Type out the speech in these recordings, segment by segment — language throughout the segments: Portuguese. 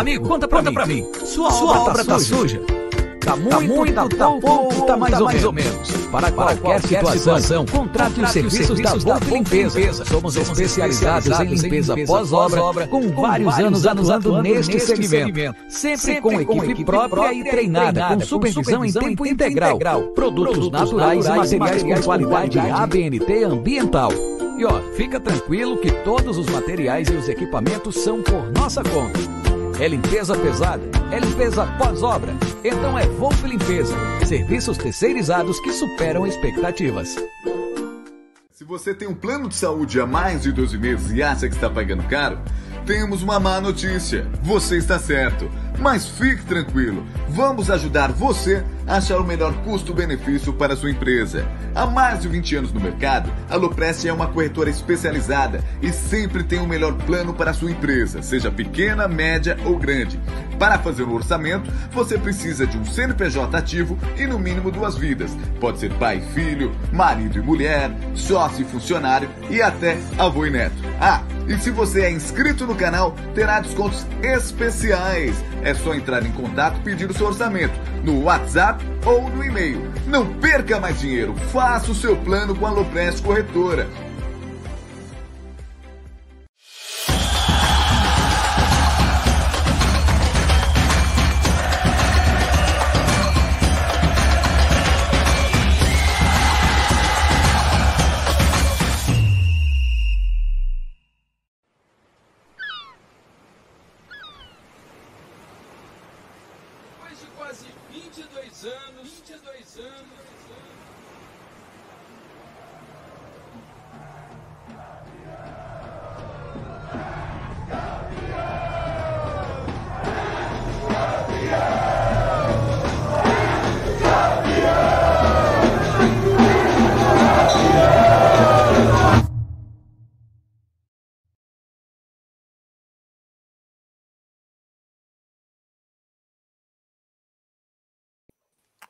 Amigo, conta pra, conta mim. pra mim. Sua, Sua obra, obra tá, tá suja? Tá muito, tá, muito, tá, tá pouco, tá mais, tá mais ou menos. Para, para qualquer, qualquer situação, contrate os serviços da Volpe Limpeza. Limpeza. Somos especializados em limpeza pós-obra, com vários anos atuando neste segmento. Sempre com equipe própria e treinada, com supervisão em tempo integral. Produtos naturais e materiais com qualidade ABNT ambiental. E ó, fica tranquilo que todos os materiais e os equipamentos são por nossa conta. É limpeza pesada? É limpeza pós-obra? Então é Volpe Limpeza. Serviços terceirizados que superam expectativas. Se você tem um plano de saúde há mais de 12 meses e acha que está pagando caro, temos uma má notícia. Você está certo. Mas fique tranquilo, vamos ajudar você a achar o melhor custo-benefício para sua empresa. Há mais de 20 anos no mercado, a Loprest é uma corretora especializada e sempre tem o melhor plano para sua empresa, seja pequena, média ou grande. Para fazer um orçamento, você precisa de um CNPJ ativo e no mínimo duas vidas. Pode ser pai e filho, marido e mulher, sócio e funcionário e até avô e neto. Ah, e se você é inscrito no canal, terá descontos especiais. É só entrar em contato e pedir o seu orçamento no WhatsApp ou no e-mail. Não perca mais dinheiro, faça o seu plano com a Loprest Corretora.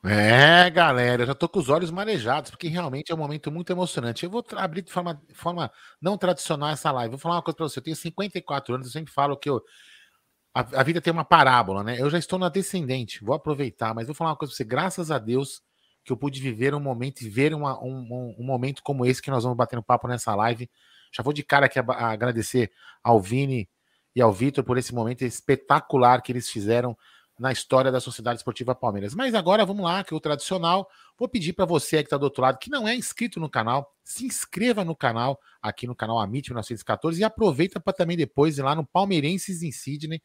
É, galera, eu já tô com os olhos marejados, porque realmente é um momento muito emocionante. Eu vou abrir de forma, forma não tradicional essa live. Vou falar uma coisa para você. Eu tenho 54 anos, eu sempre falo que eu, a, a, vida tem uma parábola, né? Eu já estou na descendente, vou aproveitar, mas vou falar uma coisa para você. Graças a Deus que eu pude viver um momento e ver uma, um, um, um, momento como esse que nós vamos bater no papo nessa live. Já vou de cara aqui a, a agradecer ao Vini e ao Vitor por esse momento espetacular que eles fizeram na história da Sociedade Esportiva Palmeiras. Mas agora vamos lá, que é o tradicional. Vou pedir para você que está do outro lado, que não é inscrito no canal, se inscreva no canal, aqui no canal Amit 1914, e aproveita para também depois ir lá no Palmeirenses em Sydney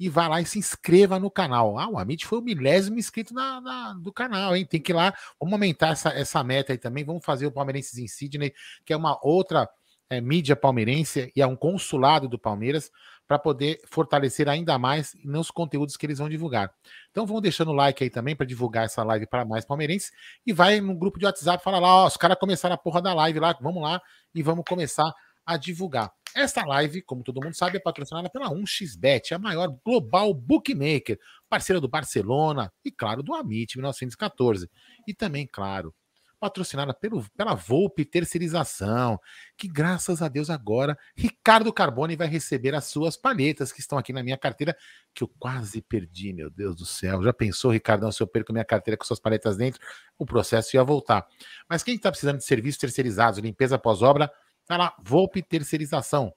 e vá lá e se inscreva no canal. Ah, o Amit foi o milésimo inscrito na, na, do canal, hein? Tem que ir lá, vamos aumentar essa, essa meta aí também. Vamos fazer o Palmeirenses em Sydney, que é uma outra é, mídia palmeirense e é um consulado do Palmeiras para poder fortalecer ainda mais nos conteúdos que eles vão divulgar. Então vão deixando o like aí também para divulgar essa live para mais palmeirenses e vai no grupo de WhatsApp, fala lá, ó, os caras começaram a porra da live lá, vamos lá e vamos começar a divulgar. Esta live, como todo mundo sabe, é patrocinada pela 1xBet, a maior global bookmaker, parceira do Barcelona e, claro, do Amit 1914. E também, claro, patrocinada pelo, pela Volpe Terceirização, que graças a Deus agora Ricardo Carbone vai receber as suas palhetas que estão aqui na minha carteira, que eu quase perdi, meu Deus do céu. Já pensou, Ricardão, se eu perco minha carteira com suas palhetas dentro, o processo ia voltar. Mas quem está precisando de serviços terceirizados, limpeza pós-obra, tá lá, Volpe Terceirização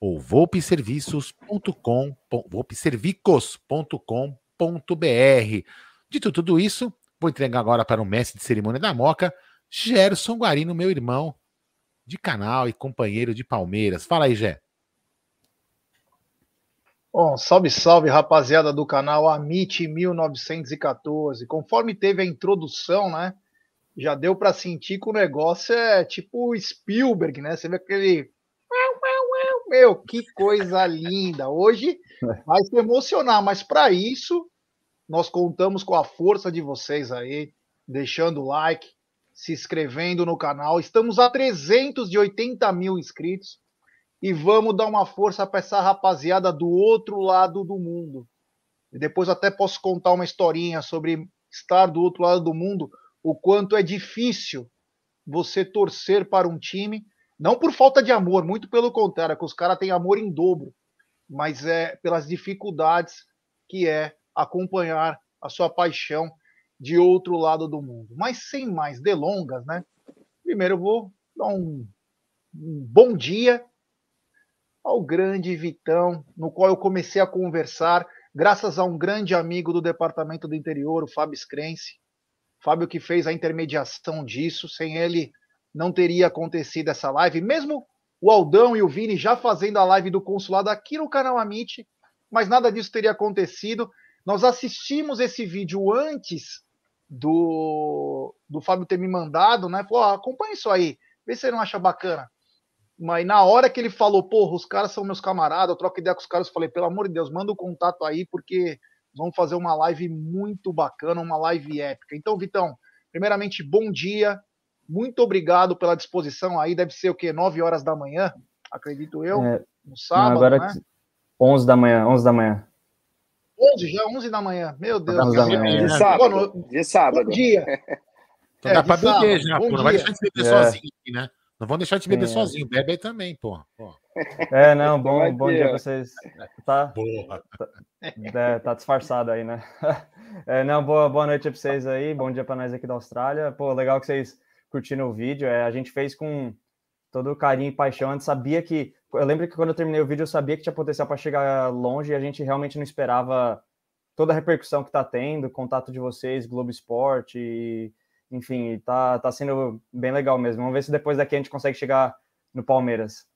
ou volpeservicos.com, volpeservicos.com.br. Dito tudo isso, Vou entregar agora para o mestre de cerimônia da Moca, Gerson Guarino, meu irmão de canal e companheiro de Palmeiras. Fala aí, Gé. Bom, salve, salve, rapaziada do canal Amit 1914. Conforme teve a introdução, né? Já deu para sentir que o negócio é tipo Spielberg, né? Você vê aquele. Meu, que coisa linda! Hoje vai se emocionar, mas para isso nós contamos com a força de vocês aí, deixando o like, se inscrevendo no canal. Estamos a 380 mil inscritos e vamos dar uma força para essa rapaziada do outro lado do mundo. E depois até posso contar uma historinha sobre estar do outro lado do mundo, o quanto é difícil você torcer para um time, não por falta de amor, muito pelo contrário, é que os caras têm amor em dobro. mas é pelas dificuldades que é acompanhar a sua paixão de outro lado do mundo. Mas sem mais delongas, né? Primeiro eu vou dar um, um bom dia ao grande Vitão, no qual eu comecei a conversar, graças a um grande amigo do Departamento do Interior, o Fábio Scrense. Fábio que fez a intermediação disso, sem ele não teria acontecido essa live, mesmo o Aldão e o Vini já fazendo a live do consulado aqui no canal Amit, mas nada disso teria acontecido. Nós assistimos esse vídeo antes do, do Fábio ter me mandado, né? Falou, oh, acompanha isso aí, vê se você não acha bacana. Mas na hora que ele falou, porra, os caras são meus camaradas, eu troco ideia com os caras, eu falei, pelo amor de Deus, manda o um contato aí, porque vamos fazer uma live muito bacana, uma live épica. Então, Vitão, primeiramente, bom dia, muito obrigado pela disposição aí, deve ser o quê? 9 horas da manhã, acredito eu, é, no sábado, agora né? 11 da manhã, 11 da manhã. 11, já 11 da manhã, meu Deus. Da manhã. De sábado, de sábado. Bom dia. Então é, dá pra beber já, pô, não vai deixar de beber é. sozinho aqui, né? Não vão deixar de beber é. sozinho, bebe aí também, pô. pô. É, não, bom, bom dia pra vocês. Tá, tá, é, tá, disfarçado aí, né? É, não, boa, boa noite pra vocês aí, bom dia pra nós aqui da Austrália. Pô, legal que vocês curtiram o vídeo. É, a gente fez com todo carinho e paixão. A gente sabia que. Eu lembro que quando eu terminei o vídeo, eu sabia que tinha potencial para chegar longe e a gente realmente não esperava toda a repercussão que tá tendo, contato de vocês, Globo Esporte e enfim, tá, tá sendo bem legal mesmo. Vamos ver se depois daqui a gente consegue chegar no Palmeiras.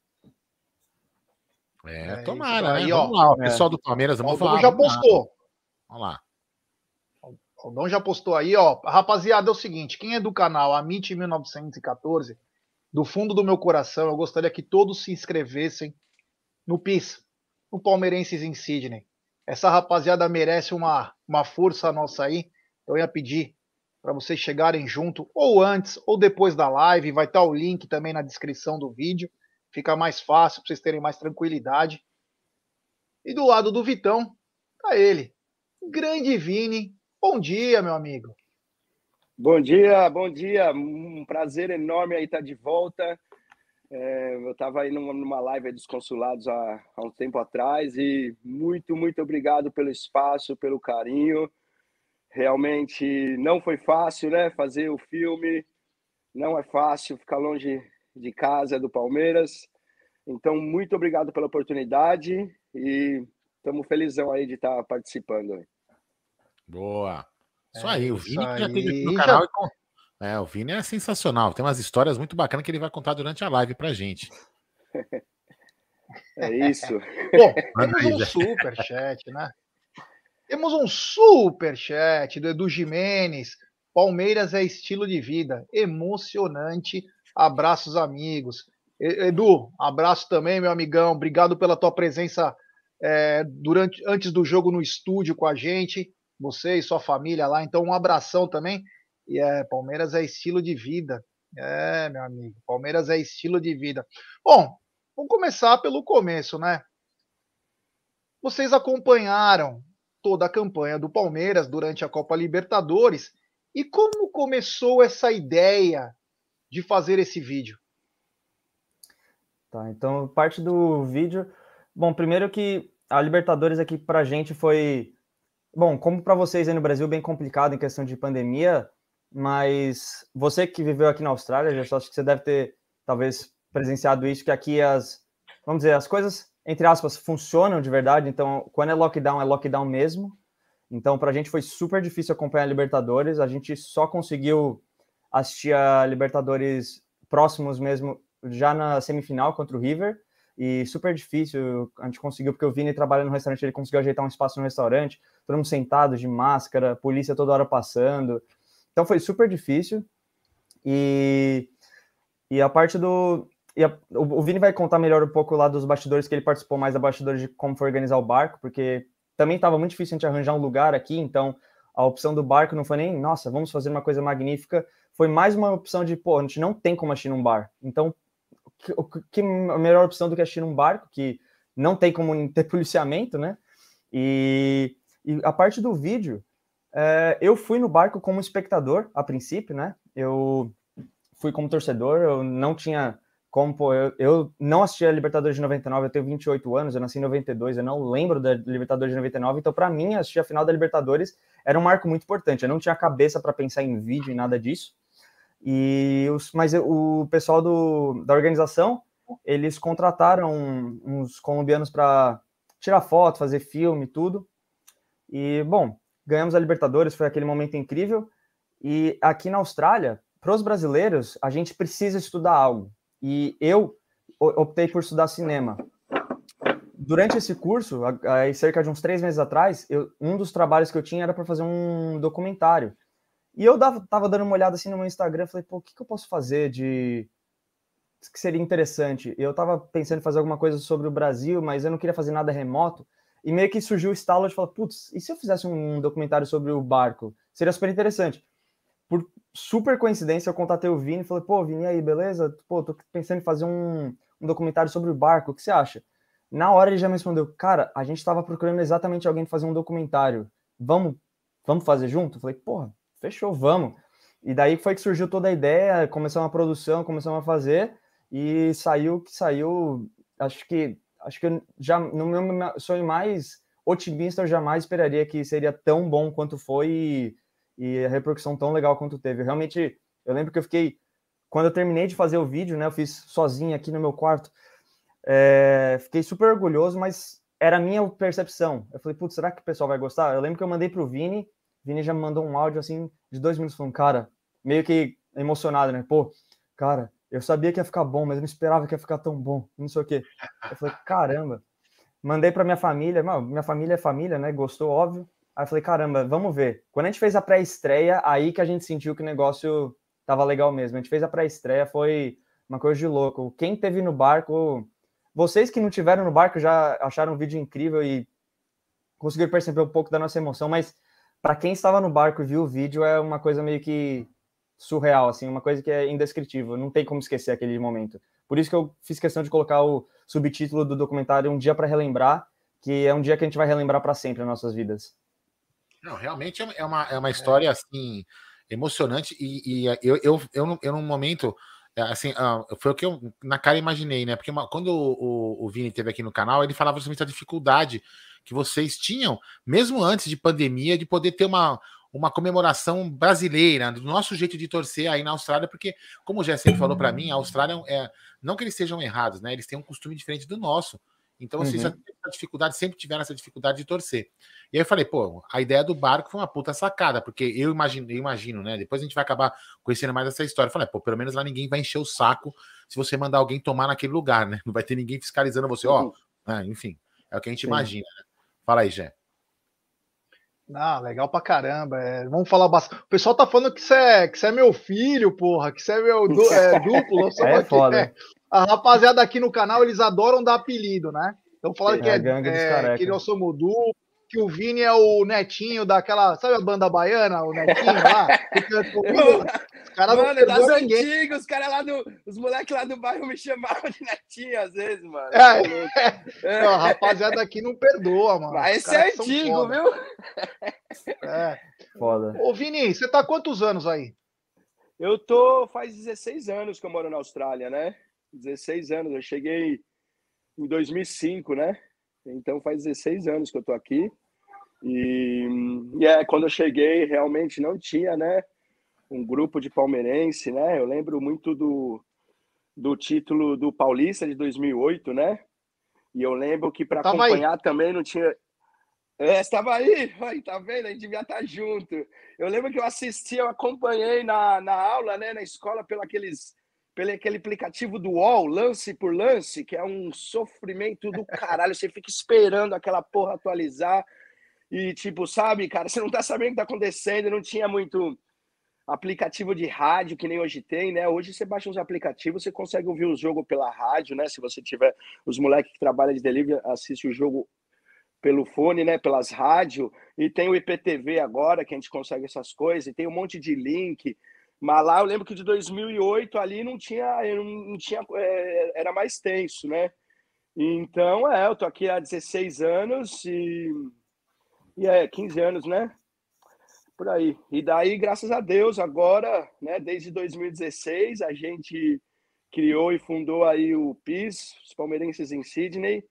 É, é tomara, aí, né? Ó, Vamos lá, o pessoal é. do Palmeiras, vamos falar. já postou. Vamos lá. O Dom já postou aí, ó. Rapaziada, é o seguinte: quem é do canal Amit 1914, do fundo do meu coração, eu gostaria que todos se inscrevessem no PIS, no Palmeirenses em Sydney. Essa rapaziada merece uma, uma força nossa aí. Eu ia pedir para vocês chegarem junto, ou antes ou depois da live. Vai estar tá o link também na descrição do vídeo. Fica mais fácil para vocês terem mais tranquilidade. E do lado do Vitão, tá ele. Grande Vini. Bom dia, meu amigo. Bom dia, bom dia. Um prazer enorme aí estar de volta. É, eu estava aí numa, live dos consulados há, há um tempo atrás e muito, muito obrigado pelo espaço, pelo carinho. Realmente não foi fácil, né? Fazer o filme não é fácil ficar longe de casa do Palmeiras. Então, muito obrigado pela oportunidade e estamos felizão aí de estar participando. Boa. Isso é, aí, o Vini já teve aqui no canal. Já... É, o Vini é sensacional. Tem umas histórias muito bacanas que ele vai contar durante a live pra gente. É isso. Bom, temos um super chat, né? Temos um super chat do Edu Jimenez. Palmeiras é estilo de vida. Emocionante. Abraços, amigos. Edu, abraço também, meu amigão. Obrigado pela tua presença é, durante, antes do jogo no estúdio com a gente. Você e sua família lá. Então, um abração também. E é, Palmeiras é estilo de vida. É, meu amigo. Palmeiras é estilo de vida. Bom, vamos começar pelo começo, né? Vocês acompanharam toda a campanha do Palmeiras durante a Copa Libertadores. E como começou essa ideia de fazer esse vídeo? Tá, então parte do vídeo. Bom, primeiro que a Libertadores aqui pra gente foi. Bom, como para vocês aí no Brasil, bem complicado em questão de pandemia, mas você que viveu aqui na Austrália, já acho que você deve ter talvez presenciado isso, que aqui as, vamos dizer, as coisas entre aspas, funcionam de verdade. Então, quando é lockdown, é lockdown mesmo. Então, para a gente foi super difícil acompanhar a Libertadores. A gente só conseguiu assistir a Libertadores próximos mesmo, já na semifinal contra o River. E super difícil, a gente conseguiu, porque o Vini trabalha no restaurante, ele conseguiu ajeitar um espaço no restaurante, todo mundo sentado, de máscara, polícia toda hora passando. Então foi super difícil. E, e a parte do, e a, o, Vini vai contar melhor um pouco lá dos bastidores, que ele participou mais da bastidores de como foi organizar o barco, porque também estava muito difícil a gente arranjar um lugar aqui, então a opção do barco não foi nem, nossa, vamos fazer uma coisa magnífica, foi mais uma opção de, pô, a gente não tem como assistir num bar. Então, que, que melhor opção do que assistir num barco, que não tem como ter policiamento, né? E, e a parte do vídeo, é, eu fui no barco como espectador, a princípio, né? Eu fui como torcedor, eu não tinha como, pô, eu, eu não assisti a Libertadores de 99, eu tenho 28 anos, eu nasci em 92, eu não lembro da Libertadores de 99, então para mim assistir a final da Libertadores era um marco muito importante. Eu não tinha cabeça para pensar em vídeo e nada disso. E os, mas o pessoal do, da organização, eles contrataram uns colombianos para tirar foto, fazer filme, tudo. E bom, ganhamos a Libertadores, foi aquele momento incrível. E aqui na Austrália, para os brasileiros, a gente precisa estudar algo. E eu optei por estudar cinema. Durante esse curso, aí, cerca de uns três meses atrás, eu, um dos trabalhos que eu tinha era para fazer um documentário. E eu dava, tava dando uma olhada assim no meu Instagram, falei, pô, o que, que eu posso fazer de que seria interessante? Eu tava pensando em fazer alguma coisa sobre o Brasil, mas eu não queria fazer nada remoto. E meio que surgiu o estalo de falar, putz, e se eu fizesse um documentário sobre o barco? Seria super interessante. Por super coincidência, eu contatei o Vini e falei, pô, Vini, aí, beleza? Pô, tô pensando em fazer um, um documentário sobre o barco, o que você acha? Na hora ele já me respondeu, cara, a gente estava procurando exatamente alguém fazer um documentário. Vamos, vamos fazer junto? Eu falei, porra, fechou, vamos. E daí foi que surgiu toda a ideia, começamos a produção, começamos a fazer e saiu que saiu, acho que acho que já no meu sonho mais otimista eu jamais esperaria que seria tão bom quanto foi e, e a repercussão tão legal quanto teve. Realmente, eu lembro que eu fiquei quando eu terminei de fazer o vídeo, né, eu fiz sozinho aqui no meu quarto. É, fiquei super orgulhoso, mas era a minha percepção. Eu falei, putz, será que o pessoal vai gostar? Eu lembro que eu mandei pro Vini, Vini já me mandou um áudio assim de dois minutos falando, cara, meio que emocionado, né? Pô, cara, eu sabia que ia ficar bom, mas eu não esperava que ia ficar tão bom, não sei o quê. Eu falei, caramba. Mandei para minha família, minha família é família, né? Gostou, óbvio. Aí eu falei, caramba, vamos ver. Quando a gente fez a pré-estreia, aí que a gente sentiu que o negócio tava legal mesmo. A gente fez a pré-estreia, foi uma coisa de louco. Quem teve no barco, vocês que não tiveram no barco já acharam o vídeo incrível e conseguiram perceber um pouco da nossa emoção, mas para quem estava no barco e viu o vídeo é uma coisa meio que surreal, assim, uma coisa que é indescritível, não tem como esquecer aquele momento. Por isso que eu fiz questão de colocar o subtítulo do documentário Um Dia para Relembrar, que é um dia que a gente vai relembrar para sempre nas nossas vidas. Não, realmente é, é uma, é uma história, assim, emocionante e, e eu, eu, eu, eu, num momento, assim, ah, foi o que eu na cara imaginei, né? Porque quando o, o, Vini teve aqui no canal, ele falava justamente da dificuldade que vocês tinham, mesmo antes de pandemia, de poder ter uma, uma comemoração brasileira, do nosso jeito de torcer aí na Austrália, porque, como o Jé falou para mim, a Austrália é. Não que eles sejam errados, né? Eles têm um costume diferente do nosso. Então, uhum. vocês essa dificuldade, sempre tiveram essa dificuldade de torcer. E aí eu falei, pô, a ideia do barco foi uma puta sacada, porque eu imagino, eu imagino, né? Depois a gente vai acabar conhecendo mais essa história. Eu falei, pô, pelo menos lá ninguém vai encher o saco se você mandar alguém tomar naquele lugar, né? Não vai ter ninguém fiscalizando você, ó. Uhum. Ah, enfim, é o que a gente Sim. imagina, né? Fala aí, Jé. Ah, legal pra caramba. É, vamos falar bastante. O pessoal tá falando que você é, que é meu filho, porra, que você é meu du, é, duplo. é foda. É. A rapaziada aqui no canal, eles adoram dar apelido, né? Então falando que, é, é, que nós somos duplo, que o Vini é o netinho daquela. Sabe a banda baiana? O netinho lá? os caras mano, não das antigas, os caras lá do. Os moleques lá do bairro me chamavam de netinho às vezes, mano. É, é. é. Não, a rapaziada aqui não perdoa, mano. Mas esse é antigo, viu? É. Foda. Ô, Vini, você tá há quantos anos aí? Eu tô. Faz 16 anos que eu moro na Austrália, né? 16 anos. Eu cheguei em 2005, né? Então faz 16 anos que eu tô aqui. E, e é, quando eu cheguei, realmente não tinha, né? Um grupo de palmeirense, né? Eu lembro muito do, do título do Paulista de 2008, né? E eu lembro que para acompanhar aí. também não tinha. É, estava aí, aí, tá vendo? A gente devia estar junto. Eu lembro que eu assisti, eu acompanhei na, na aula, né, na escola, pelo, aqueles, pelo aquele aplicativo do UOL, lance por lance, que é um sofrimento do caralho. Você fica esperando aquela porra atualizar. E, tipo, sabe, cara, você não tá sabendo o que tá acontecendo, não tinha muito aplicativo de rádio que nem hoje tem, né? Hoje você baixa uns aplicativos, você consegue ouvir o jogo pela rádio, né? Se você tiver os moleques que trabalham de delivery, assiste o jogo pelo fone, né? Pelas rádios. E tem o IPTV agora, que a gente consegue essas coisas, e tem um monte de link. Mas lá eu lembro que de 2008 ali não tinha, não tinha é, era mais tenso, né? Então, é, eu tô aqui há 16 anos e e é 15 anos, né? Por aí. E daí, graças a Deus, agora, né, desde 2016, a gente criou e fundou aí o PIS, os palmeirenses em Sydney,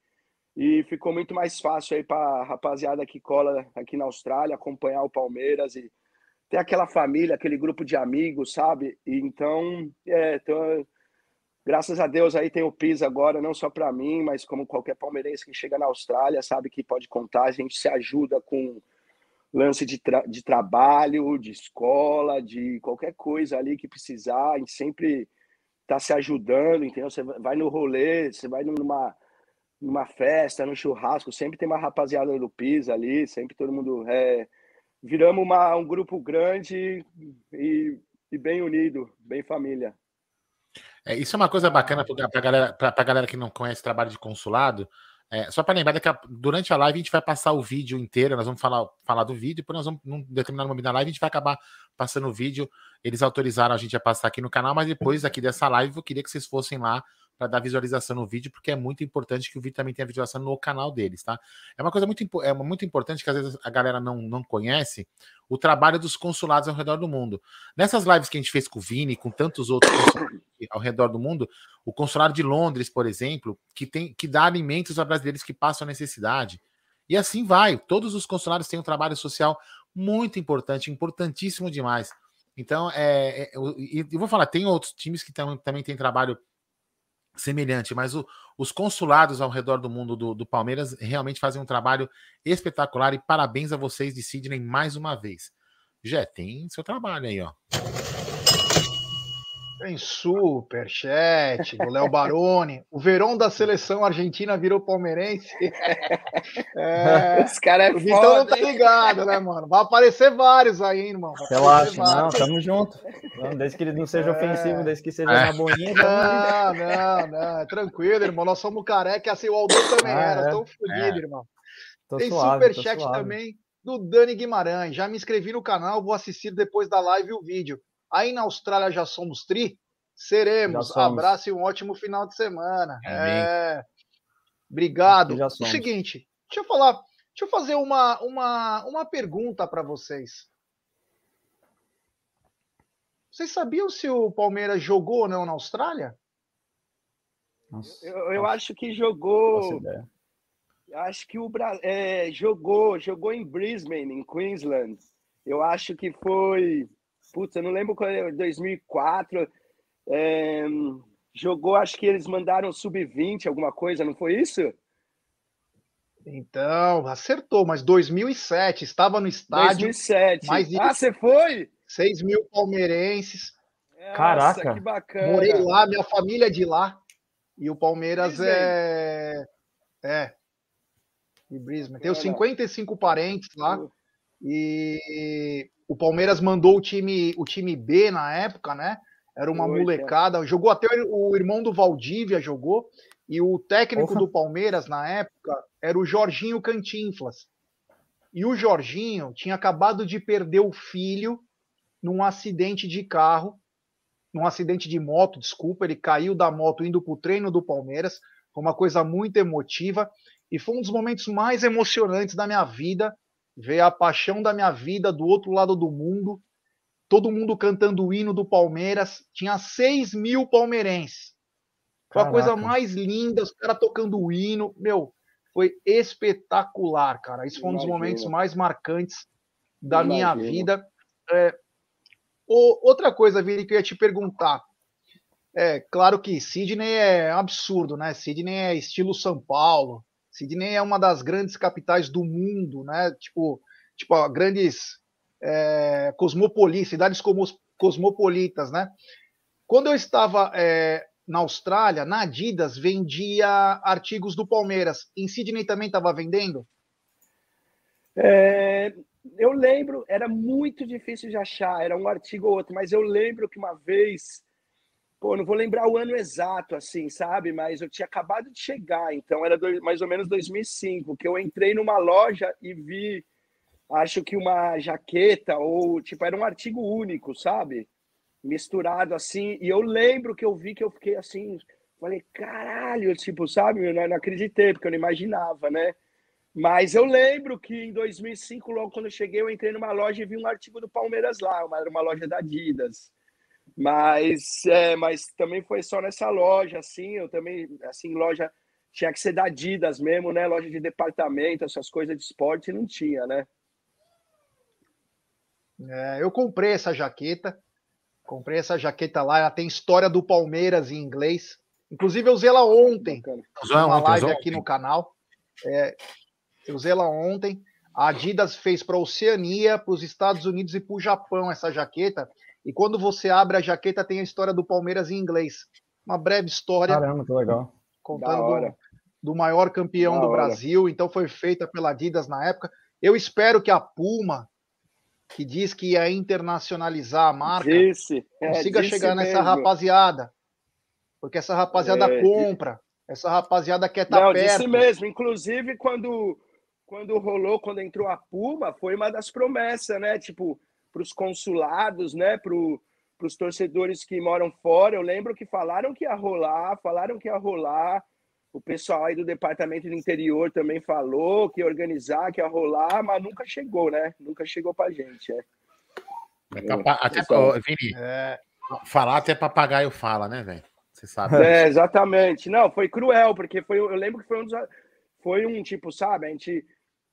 e ficou muito mais fácil aí para a rapaziada que cola aqui na Austrália acompanhar o Palmeiras e ter aquela família, aquele grupo de amigos, sabe? E então, é, então, graças a Deus aí tem o PIS agora, não só para mim, mas como qualquer palmeirense que chega na Austrália, sabe que pode contar, a gente se ajuda com lance de, tra de trabalho, de escola, de qualquer coisa ali que precisar, a gente sempre tá se ajudando, entendeu? Você vai no rolê, você vai numa numa festa, no churrasco, sempre tem uma rapaziada do PIS ali, sempre todo mundo é, viramos uma, um grupo grande e, e bem unido, bem família. É, isso é uma coisa bacana para a galera, galera que não conhece trabalho de consulado. É, só para lembrar que durante a live a gente vai passar o vídeo inteiro, nós vamos falar, falar do vídeo, depois nós vamos, num determinado momento da live, a gente vai acabar passando o vídeo. Eles autorizaram a gente a passar aqui no canal, mas depois aqui dessa live eu queria que vocês fossem lá para dar visualização no vídeo, porque é muito importante que o vídeo também tenha visualização no canal deles, tá? É uma coisa muito, é muito importante que às vezes a galera não, não conhece o trabalho dos consulados ao redor do mundo. Nessas lives que a gente fez com o Vini, com tantos outros ao redor do mundo, o consulado de Londres, por exemplo, que tem que dá alimentos a brasileiros que passam necessidade. E assim vai. Todos os consulados têm um trabalho social muito importante, importantíssimo demais. Então, é, é eu, eu, vou falar, tem outros times que tam, também têm trabalho semelhante, mas o, os consulados ao redor do mundo do, do, Palmeiras realmente fazem um trabalho espetacular e parabéns a vocês de Sidney mais uma vez. Já tem seu trabalho aí, ó. Tem super chat do Léo Baroni. O Verão da seleção argentina virou palmeirense. É, Esse cara é Então foda, não tá ligado, né, mano? Vai aparecer vários aí, irmão. Relaxa, não, tamo junto. desde que ele não seja é... ofensivo, desde que seja é. na boninha. Não, não, não. Tranquilo, irmão. Nós somos careca, assim o Aldo também ah, era. É. Tô fodido, é. irmão. Tô Tem super chat também do Dani Guimarães. Já me inscrevi no canal, vou assistir depois da live o vídeo. Aí na Austrália já somos tri? Seremos. Somos. Abraço e um ótimo final de semana. É. Obrigado. O seguinte, deixa eu falar, deixa eu fazer uma, uma, uma pergunta para vocês. Vocês sabiam se o Palmeiras jogou ou não na Austrália? Nossa, eu, eu acho que jogou. Acho que o é, jogou, jogou em Brisbane, em Queensland. Eu acho que foi putz, eu não lembro quando é, 2004, é, jogou, acho que eles mandaram sub-20, alguma coisa, não foi isso? Então, acertou, mas 2007, estava no estádio. 2007. Mais ah, você foi? 6 mil palmeirenses. Nossa, Caraca, que bacana. Morei lá, minha família é de lá. E o Palmeiras é. É. E Brisbane. Tenho 55 parentes lá. E o Palmeiras mandou o time, o time B na época, né? Era uma molecada. Jogou até o irmão do Valdívia, jogou. E o técnico do Palmeiras na época era o Jorginho Cantinflas. E o Jorginho tinha acabado de perder o filho num acidente de carro, num acidente de moto, desculpa. Ele caiu da moto indo para o treino do Palmeiras. Foi uma coisa muito emotiva. E foi um dos momentos mais emocionantes da minha vida ver a paixão da minha vida do outro lado do mundo, todo mundo cantando o hino do Palmeiras, tinha 6 mil palmeirenses. Foi a coisa mais linda, os caras tocando o hino, meu, foi espetacular, cara. Isso foi um dos momentos mais marcantes da minha vida. É, outra coisa, Vini, que eu ia te perguntar. É claro que Sidney é absurdo, né? Sidney é estilo São Paulo, Sydney é uma das grandes capitais do mundo, né? Tipo, tipo grandes é, cosmopolitas, cidades cosmopolitas, né? Quando eu estava é, na Austrália, na Adidas vendia artigos do Palmeiras. Em Sydney também estava vendendo? É, eu lembro, era muito difícil de achar, era um artigo ou outro, mas eu lembro que uma vez pô, não vou lembrar o ano exato, assim, sabe? Mas eu tinha acabado de chegar, então era dois, mais ou menos 2005, que eu entrei numa loja e vi, acho que uma jaqueta, ou, tipo, era um artigo único, sabe? Misturado assim, e eu lembro que eu vi que eu fiquei assim, falei, caralho, tipo, sabe? Eu não, não acreditei, porque eu não imaginava, né? Mas eu lembro que em 2005, logo quando eu cheguei, eu entrei numa loja e vi um artigo do Palmeiras lá, uma, uma loja da Adidas. Mas, é, mas também foi só nessa loja, assim, eu também, assim, loja tinha que ser da Adidas mesmo, né? Loja de departamento, essas coisas de esporte não tinha, né? É, eu comprei essa jaqueta, comprei essa jaqueta lá, ela tem história do Palmeiras em inglês. Inclusive eu usei ela ontem, uma live aqui no canal. É, eu usei ela ontem. A Adidas fez para a Oceania, para os Estados Unidos e para o Japão essa jaqueta. E quando você abre a jaqueta, tem a história do Palmeiras em inglês. Uma breve história. Caramba, que legal. Contando do, do, maior campeão da do hora. Brasil. Então foi feita pela Adidas na época. Eu espero que a Puma, que diz que ia internacionalizar a marca, disse, é, consiga chegar mesmo. nessa rapaziada. Porque essa rapaziada é, compra. Essa rapaziada quer estar tá perto. Disse mesmo. Inclusive, quando quando rolou, quando entrou a Puma, foi uma das promessas, né? Tipo, para os consulados, né? Para os torcedores que moram fora. Eu lembro que falaram que ia rolar, falaram que ia rolar. O pessoal aí do departamento do interior também falou que ia organizar, que ia rolar, mas nunca chegou, né? Nunca chegou para gente, é. é capaz, até, Vini, é... falar até papagaio fala, né, velho? Você sabe. É, exatamente. Não, foi cruel, porque foi, eu lembro que foi um dos, foi um tipo, sabe, a gente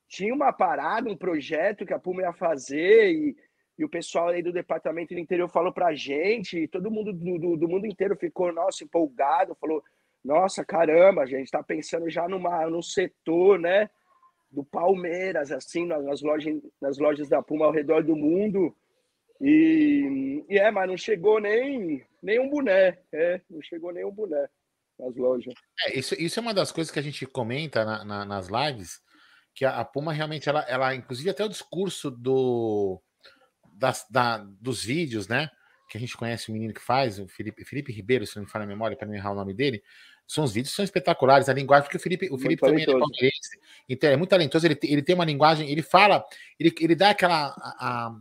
tinha uma parada, um projeto que a Puma ia fazer e, e o pessoal aí do departamento do interior falou pra gente, e todo mundo do, do, do, mundo inteiro ficou, nossa, empolgado, falou, nossa, caramba, a gente tá pensando já numa, num setor, né, do Palmeiras, assim, nas lojas, nas lojas da Puma ao redor do mundo, e, e é, mas não chegou nem, nem um boné, é, não chegou nem um boné nas lojas. É, isso, isso é uma das coisas que a gente comenta na, na, nas lives, que a, a Puma realmente, ela, ela, inclusive até o discurso do, das, da, dos vídeos, né? Que a gente conhece o menino que faz, o Felipe, Felipe Ribeiro, se não me falha a memória, para não errar o nome dele. São os vídeos são espetaculares, a linguagem, porque o Felipe, o Felipe também é palmeirense, então é muito talentoso, ele, ele tem uma linguagem, ele fala, ele, ele dá aquela a,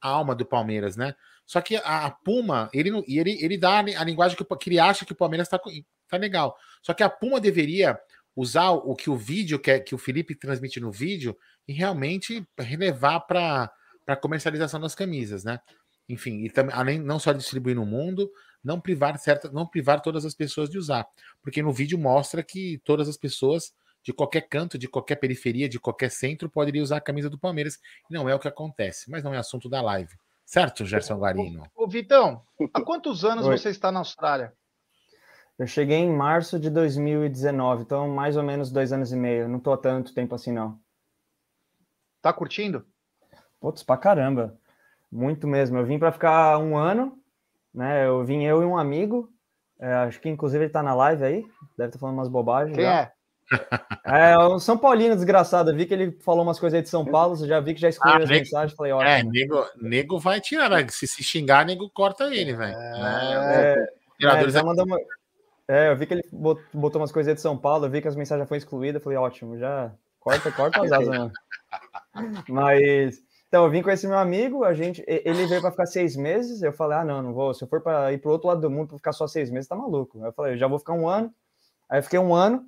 a alma do Palmeiras, né? Só que a, a Puma, ele, ele, ele dá a linguagem que, que ele acha que o Palmeiras está tá legal. Só que a Puma deveria usar o que o vídeo que, que o Felipe transmite no vídeo e realmente relevar para a comercialização das camisas, né? Enfim, e também além não só distribuir no mundo, não privar certa, não privar todas as pessoas de usar, porque no vídeo mostra que todas as pessoas de qualquer canto, de qualquer periferia, de qualquer centro poderiam usar a camisa do Palmeiras. Não é o que acontece, mas não é assunto da live. Certo, Gerson Guarino? Ô, Vitão, há quantos anos Oi. você está na Austrália? Eu cheguei em março de 2019, então mais ou menos dois anos e meio. Não tô há tanto tempo assim, não. Tá curtindo? Putz, pra caramba. Muito mesmo. Eu vim para ficar um ano, né? Eu vim eu e um amigo. É, acho que inclusive ele tá na live aí. Deve estar tá falando umas bobagens. Quem já. é? É, um São Paulino desgraçado. Eu vi que ele falou umas coisas aí de São Paulo. Já vi que já excluiu ah, as nego, mensagens. Falei, ótimo. É, nego, nego vai tirar. Né? Se se xingar, nego corta ele, velho. É, é, é, é, uma... É, eu vi que ele botou umas coisinhas de São Paulo, eu vi que as mensagens foram excluídas, falei, ótimo, já corta, corta as asas, mano. Mas, então, eu vim com esse meu amigo, a gente, ele veio para ficar seis meses, eu falei, ah, não, não vou, se eu for para ir pro outro lado do mundo para ficar só seis meses, tá maluco. Eu falei, eu já vou ficar um ano, aí fiquei um ano,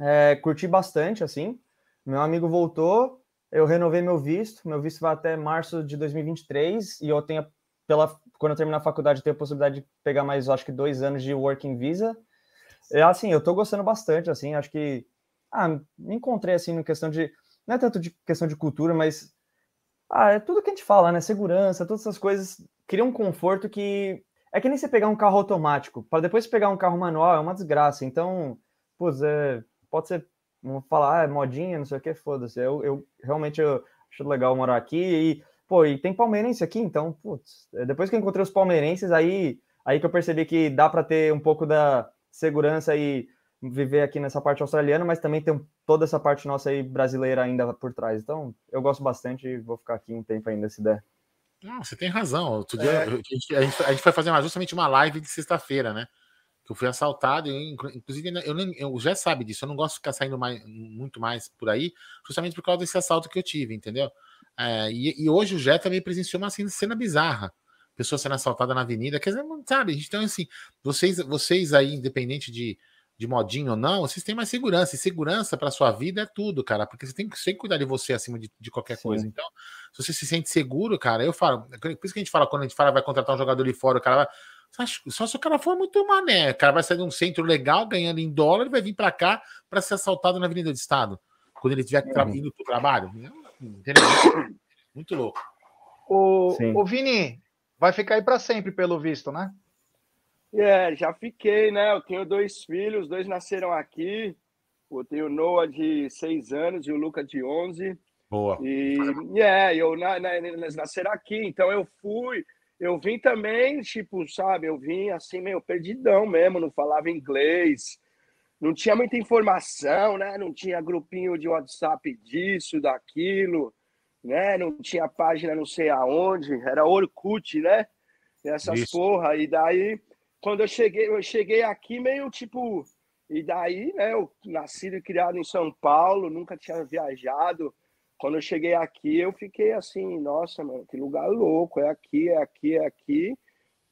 é, curti bastante, assim, meu amigo voltou, eu renovei meu visto, meu visto vai até março de 2023, e eu tenho, pela, quando eu terminar a faculdade, eu tenho a possibilidade de pegar mais, acho que dois anos de working visa, é assim, eu tô gostando bastante, assim, acho que ah, me encontrei assim no questão de não é tanto de questão de cultura, mas ah, é tudo que a gente fala, né? Segurança, todas essas coisas criam um conforto que é que nem você pegar um carro automático, para depois pegar um carro manual é uma desgraça. Então, putz, é, pode ser, vamos falar, ah, é modinha, não sei o que, foda-se. Eu, eu realmente eu acho legal morar aqui e, pô, e tem palmeirense aqui, então, putz, é, depois que eu encontrei os palmeirenses, aí, aí que eu percebi que dá para ter um pouco da segurança e viver aqui nessa parte australiana, mas também tem toda essa parte nossa aí brasileira ainda por trás. Então, eu gosto bastante e vou ficar aqui um tempo ainda se der. Não, você tem razão. Outro dia, é. a, gente, a, gente, a gente foi fazer uma, justamente uma live de sexta-feira, né? Que eu fui assaltado, e, inclusive eu, nem, eu já sabe disso, eu não gosto de ficar saindo mais, muito mais por aí, justamente por causa desse assalto que eu tive, entendeu? É, e, e, hoje o Jé também presenciou uma cena bizarra pessoa sendo assaltada na avenida. Quer dizer, sabe? Então, assim, vocês, vocês aí, independente de, de modinho ou não, vocês têm mais segurança. E segurança para sua vida é tudo, cara, porque você tem que sempre cuidar de você acima de, de qualquer Sim. coisa. Então, Se você se sente seguro, cara, eu falo. Por isso que a gente fala, quando a gente fala vai contratar um jogador de fora, o cara vai. Só se o cara for muito mané. O cara vai sair de um centro legal, ganhando em dólar, e vai vir para cá para ser assaltado na Avenida do Estado. Quando ele estiver uhum. indo para o trabalho. Entendeu? Muito louco. O, o Vini, vai ficar aí para sempre, pelo visto, né? É, já fiquei, né? Eu tenho dois filhos, dois nasceram aqui. Eu tenho o Noah de seis anos e o Luca de 11. Boa. E é, eu na, na, eles nasceram aqui, então eu fui. Eu vim também, tipo, sabe? Eu vim assim, meio perdidão mesmo, não falava inglês, não tinha muita informação, né? Não tinha grupinho de WhatsApp disso, daquilo, né? Não tinha página não sei aonde, era Orkut, né? Essas Isso. porra. E daí, quando eu cheguei, eu cheguei aqui meio tipo. E daí, né? Eu nascido e criado em São Paulo, nunca tinha viajado quando eu cheguei aqui, eu fiquei assim, nossa, mano, que lugar louco, é aqui, é aqui, é aqui.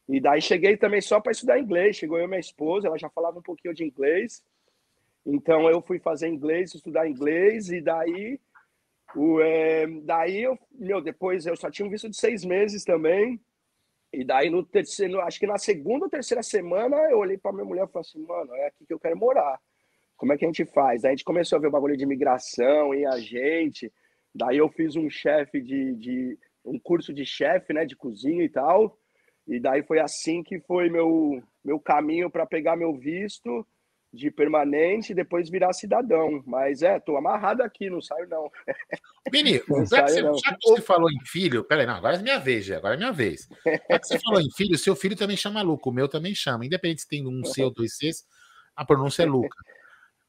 E daí cheguei também só para estudar inglês. Chegou eu e minha esposa, ela já falava um pouquinho de inglês. Então eu fui fazer inglês, estudar inglês, e daí, o, é, daí eu, meu, depois eu só tinha um visto de seis meses também. E daí no terceiro, acho que na segunda ou terceira semana, eu olhei para minha mulher e falei assim, mano, é aqui que eu quero morar. Como é que a gente faz? Daí a gente começou a ver o bagulho de imigração e a gente. Daí eu fiz um chefe de, de um curso de chefe, né, de cozinha e tal. E daí foi assim que foi meu meu caminho para pegar meu visto de permanente e depois virar cidadão. Mas é, tô amarrado aqui, não saio não. Vini, já, que você, já que você falou em filho, peraí, não, agora é minha vez, já, agora é minha vez. Já que você falou em filho, seu filho também chama Luca, o meu também chama, independente se tem um C ou dois Cs, a pronúncia é Luca.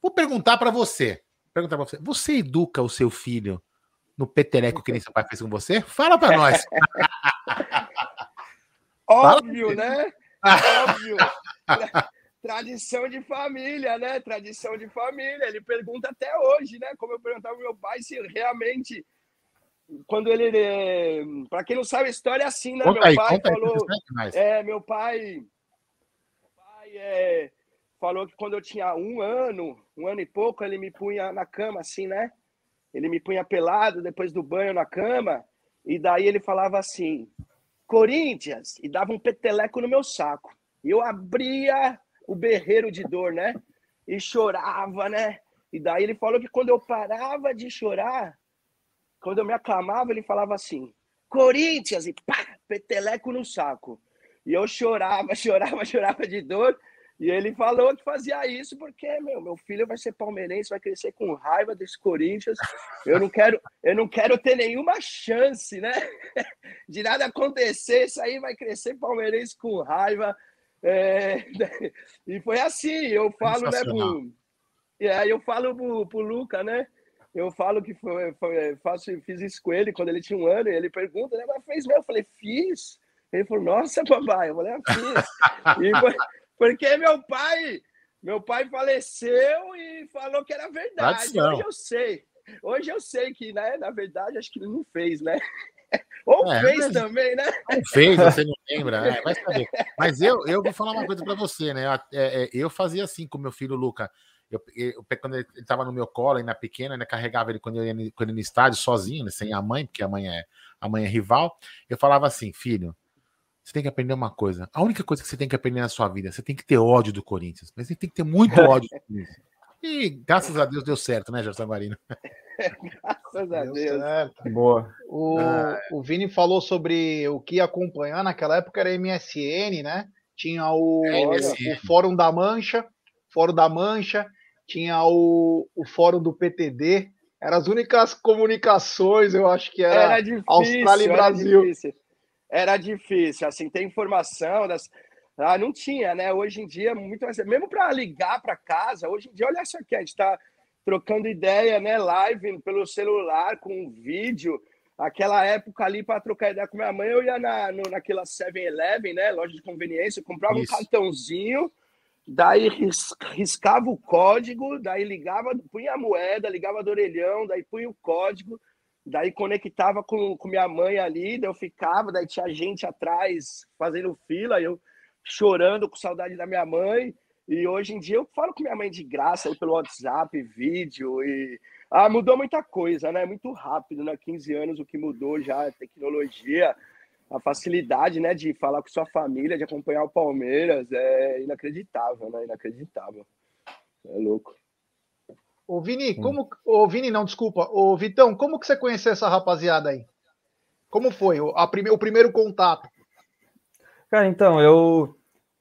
Vou perguntar para você, perguntar para você, você educa o seu filho no peteleco que nem seu pai fez com você? Fala para nós. Óbvio, né? Óbvio. Tradição de família, né? Tradição de família. Ele pergunta até hoje, né? Como eu perguntava ao meu pai se realmente quando ele para quem não sabe a história é assim, né? Conta meu aí, pai falou, é, meu pai, meu pai é, falou que quando eu tinha um ano, um ano e pouco, ele me punha na cama assim, né? ele me punha pelado depois do banho na cama, e daí ele falava assim: Corinthians, e dava um peteleco no meu saco. E eu abria o berreiro de dor, né? E chorava, né? E daí ele falou que quando eu parava de chorar, quando eu me acalmava, ele falava assim: Corinthians, e pá, peteleco no saco. E eu chorava, chorava, chorava de dor. E ele falou que fazia isso porque, meu, meu filho vai ser palmeirense, vai crescer com raiva desse Corinthians. Eu não quero, eu não quero ter nenhuma chance, né? De nada acontecer, isso aí vai crescer palmeirense com raiva. É... E foi assim, eu falo, né, pro... E aí eu falo pro, pro Luca, né? Eu falo que foi, foi, faço, fiz isso com ele quando ele tinha um ano, e ele pergunta, né? Mas fez mesmo? Eu falei, fiz. Ele falou, nossa, papai, eu falei, ah, fiz. E foi, porque meu pai, meu pai faleceu e falou que era verdade. Hoje eu sei. Hoje eu sei que, né, na verdade, acho que ele não fez, né? Ou é, fez também, né? Não fez, você não lembra, é, vai saber. Mas eu, eu vou falar uma coisa para você, né? Eu, é, é, eu, fazia assim com meu filho Luca. Eu, eu, quando ele estava no meu colo, ainda pequena, né, carregava ele quando eu ia quando ele no estádio sozinho, né, sem a mãe, porque a mãe é a mãe é rival. Eu falava assim, filho, você tem que aprender uma coisa. A única coisa que você tem que aprender na sua vida, você tem que ter ódio do Corinthians. Mas você tem que ter muito ódio do Corinthians. E graças a Deus deu certo, né, Gerson Guarino? graças a Deus. Certo. Boa. O, ah. o Vini falou sobre o que acompanhar naquela época era MSN, né? Tinha o, é, o Fórum da Mancha, Fórum da Mancha, tinha o, o Fórum do PTD. Eram as únicas comunicações, eu acho que era, era difícil, Austrália e Brasil. Difícil era difícil, assim, ter informação das. Ah, não tinha, né? Hoje em dia, muito mais. Mesmo para ligar para casa, hoje em dia, olha só aqui, a gente está trocando ideia, né? Live pelo celular, com vídeo. Aquela época ali, para trocar ideia com minha mãe, eu ia na, no, naquela 7-Eleven, né? Loja de conveniência, comprava Isso. um cartãozinho, daí ris, riscava o código, daí ligava, punha a moeda, ligava do orelhão, daí punha o código Daí conectava com, com minha mãe ali, daí eu ficava, daí tinha gente atrás fazendo fila, eu chorando com saudade da minha mãe. E hoje em dia eu falo com minha mãe de graça aí pelo WhatsApp, vídeo e ah, mudou muita coisa, né? Muito rápido, né? 15 anos o que mudou já, a tecnologia, a facilidade, né, de falar com sua família, de acompanhar o Palmeiras, é inacreditável, né? Inacreditável. É louco. Ô Vini, como. Ô Vini, não, desculpa. Ô Vitão, como que você conheceu essa rapaziada aí? Como foi a prime... o primeiro contato? Cara, então, eu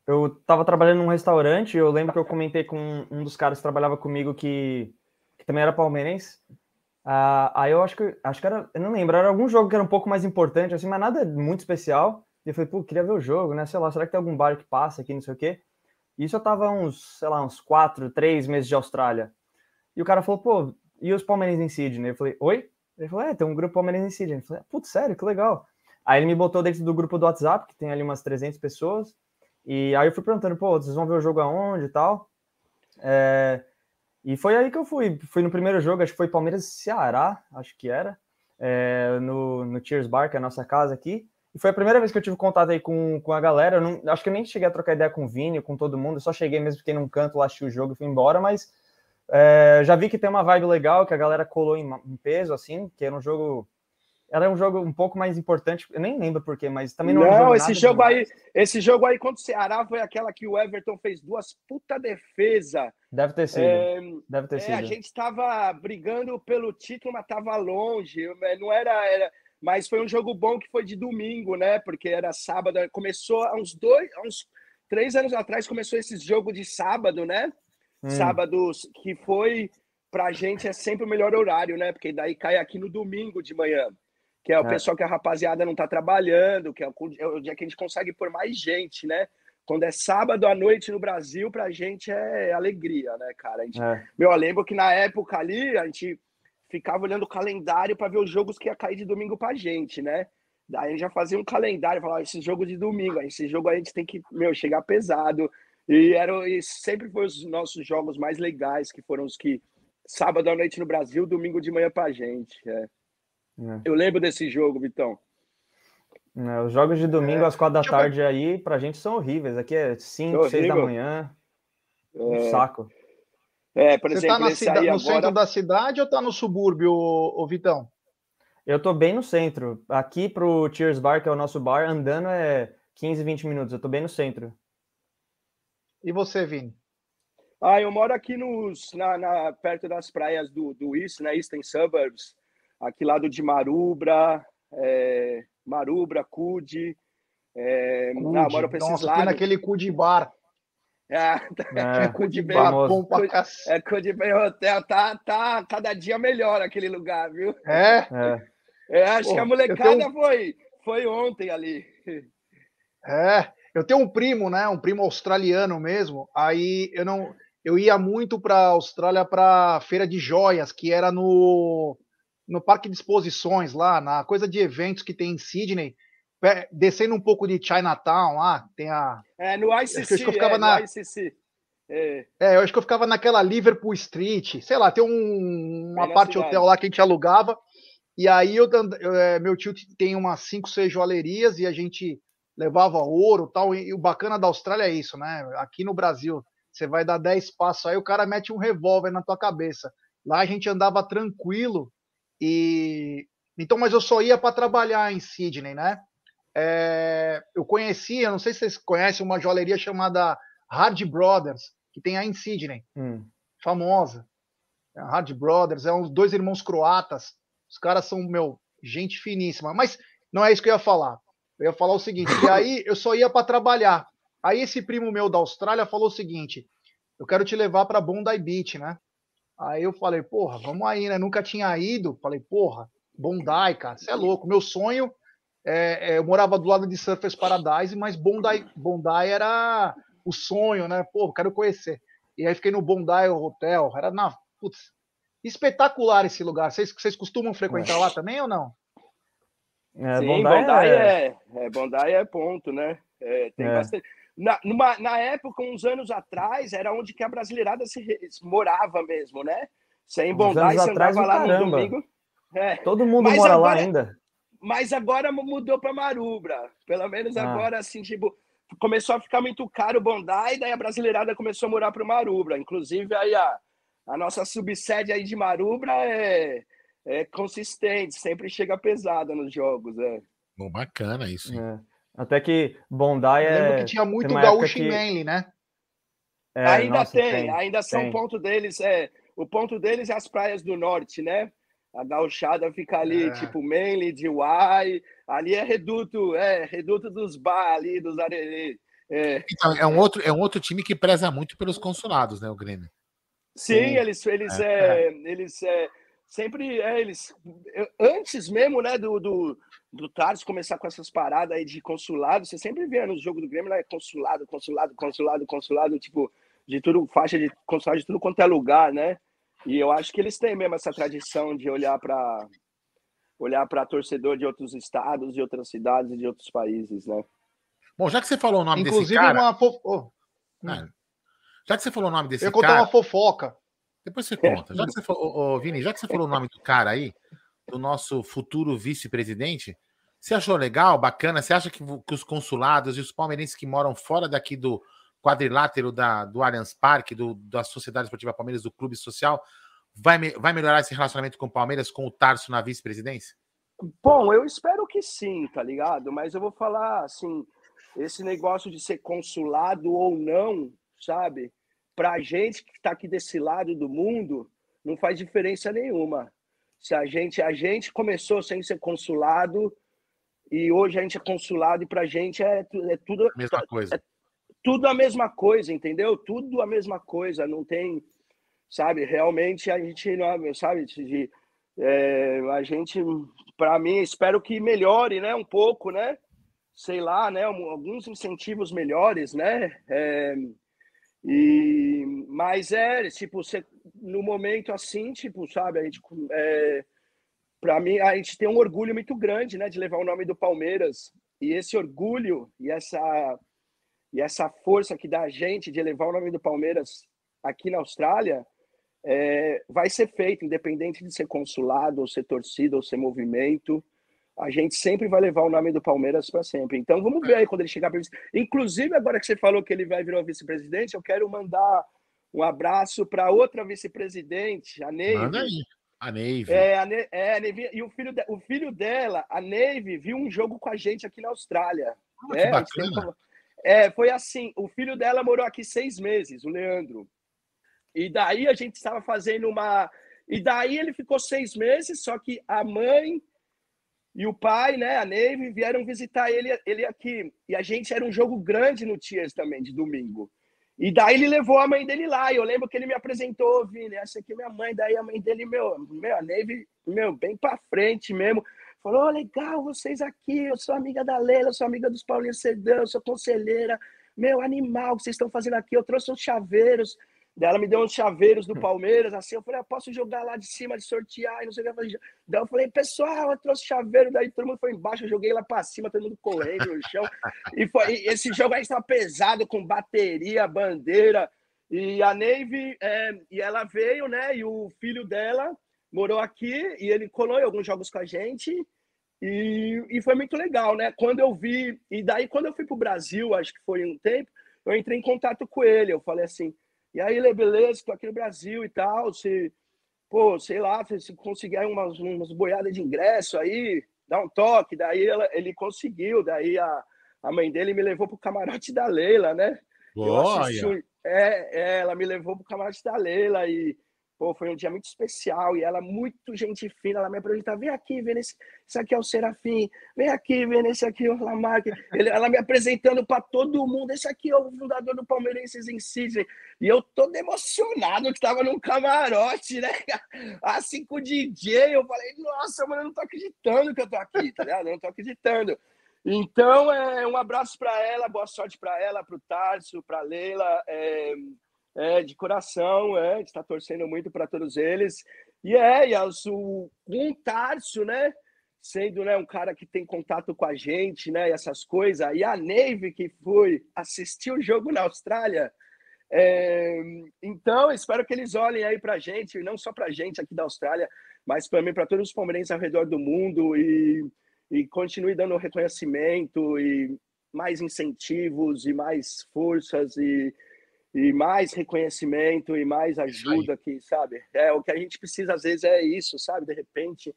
eu tava trabalhando num restaurante, eu lembro que eu comentei com um dos caras que trabalhava comigo que, que também era palmeirense. Uh, aí eu acho que acho que era, eu não lembro, era algum jogo que era um pouco mais importante, assim, mas nada muito especial. E eu falei, pô, queria ver o jogo, né? Sei lá, será que tem algum bar que passa aqui, não sei o quê. Isso eu tava uns, sei lá, uns quatro, três meses de Austrália. E o cara falou, pô, e os palmeirenses em Sydney? Eu falei, oi? Ele falou, é, tem um grupo palmeirense em Sydney. Eu falei, putz, sério, que legal. Aí ele me botou dentro do grupo do WhatsApp, que tem ali umas 300 pessoas. E aí eu fui perguntando, pô, vocês vão ver o jogo aonde e tal? É, e foi aí que eu fui. Fui no primeiro jogo, acho que foi Palmeiras Ceará, acho que era, é, no, no Cheers Bar, que é a nossa casa aqui. E foi a primeira vez que eu tive contato aí com, com a galera. Não, acho que eu nem cheguei a trocar ideia com o Vini, com todo mundo. Eu só cheguei mesmo, fiquei num canto lá, o jogo e fui embora. Mas é, já vi que tem uma vibe legal, que a galera colou em peso, assim, que era um jogo era um jogo um pouco mais importante. Eu nem lembro porquê, mas também não. É não, esse jogo demais. aí, esse jogo aí contra o Ceará foi aquela que o Everton fez duas puta defesa. Deve ter sido. É, Deve ter é, sido. A gente estava brigando pelo título, mas estava longe. É, não era, era, mas foi um jogo bom que foi de domingo, né? Porque era sábado. Começou há uns dois, há uns três anos atrás começou esse jogo de sábado, né? Hum. Sábados que foi pra gente é sempre o melhor horário, né? Porque daí cai aqui no domingo de manhã que é o é. pessoal que a rapaziada não está trabalhando, que é, é o dia que a gente consegue pôr mais gente, né? Quando é sábado à noite no Brasil, pra gente é alegria, né, cara? A gente, é. Meu, eu lembro que na época ali, a gente ficava olhando o calendário para ver os jogos que ia cair de domingo pra gente, né? Daí a gente já fazia um calendário, falava, esse jogo de domingo, esse jogo a gente tem que, meu, chegar pesado. E, era, e sempre foi os nossos jogos mais legais, que foram os que sábado à noite no Brasil, domingo de manhã pra gente. É. É. Eu lembro desse jogo, Vitão. É, os jogos de domingo é. às quatro da tarde aí, pra gente, são horríveis. Aqui é cinco, seis da manhã. Um é. saco. É, por Você exemplo, tá cida... no agora... centro da cidade ou tá no subúrbio, ô, Vitão? Eu tô bem no centro. Aqui pro Cheers Bar, que é o nosso bar, andando é 15, 20 minutos. Eu tô bem no centro. E você, Vini? Ah, eu moro aqui nos, na, na perto das praias do, do East, né? Eastern Suburbs aqui lado de Marubra, é, Marubra, Cude. É, Cude. Ah, esses Nossa, lados. naquele Cude Bar. É, é, Cude Bar, bom pra cacete. É, Cude Bar Hotel, tá, tá cada dia melhor aquele lugar, viu? É? É, é acho Pô, que a molecada tenho... foi, foi ontem ali. É, eu tenho um primo, né? Um primo australiano mesmo. Aí eu não, eu ia muito para Austrália para feira de joias, que era no no parque de exposições lá, na coisa de eventos que tem em Sydney, descendo um pouco de Chinatown lá, tem a. É, no ICC. Acho que eu ficava é, na... ICC. É. é. eu acho que eu ficava naquela Liverpool Street, sei lá, tem um, uma parte hotel lá que a gente alugava. E aí eu, eu, é, meu tio tem umas 5, 6 joalherias e a gente levava ouro tal. E, e o bacana da Austrália é isso, né? Aqui no Brasil, você vai dar 10 passos, aí o cara mete um revólver na tua cabeça. Lá a gente andava tranquilo, e então, mas eu só ia para trabalhar em Sydney, né? É, eu conhecia, não sei se vocês conhecem uma joalheria chamada Hard Brothers, que tem aí em Sydney, hum. famosa. É, Hard Brothers, é uns dois irmãos croatas. Os caras são, meu, gente finíssima. Mas não é isso que eu ia falar. Eu ia falar o seguinte: e aí eu só ia para trabalhar. Aí esse primo meu da Austrália falou o seguinte: eu quero te levar para Bondi Beach, né? Aí eu falei, porra, vamos aí, né? Nunca tinha ido. Falei, porra, Bondi, cara, você é louco. Meu sonho, é, é, eu morava do lado de Surfers Paradise, mas Bondi, Bondi era o sonho, né? Pô, quero conhecer. E aí fiquei no Bondi Hotel, era na. Putz, espetacular esse lugar. Vocês, vocês costumam frequentar é. lá também ou não? É, Sim, Bondi, Bondi é... é, é Bondi é ponto, né? É, tem é. bastante. Na, numa, na época, uns anos atrás, era onde que a brasileirada se, se morava mesmo, né? Você em Bondade, você andava lá caramba. no domingo. É. Todo mundo mas mora agora, lá ainda. Mas agora mudou para Marubra. Pelo menos ah. agora, assim, tipo, começou a ficar muito caro o Bondi, daí a brasileirada começou a morar para o Marubra. Inclusive, aí a, a nossa subsede aí de Marubra é, é consistente, sempre chega pesada nos jogos. É. Bom, bacana isso. É. Até que Bondi é. Lembro que tinha muito gaúcho que... em Manly, né? É, ainda nossa, tem, tem, ainda são tem. ponto deles. É, o ponto deles é as praias do norte, né? A gauchada fica ali, é. tipo, Manly, de Uai, ali é reduto, é, reduto dos bar ali, dos arerê. É. Então, é um, outro, é um outro time que preza muito pelos consulados, né, o Grêmio? Sim, Sim. eles, eles, é, é, é. eles é, sempre, é, eles, antes mesmo, né, do, do, do Tarso começar com essas paradas aí de consulado, você sempre vê no jogo do Grêmio, né, consulado, consulado, consulado, consulado, tipo, de tudo, faixa de consulado de tudo quanto é lugar, né? E eu acho que eles têm mesmo essa tradição de olhar para olhar para torcedor de outros estados, de outras cidades e de outros países, né? Bom, já que você falou o nome Inclusive desse cara... uma fo... oh. ah, já que você falou o nome desse eu cara... Eu contar uma fofoca. Depois você conta. Já que você falou, oh, Vini, já que você falou o nome do cara aí, do nosso futuro vice-presidente, você achou legal, bacana? Você acha que, que, os consulados e os palmeirenses que moram fora daqui do quadrilátero da, do Allianz Parque, do, da Sociedade Esportiva Palmeiras, do Clube Social, vai, vai melhorar esse relacionamento com o Palmeiras, com o Tarso na vice-presidência? Bom, eu espero que sim, tá ligado? Mas eu vou falar assim, esse negócio de ser consulado ou não, sabe? Pra gente que tá aqui desse lado do mundo, não faz diferença nenhuma. Se a gente, a gente começou sem ser consulado e hoje a gente é consulado e pra gente é, é tudo a mesma coisa. É tudo a mesma coisa, entendeu? Tudo a mesma coisa, não tem, sabe? Realmente a gente não, sabe? De, é, a gente, para mim, espero que melhore, né? Um pouco, né? Sei lá, né? Alguns incentivos melhores, né? É, e, mas é, tipo, você, no momento assim, tipo, sabe? A gente, é, para mim, a gente tem um orgulho muito grande, né? De levar o nome do Palmeiras. E esse orgulho e essa e essa força que dá a gente de elevar o nome do Palmeiras aqui na Austrália é, vai ser feito, independente de ser consulado, ou ser torcida, ou ser movimento. A gente sempre vai levar o nome do Palmeiras para sempre. Então vamos ver aí quando ele chegar. Inclusive, agora que você falou que ele vai virar vice-presidente, eu quero mandar um abraço para outra vice-presidente, a Neive. Manda aí. A Neive. É, a, ne é, a Neive, e o filho, de, o filho dela, a Neive, viu um jogo com a gente aqui na Austrália. Ah, é, bacana. É, foi assim, o filho dela morou aqui seis meses, o Leandro. E daí a gente estava fazendo uma. E daí ele ficou seis meses, só que a mãe e o pai, né, a Neve, vieram visitar ele, ele aqui. E a gente era um jogo grande no Tiers também, de domingo. E daí ele levou a mãe dele lá. E eu lembro que ele me apresentou, Vini, essa aqui é minha mãe. Daí a mãe dele, meu, meu a Neve, meu, bem para frente mesmo. Falou, oh, legal, vocês aqui, eu sou amiga da Leila, sou amiga dos Paulinhos Sedã, eu sou conselheira. Meu, animal, que vocês estão fazendo aqui, eu trouxe uns chaveiros. Daí ela me deu uns chaveiros do Palmeiras, assim, eu falei, ah, posso jogar lá de cima, de sortear, e não sei o que. Daí eu falei, pessoal, eu trouxe chaveiro, daí todo mundo foi embaixo, eu joguei lá pra cima, todo mundo correndo no chão. E, foi, e esse jogo aí estava pesado, com bateria, bandeira. E a Navy, é, e ela veio, né, e o filho dela morou aqui, e ele colou em alguns jogos com a gente, e, e foi muito legal, né? Quando eu vi, e daí quando eu fui pro Brasil, acho que foi um tempo, eu entrei em contato com ele, eu falei assim, e aí, Lê, beleza, estou aqui no Brasil e tal. Se, pô, sei lá, se conseguir umas, umas boiadas de ingresso aí, dá um toque. Daí ela, ele conseguiu, daí a, a mãe dele me levou pro camarote da Leila, né? Olha. É, é, ela me levou pro camarote da Leila e Pô, foi um dia muito especial e ela muito gente fina, ela me apresentou, vem aqui, Vênus, esse aqui é o Serafim, vem aqui, Vênus, esse aqui é o Lamarck. Ela me apresentando para todo mundo, esse aqui é o fundador do Palmeirenses em. E eu todo emocionado que estava num camarote, né? Assim com o DJ, eu falei, nossa, mano, eu não tô acreditando que eu tô aqui, tá ligado? Eu não tô acreditando. Então, é, um abraço para ela, boa sorte para ela, para o Tarso, para Leila. É, é, de coração, é, está torcendo muito para todos eles. E é, e as, o, um Tarso, né? Sendo né, um cara que tem contato com a gente, né? E essas coisas. E a Neve, que foi assistir o jogo na Austrália. É, então, espero que eles olhem aí para a gente, não só para a gente aqui da Austrália, mas também para todos os palmeirenses ao redor do mundo e, e continue dando reconhecimento e, mais incentivos e mais forças e, e mais reconhecimento e mais ajuda que, sabe? É o que a gente precisa às vezes é isso, sabe? De repente,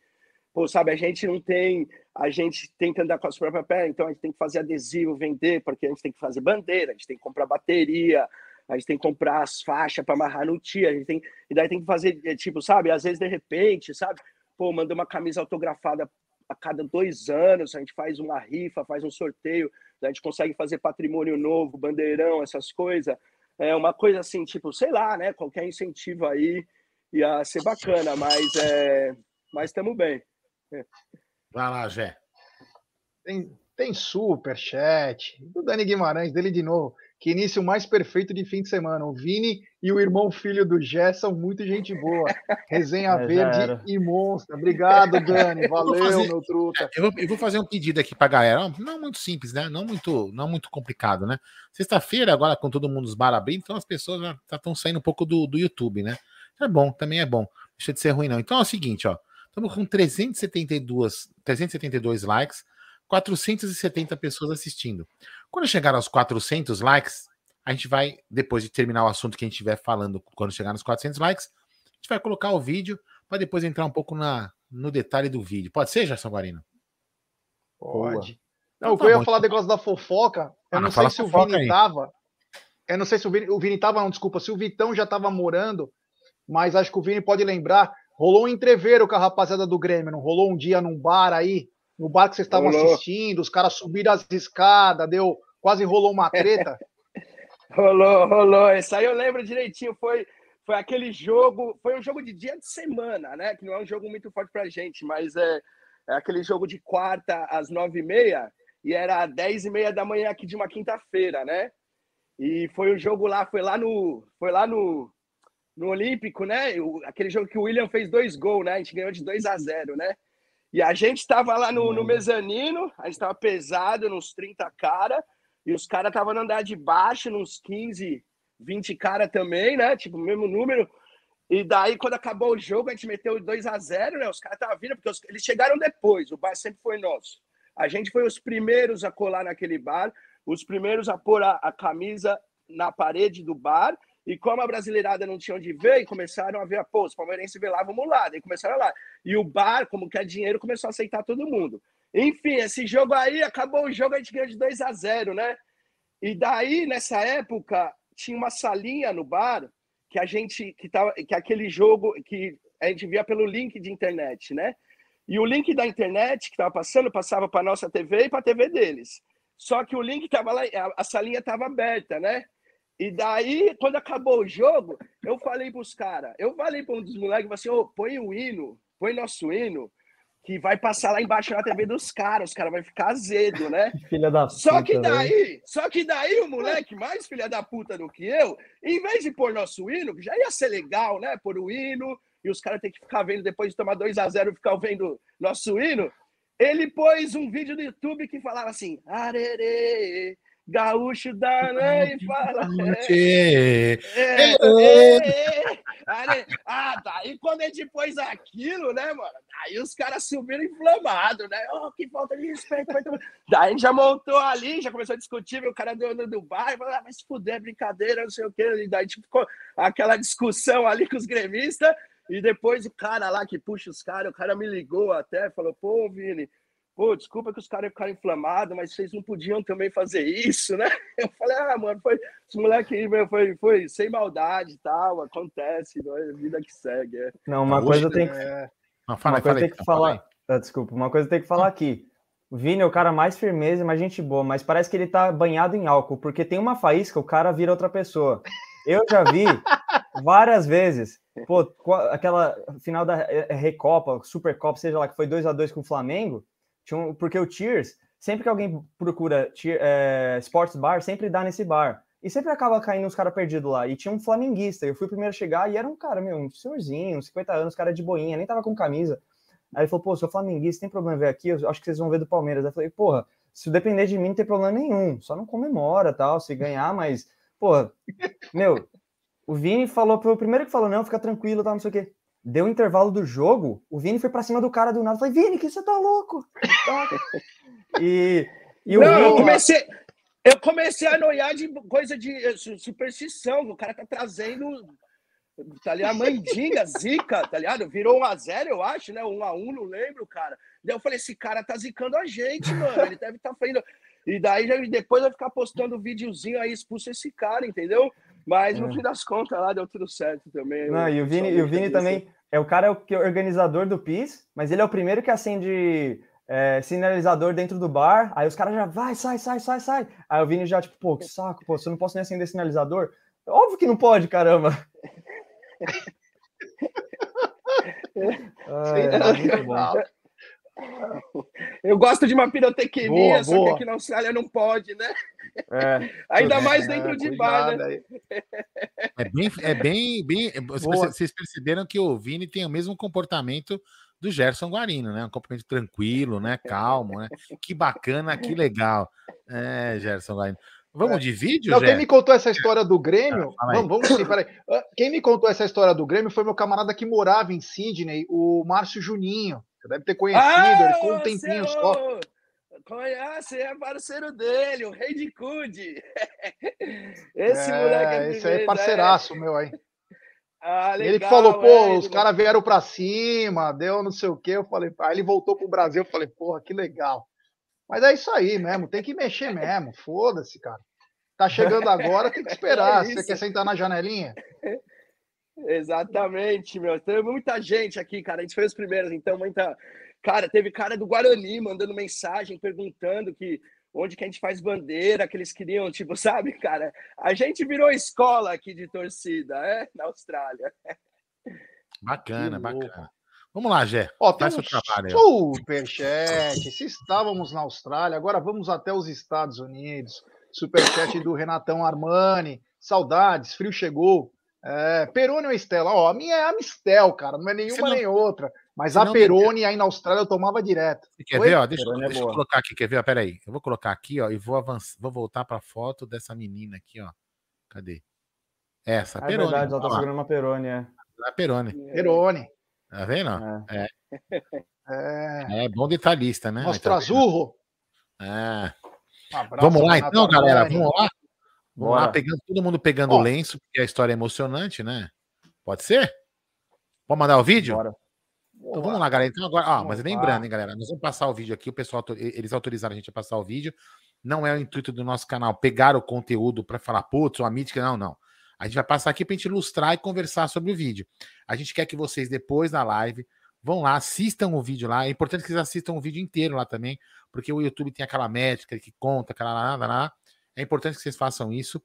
pô, sabe, a gente não tem, a gente tem que andar com as próprias pernas, então a gente tem que fazer adesivo, vender, porque a gente tem que fazer bandeira, a gente tem que comprar bateria, a gente tem que comprar as faixas para amarrar no tia, a gente tem, e daí tem que fazer, é, tipo, sabe, às vezes de repente, sabe? Pô, manda uma camisa autografada a cada dois anos, a gente faz uma rifa, faz um sorteio, a gente consegue fazer patrimônio novo, bandeirão, essas coisas. É uma coisa assim, tipo, sei lá, né? Qualquer incentivo aí ia ser bacana, mas é, mas estamos bem. É. Vai lá, Jé. Tem, tem super chat do Dani Guimarães, dele de novo. Que início mais perfeito de fim de semana. O Vini e o irmão filho do Gé são muito gente boa. Resenha é, verde e monstra. Obrigado, Dani. Valeu, fazer, meu truta. Eu vou, eu vou, fazer um pedido aqui pra galera. Não muito simples, né? Não muito, não muito complicado, né? Sexta-feira, agora com todo mundo os bar abrindo, então as pessoas já estão saindo um pouco do, do YouTube, né? É bom, também é bom. Deixa de ser ruim, não. Então é o seguinte, ó. Estamos com 372, 372 likes, 470 pessoas assistindo. Quando chegar aos 400 likes, a gente vai, depois de terminar o assunto que a gente estiver falando, quando chegar nos 400 likes, a gente vai colocar o vídeo para depois entrar um pouco na, no detalhe do vídeo. Pode ser, Gerson Guarino? Pode. Não, então, o que eu ia falar do negócio da fofoca, eu ah, não sei se o Vini aí. tava. Eu não sei se o Vini, o Vini tava, não, desculpa, se o Vitão já tava morando, mas acho que o Vini pode lembrar. Rolou um entreveiro com a rapaziada do Grêmio, não rolou um dia num bar aí, no bar que vocês estavam assistindo, os caras subiram as escadas, deu, quase rolou uma treta. rolou, rolou. Isso aí eu lembro direitinho, foi foi aquele jogo, foi um jogo de dia de semana, né? Que não é um jogo muito forte pra gente, mas é, é aquele jogo de quarta às nove e meia e era dez e meia da manhã aqui de uma quinta-feira, né? E foi um jogo lá, foi lá no, foi lá no, no Olímpico, né? Aquele jogo que o William fez dois gols, né? A gente ganhou de 2 a 0 né? E a gente estava lá no, no, mezanino, a gente estava pesado, nos 30 cara, e os caras estavam no andar de baixo, nos 15, 20 cara também, né? Tipo, mesmo número. E daí, quando acabou o jogo, a gente meteu 2 a 0 né? Os caras estavam vindo, porque os, eles chegaram depois, o bar sempre foi nosso. A gente foi os primeiros a colar naquele bar, os primeiros a pôr a, a camisa na parede do bar e como a brasileirada não tinha onde ver, começaram a ver, pô, os palmeirenses vê lá, vamos lá. Daí começaram lá. E o bar, como quer dinheiro, começou a aceitar todo mundo. Enfim, esse jogo aí, acabou o jogo, a gente ganhou de 2 a 0 né? E daí, nessa época, tinha uma salinha no bar que a gente, que tava, que aquele jogo que a gente via pelo link de internet, né? E o link da internet que estava passando, passava para nossa TV e para a TV deles. Só que o link estava lá, a, a salinha estava aberta, né? E daí, quando acabou o jogo, eu falei para os caras, eu falei para um dos moleques, assim, oh, põe o hino, põe nosso hino, que vai passar lá embaixo na TV dos caras, os caras vai ficar azedo, né? Filha da só que daí, só que daí o moleque, mais filha da puta do que eu, em vez de pôr nosso hino, que já ia ser legal, né? Pôr o hino, e os caras ter que ficar vendo depois de tomar 2 a 0 ficar vendo nosso hino, ele pôs um vídeo no YouTube que falava assim: arerê, gaúcho da e fala. É, é, é, ah, daí quando a gente pôs aquilo, né, mano? Aí os caras subiram inflamados, né? Oh, que falta de respeito. Daí a gente já montou ali, já começou a discutir, o cara do, do bairro, falou, ah, mas se fuder, é brincadeira, não sei o quê. E daí tipo, ficou aquela discussão ali com os gremistas. E depois o cara lá que puxa os caras, o cara me ligou até, falou, pô, Vini, pô, desculpa que os caras ficaram inflamados, mas vocês não podiam também fazer isso, né? Eu falei, ah, mano, foi, esse moleque aí, foi, foi sem maldade e tal, acontece, não é vida que segue. É. Não, uma coisa tem que, é... não, fala, uma coisa tem que falar, ah, desculpa, uma coisa tem que falar aqui. O Vini é o cara mais firmeza, mais gente boa, mas parece que ele tá banhado em álcool, porque tem uma faísca, o cara vira outra pessoa. Eu já vi várias vezes. Pô, aquela final da é, Recopa, Supercopa, seja lá, que foi 2 a 2 com o Flamengo, um, porque o Cheers, sempre que alguém procura é, Sports Bar, sempre dá nesse bar. E sempre acaba caindo uns caras perdidos lá. E tinha um flamenguista. Eu fui o primeiro a chegar e era um cara, meu, um senhorzinho, uns 50 anos, cara de boinha, nem tava com camisa. Aí ele falou, pô, sou flamenguista, tem problema ver aqui? Eu acho que vocês vão ver do Palmeiras. Aí eu falei, porra, se depender de mim, não tem problema nenhum. Só não comemora, tal, se ganhar, mas, porra, meu, o Vini falou, foi o primeiro que falou, não, fica tranquilo, tal, não sei o quê deu o intervalo do jogo, o Vini foi para cima do cara do nada. Eu falei, Vini, que você tá louco? e, e o não, Vini... eu comecei. Eu comecei a noiar de coisa de eh, superstição. O cara tá trazendo tá ali a mandinga, zica, tá ligado? Virou 1x0, eu acho, né? 1x1, não lembro, cara. Daí eu falei, esse cara tá zicando a gente, mano. Ele deve estar tá fazendo. E daí depois vai ficar postando videozinho aí, expulsa esse cara, entendeu? Mas no é. fim das contas lá deu tudo certo também. Não, e o Vini, e o Vini também é o cara que é o organizador do PIS, mas ele é o primeiro que acende é, sinalizador dentro do bar. Aí os caras já vai, sai, sai, sai, sai. Aí o Vini já, tipo, pô, que saco, pô, você não posso nem acender sinalizador. Óbvio que não pode, caramba. ah, é, muito bom. Eu gosto de uma pirotecnia, boa, só boa. que aqui na Austrália não pode, né? É, Ainda mais é, dentro de bar, né? É bem, é bem, bem. Vocês perceberam que o Vini tem o mesmo comportamento do Gerson Guarino, né? Um comportamento tranquilo, né? Calmo, né? Que bacana, que legal. É, Gerson Guarino. Vamos é. de vídeo, Não, quem me contou essa história do Grêmio. Ah, vamos, vamos sim, peraí. Ah, quem me contou essa história do Grêmio foi meu camarada que morava em Sydney, o Márcio Juninho. Você deve ter conhecido, ah, ele ficou um tempinho seu... só. Conhece, é parceiro dele, o Rei de Cude. Esse é, moleque é Esse aí é parceiraço é. meu aí. Ah, legal, ele que falou, pô, é, os caras vieram pra cima, deu não sei o quê. Eu falei, aí ele voltou pro Brasil, eu falei, porra, que legal. Mas é isso aí mesmo, tem que mexer mesmo. Foda-se, cara. Tá chegando agora, tem que esperar. É Você quer sentar na janelinha? Exatamente, meu. Tem muita gente aqui, cara. A gente foi os primeiros, então muita. Cara, teve cara do Guarani mandando mensagem perguntando que onde que a gente faz bandeira, que eles queriam, tipo, sabe, cara? A gente virou escola aqui de torcida, é, na Austrália. Bacana, bacana. Vamos lá, Gé. Ó, tem um superchat. Se estávamos na Austrália, agora vamos até os Estados Unidos. Superchat do Renatão Armani. Saudades, frio chegou. É, Peroni ou Estela? Ó, a minha é a Mistel, cara, não é nenhuma não... nem outra. Mas a Peroni aí na Austrália eu tomava direto. Você quer Oi? ver? Ó, deixa, é deixa eu colocar aqui, quer ver? Ó, peraí. Eu vou colocar aqui, ó, e vou avançar, vou voltar para a foto dessa menina aqui, ó. Cadê? Essa, é Peroni. verdade, ela tá segurando uma Peroni, é. A Peroni. Peroni. Tá vendo? É. É, é bom detalhista, né? Mostra tá azul. É. Um vamos lá então, galera. Vamos lá. Vamos Bora. lá, pegando, todo mundo pegando o lenço, porque a história é emocionante, né? Pode ser? Vamos mandar o vídeo? Bora. Então vamos lá, galera. Então agora, ah, mas lembrando, hein, galera, nós vamos passar o vídeo aqui, o pessoal, eles autorizaram a gente a passar o vídeo. Não é o intuito do nosso canal pegar o conteúdo para falar, putz, uma mítica, não, não. A gente vai passar aqui para a gente ilustrar e conversar sobre o vídeo. A gente quer que vocês, depois da live, vão lá, assistam o vídeo lá. É importante que vocês assistam o vídeo inteiro lá também, porque o YouTube tem aquela métrica que conta, aquela lá, lá, lá. É importante que vocês façam isso.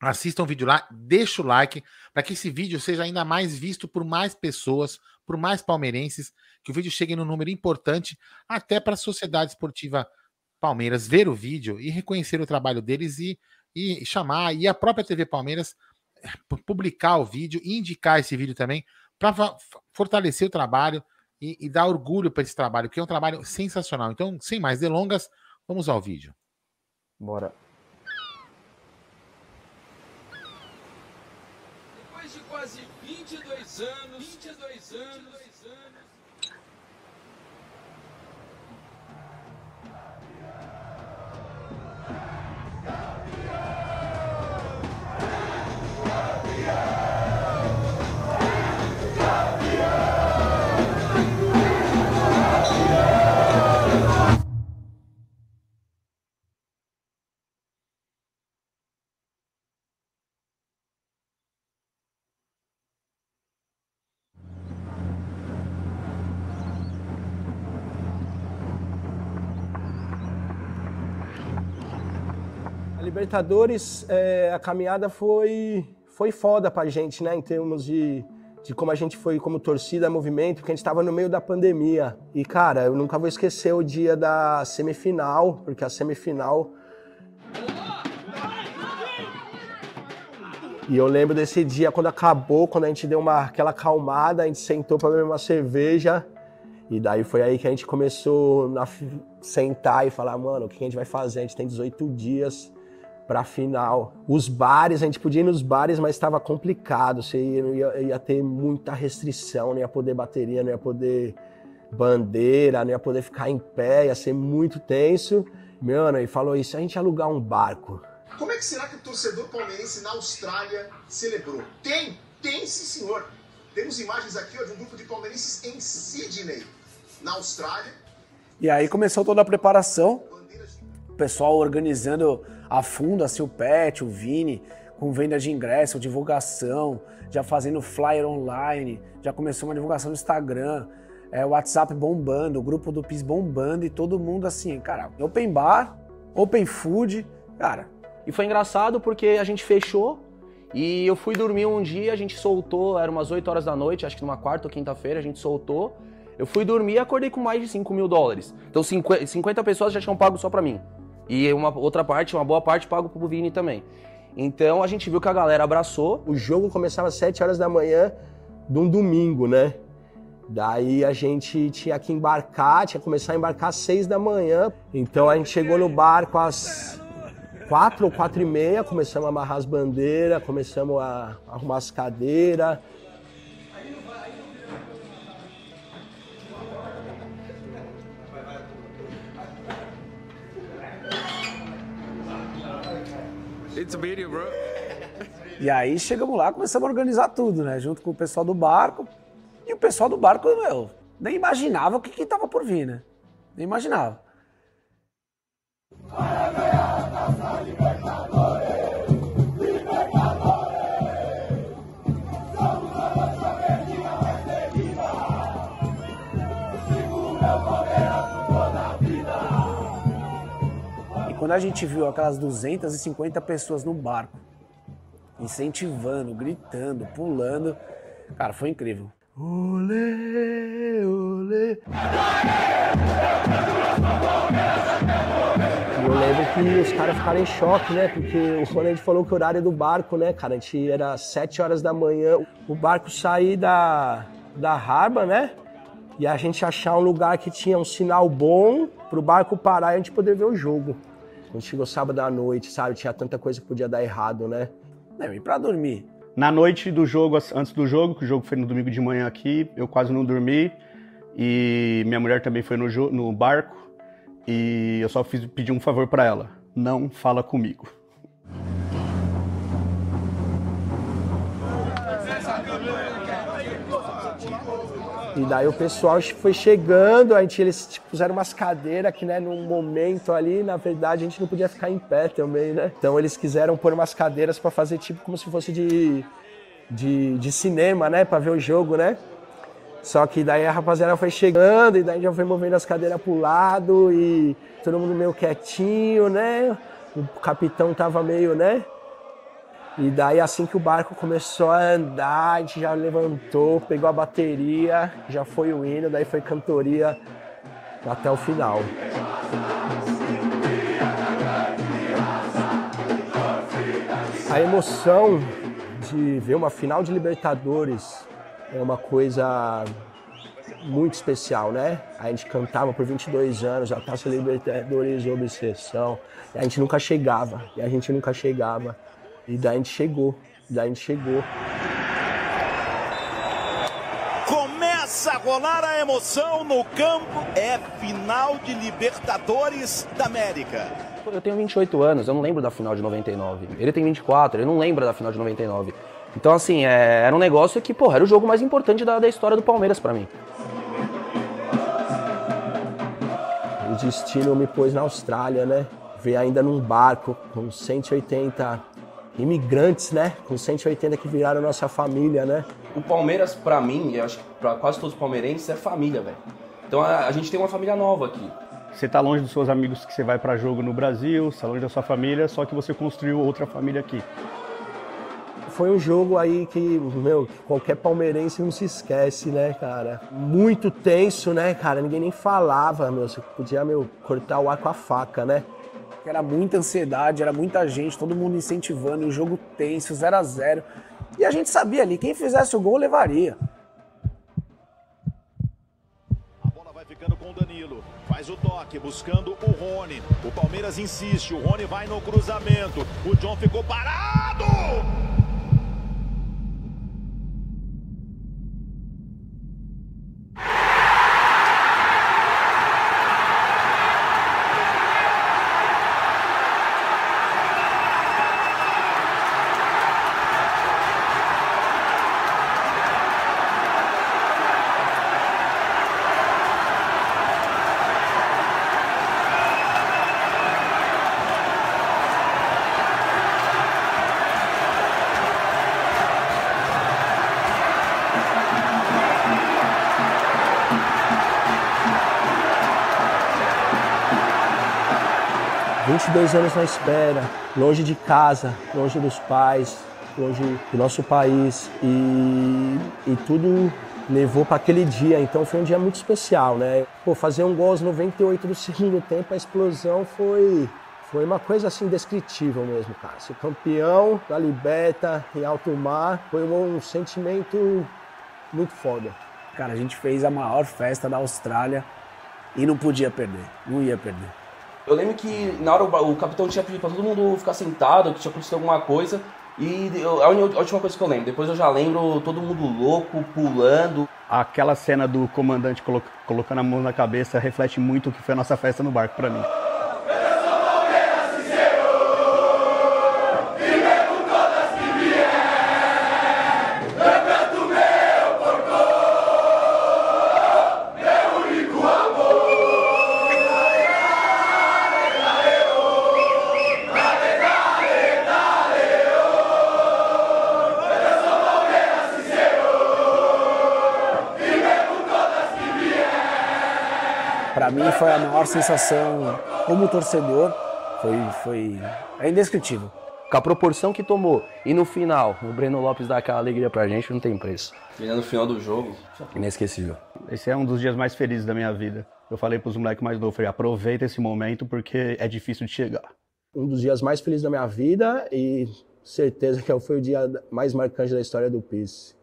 Assistam o vídeo lá, deixa o like para que esse vídeo seja ainda mais visto por mais pessoas, por mais palmeirenses, que o vídeo chegue no número importante, até para a Sociedade Esportiva Palmeiras ver o vídeo e reconhecer o trabalho deles e, e chamar, e a própria TV Palmeiras eh, publicar o vídeo e indicar esse vídeo também para fortalecer o trabalho e, e dar orgulho para esse trabalho, que é um trabalho sensacional. Então, sem mais delongas, vamos ao vídeo. Bora. Depois de quase 22 anos, 22 anos Libertadores, é, a caminhada foi, foi foda pra gente, né? Em termos de, de como a gente foi como torcida, movimento, porque a gente estava no meio da pandemia. E, cara, eu nunca vou esquecer o dia da semifinal, porque a semifinal. E eu lembro desse dia quando acabou, quando a gente deu uma, aquela acalmada, a gente sentou para beber uma cerveja. E daí foi aí que a gente começou a sentar e falar, mano, o que a gente vai fazer? A gente tem 18 dias para a final. Os bares, a gente podia ir nos bares, mas estava complicado. Você ia, ia, ter muita restrição, não ia poder bateria, não ia poder bandeira, não ia poder ficar em pé, ia ser muito tenso. Mano, e falou isso, a gente alugar um barco. Como é que será que o torcedor palmeirense na Austrália celebrou? Tem, tem sim senhor. Temos imagens aqui ó, de um grupo de palmeirenses em Sydney, na Austrália. E aí começou toda a preparação, o pessoal organizando a fundo, assim, o Pet, o Vini, com venda de ingresso, divulgação, já fazendo flyer online, já começou uma divulgação no Instagram, é, WhatsApp bombando, o grupo do PIS bombando e todo mundo assim, cara, open bar, open food, cara. E foi engraçado porque a gente fechou e eu fui dormir um dia, a gente soltou, era umas 8 horas da noite, acho que numa quarta ou quinta-feira, a gente soltou. Eu fui dormir e acordei com mais de 5 mil dólares. Então 50 pessoas já tinham pago só pra mim. E uma outra parte, uma boa parte, pago pro Vini também. Então a gente viu que a galera abraçou. O jogo começava às 7 horas da manhã de um domingo, né? Daí a gente tinha que embarcar, tinha que começar a embarcar às 6 da manhã. Então a gente chegou no barco às 4 ou 4 e meia, começamos a amarrar as bandeiras, começamos a arrumar as cadeiras. It's a video, bro. E aí chegamos lá, começamos a organizar tudo, né? Junto com o pessoal do barco. E o pessoal do barco, meu, nem imaginava o que, que tava por vir, né? Nem imaginava. Quando a gente viu aquelas 250 pessoas no barco, incentivando, gritando, pulando, cara, foi incrível. Olê, olê. eu lembro que os caras ficaram em choque, né? Porque quando a gente falou que o horário do barco, né, cara? A gente era 7 horas da manhã, o barco sair da, da harba, né? E a gente achar um lugar que tinha um sinal bom pro barco parar e a gente poder ver o jogo. Gente chegou sábado à noite, sabe? Tinha tanta coisa que podia dar errado, né? Não, e pra dormir? Na noite do jogo, antes do jogo, que o jogo foi no domingo de manhã aqui, eu quase não dormi. E minha mulher também foi no, no barco. E eu só fiz pedir um favor para ela: não fala comigo. E daí o pessoal foi chegando, a gente, eles tipo, puseram umas cadeiras que, né, num momento ali, na verdade, a gente não podia ficar em pé também, né? Então eles quiseram pôr umas cadeiras para fazer tipo como se fosse de, de, de cinema, né? Para ver o jogo, né? Só que daí a rapaziada foi chegando e daí já foi movendo as cadeiras pro lado e todo mundo meio quietinho, né? O capitão tava meio, né? E daí assim que o barco começou a andar, a gente já levantou, pegou a bateria, já foi o hino, daí foi cantoria até o final. A emoção de ver uma final de Libertadores é uma coisa muito especial, né? A gente cantava por 22 anos, a Taça Libertadores Obsessão, e a gente nunca chegava, e a gente nunca chegava. E daí a gente chegou, daí a gente chegou. Começa a rolar a emoção no campo. É final de Libertadores da América. Eu tenho 28 anos, eu não lembro da final de 99. Ele tem 24, ele não lembra da final de 99. Então, assim, é, era um negócio que, porra, era o jogo mais importante da, da história do Palmeiras para mim. O destino me pôs na Austrália, né? Ver ainda num barco com 180 imigrantes, né? Com 180 que viraram nossa família, né? O Palmeiras, para mim, eu acho que pra quase todos os palmeirenses, é família, velho. Então a, a, gente tem uma família nova aqui. Você tá longe dos seus amigos que você vai para jogo no Brasil, você tá longe da sua família, só que você construiu outra família aqui. Foi um jogo aí que, meu, qualquer palmeirense não se esquece, né, cara? Muito tenso, né, cara? Ninguém nem falava, meu. Você podia, meu, cortar o ar com a faca, né? Era muita ansiedade, era muita gente, todo mundo incentivando, o jogo tenso, 0 a 0 E a gente sabia ali, quem fizesse o gol levaria. A bola vai ficando com o Danilo. Faz o toque, buscando o Rony. O Palmeiras insiste, o Rony vai no cruzamento. O John ficou parado! 22 anos na espera, longe de casa, longe dos pais, longe do nosso país e, e tudo levou para aquele dia, então foi um dia muito especial, né? Pô, fazer um gol aos 98 do segundo tempo, a explosão foi foi uma coisa assim indescritível mesmo, cara. Ser campeão da Liberta em alto mar foi um sentimento muito foda. Cara, a gente fez a maior festa da Austrália e não podia perder, não ia perder. Eu lembro que na hora o, o capitão tinha pedido pra todo mundo ficar sentado, que tinha acontecido alguma coisa. E eu, a última coisa que eu lembro, depois eu já lembro todo mundo louco, pulando. Aquela cena do comandante colo colocando a mão na cabeça reflete muito o que foi a nossa festa no barco para mim. Foi a maior sensação como torcedor, foi, foi é indescritível. Com a proporção que tomou e no final o Breno Lopes dá aquela alegria pra gente, não tem preço. E no final do jogo, inesquecível. Esse é um dos dias mais felizes da minha vida. Eu falei pros moleques mais novos, falei, aproveita esse momento porque é difícil de chegar. Um dos dias mais felizes da minha vida e certeza que foi o dia mais marcante da história do PIS.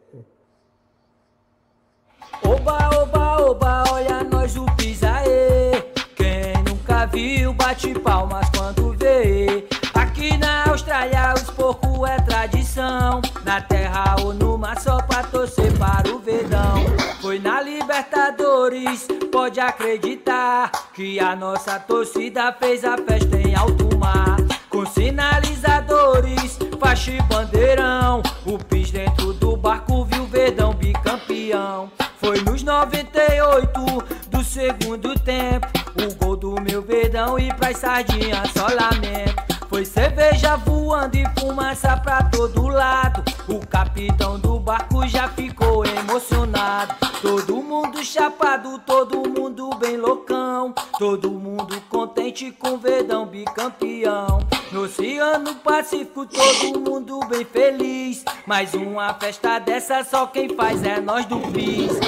Oba, oba, oba, olha nós o PIS aê. Quem nunca viu bate palmas quando vê. Aqui na Austrália os porcos é tradição. Na terra ou no mar só pra torcer para o verdão. Foi na Libertadores, pode acreditar. Que a nossa torcida fez a festa em alto mar. Sardinhas só lamento. Foi cerveja voando e fumaça pra todo lado. O capitão do barco já ficou emocionado. Todo mundo chapado, todo mundo bem loucão. Todo mundo contente com verdão bicampeão. No Oceano Pacífico, todo mundo bem feliz. Mais uma festa dessa, só quem faz é nós do PIS.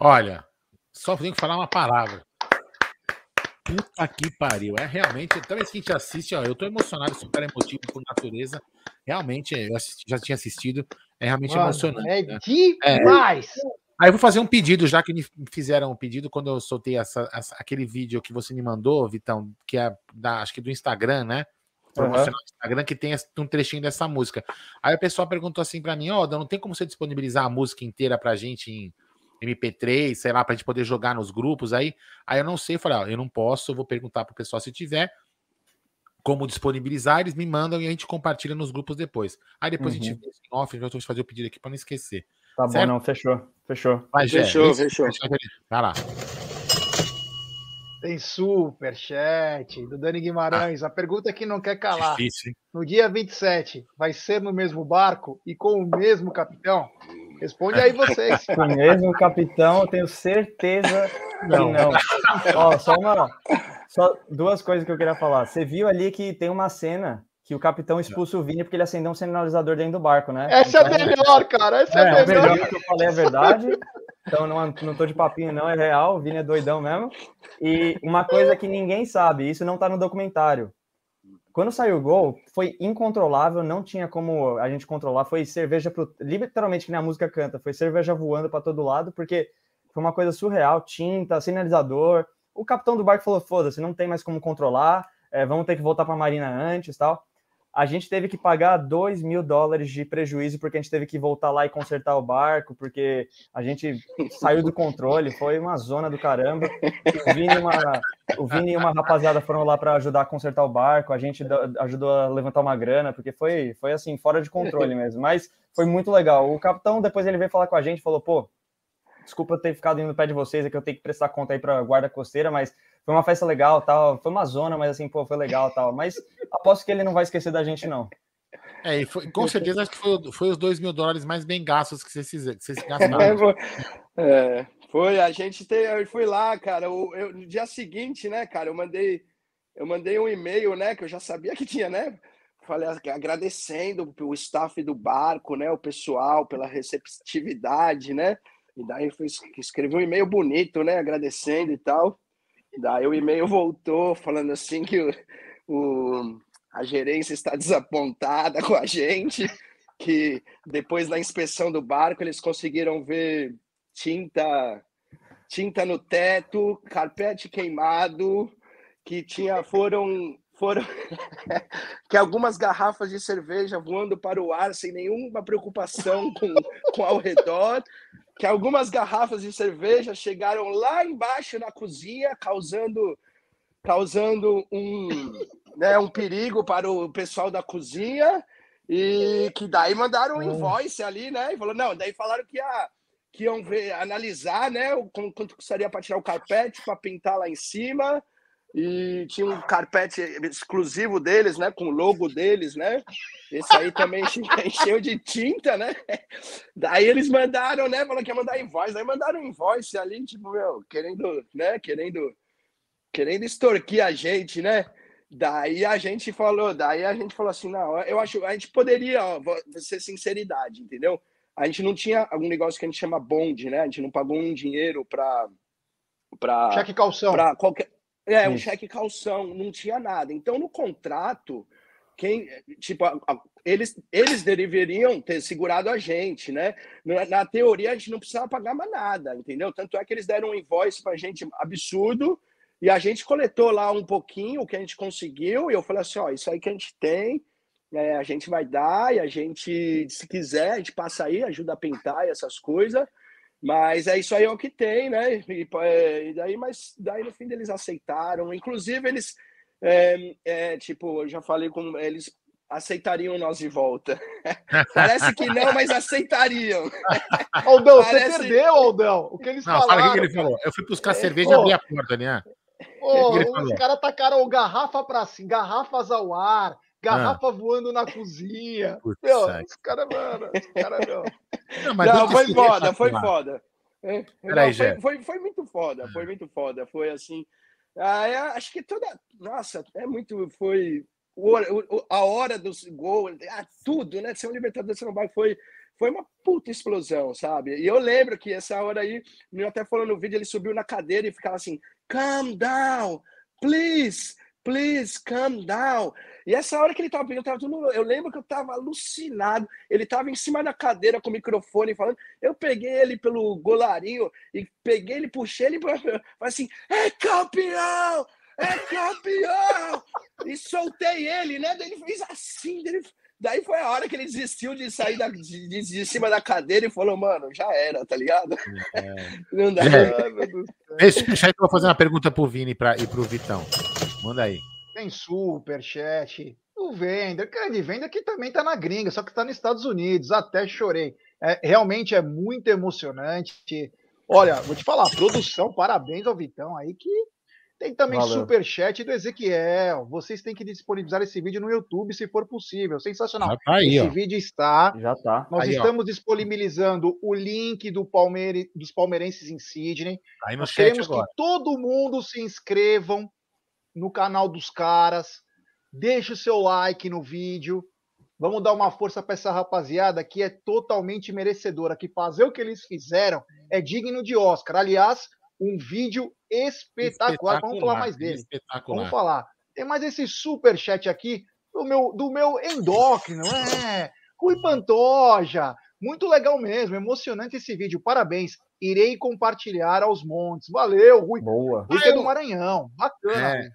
Olha, só tenho que falar uma palavra. Puta que pariu. É realmente. Toda vez que a gente assiste, ó, eu tô emocionado, super emotivo por natureza. Realmente, eu assisti- já tinha assistido. É realmente Mano, emocionante. é né? demais. Aí eu vou fazer um pedido, já que me fizeram um pedido quando eu soltei essa- essa- aquele vídeo que você me mandou, Vitão, que é da, acho que do Instagram, né? Promocional do Instagram, que tem um trechinho dessa música. Aí o pessoal perguntou assim pra mim: Ó, Dan, não tem como você disponibilizar a música inteira pra gente em MP3, sei lá, pra gente poder jogar nos grupos aí? Aí eu não sei, eu falei: Ó, eu não posso, eu vou perguntar pro pessoal se tiver como disponibilizar, eles me mandam e a gente compartilha nos grupos depois. Aí depois a gente Uhum. vê em off, eu vou fazer o pedido aqui pra não esquecer. Tá bom, Certo? não, fechou. Fechou. Gé, Fechou, esse- fechou. Vai lá. Tem superchat do Dani Guimarães. A pergunta que não quer calar. Difícil? No dia 27, vai ser no mesmo barco e com o mesmo capitão? Responde aí vocês. O mesmo capitão, eu tenho certeza que Não. não. Ó, só uma. Só duas coisas que eu queria falar. Você viu ali que tem uma cena que o capitão expulsa o Vini porque ele acendeu um sinalizador dentro do barco, né? Essa é Então- melhor, cara. Essa é, É, melhor. o que eu falei é verdade. Então não, não tô de papinho, não, é real. O Vini é doidão mesmo. E uma coisa que ninguém sabe, isso não tá no documentário. Quando saiu o gol, foi incontrolável, não tinha como a gente controlar. Foi cerveja pro. Literalmente que nem a música canta, foi cerveja voando para todo lado, porque foi uma coisa surreal tinta, sinalizador. O capitão do barco falou: foda-se, não tem mais como controlar, é, vamos ter que voltar para a marina antes tal a gente teve que pagar 2 mil dólares de prejuízo porque a gente teve que voltar lá e consertar o barco, porque a gente saiu do controle, foi uma zona do caramba. O Vini, e uma, o Vini e uma rapaziada foram lá para ajudar a consertar o barco, a gente ajudou a levantar uma grana, porque foi, foi assim, fora de controle mesmo. Mas foi muito legal. O capitão, depois ele veio falar com a gente, falou, pô, desculpa eu ter ficado indo no pé de vocês, é que eu tenho que prestar conta aí para guarda costeira, mas foi uma festa legal, tal, foi uma zona, mas assim, pô, foi legal, tal. Mas aposto que ele não vai esquecer da gente, não. É, e foi- com certeza acho que foi, foi os dois mil dólares mais bem gastos que vocês, fizeram- que vocês É, gastaram. foi- é, Foi, a gente tem, eu fui lá, cara. Eu, eu- no dia seguinte, né, cara, eu mandei, eu mandei um e-mail, né, que eu já sabia que tinha, né? Falei ag- agradecendo o staff do barco, né, o pessoal pela receptividade, né? E daí eu fiz, escrevi um e-mail bonito, né, agradecendo e tal. Daí o e-mail voltou falando assim que o, o- a gerência está desapontada com a gente, que depois da inspeção do barco eles conseguiram ver tinta tinta no teto, carpete queimado, que tinha foram foram que algumas garrafas de cerveja voando para o ar sem nenhuma preocupação com, com ao redor, que algumas garrafas de cerveja chegaram lá embaixo na cozinha, causando causando um, né, um perigo para o pessoal da cozinha e que daí mandaram um invoice ali, né? E falou, não, daí falaram que, ia, que iam ver, analisar, né? o- quanto custaria para tirar o carpete, para pintar lá em cima. E tinha um carpete exclusivo deles, né? Com o logo deles, né? Esse aí também enche- encheu de tinta, né? Daí eles mandaram, né? Falaram que ia mandar invoice. Daí mandaram invoice ali, tipo, meu, querendo, né? Querendo querendo extorquir a gente, né? Daí a gente falou, daí a gente falou assim, não, eu acho, a gente poderia, ó, ser sinceridade, entendeu? A gente não tinha algum negócio que a gente chama bonde, né? A gente não pagou um dinheiro para para Cheque calção. para qualquer é, um cheque calção, não tinha nada. Então no contrato, quem tipo a- a- eles eles deveriam ter segurado a gente, né? Na, na teoria a gente não precisava pagar mais nada, entendeu? Tanto é que eles deram um invoice pra gente absurdo e a gente coletou lá um pouquinho o que a gente conseguiu e eu falei assim, ó, isso aí que a gente tem, é, a gente vai dar e a gente, se quiser, a gente passa aí, ajuda a pintar e essas coisas. Mas é isso aí é o que tem, né? E, é, e daí, mas daí no fim eles aceitaram. Inclusive, eles, é, é, tipo, eu já falei com eles aceitariam nós de volta. Parece que não, mas aceitariam. Aldão, você Parece- perdeu, Aldão. O que eles Não, fala o falaram. que que ele falou. Eu fui buscar É, cerveja e abri a porta, né? Ô, O que ele os caras tacaram garrafa pra cima, garrafas ao ar, garrafa voando na cozinha. Putz, Meu, os caras, mano, os caras, meu. Não, mas não, foi foda, foi foda. É, não, foi, foi, foi muito foda, foi muito foda. Foi assim. ah, é, acho que toda. Nossa, é muito. Foi. o- o- a hora dos gols, ah, tudo, né? Ser um Libertadores você não vai. Foi, foi uma puta explosão, sabe? E eu lembro que essa hora aí, eu até falou no vídeo, ele subiu na cadeira e ficava assim: calm down, please, please, calm down. E essa hora que ele tava pedindo, tava tudo, eu lembro que eu tava alucinado. Ele tava em cima da cadeira com o microfone falando. Eu peguei ele pelo golarinho e peguei ele, puxei ele para falei assim: é campeão! É campeão! E soltei ele, né? Daí ele fez assim. Daí, foi a hora que ele desistiu de sair da- de, de- de cima da cadeira e falou: mano, já era, tá ligado? Não dá. É. Superchat eu vou fazer uma pergunta pro Vini pra, e pro Vitão. Manda aí. Tem superchat. O Vender, grande Vender que também tá na gringa, só que tá nos Estados Unidos. Até chorei. É, realmente é muito emocionante. Olha, vou te falar, produção, parabéns ao Vitão aí que tem também Valeu. superchat do Ezequiel. Vocês têm que disponibilizar esse vídeo no YouTube se for possível. Sensacional. Tá aí, esse ó. vídeo está. Já tá. Nós Aí, ó. estamos disponibilizando o link do Palmeire, dos palmeirenses em Sydney. Tá Aí no Nós chat queremos agora. que todo mundo se inscrevam no canal dos caras. Deixe o seu like no vídeo. Vamos dar uma força para essa rapaziada que é totalmente merecedora, que fazer o que eles fizeram é digno de Oscar. Aliás, um vídeo espetacular. Vamos falar mais dele. Espetacular. Vamos falar. Tem mais esse super chat aqui do meu, do meu endócrino, é. Rui Pantoja. Muito legal mesmo, emocionante esse vídeo. Parabéns. Irei compartilhar aos montes. Valeu, Rui. Boa. Rui é do Maranhão. Bacana. É.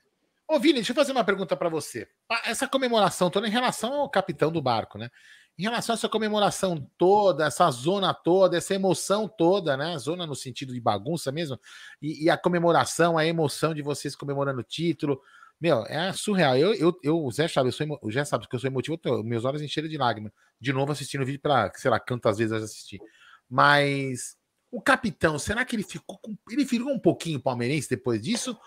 Ô, Vini, deixa eu fazer uma pergunta pra você. Essa comemoração toda em relação ao capitão do barco, né? Em relação a essa comemoração toda, essa zona toda, essa emoção toda, né? Zona no sentido de bagunça mesmo, e, e a comemoração, a emoção de vocês comemorando o título. Meu, é surreal. Eu, eu, eu o Zé sabe, eu sou, o Zé sabe que eu sou emotivo, tô- meus olhos encheram de lágrimas. De novo assistindo o vídeo para, sei lá, quantas vezes eu assisti. Mas o capitão, será que ele ficou com, ele virou um pouquinho palmeirense depois disso?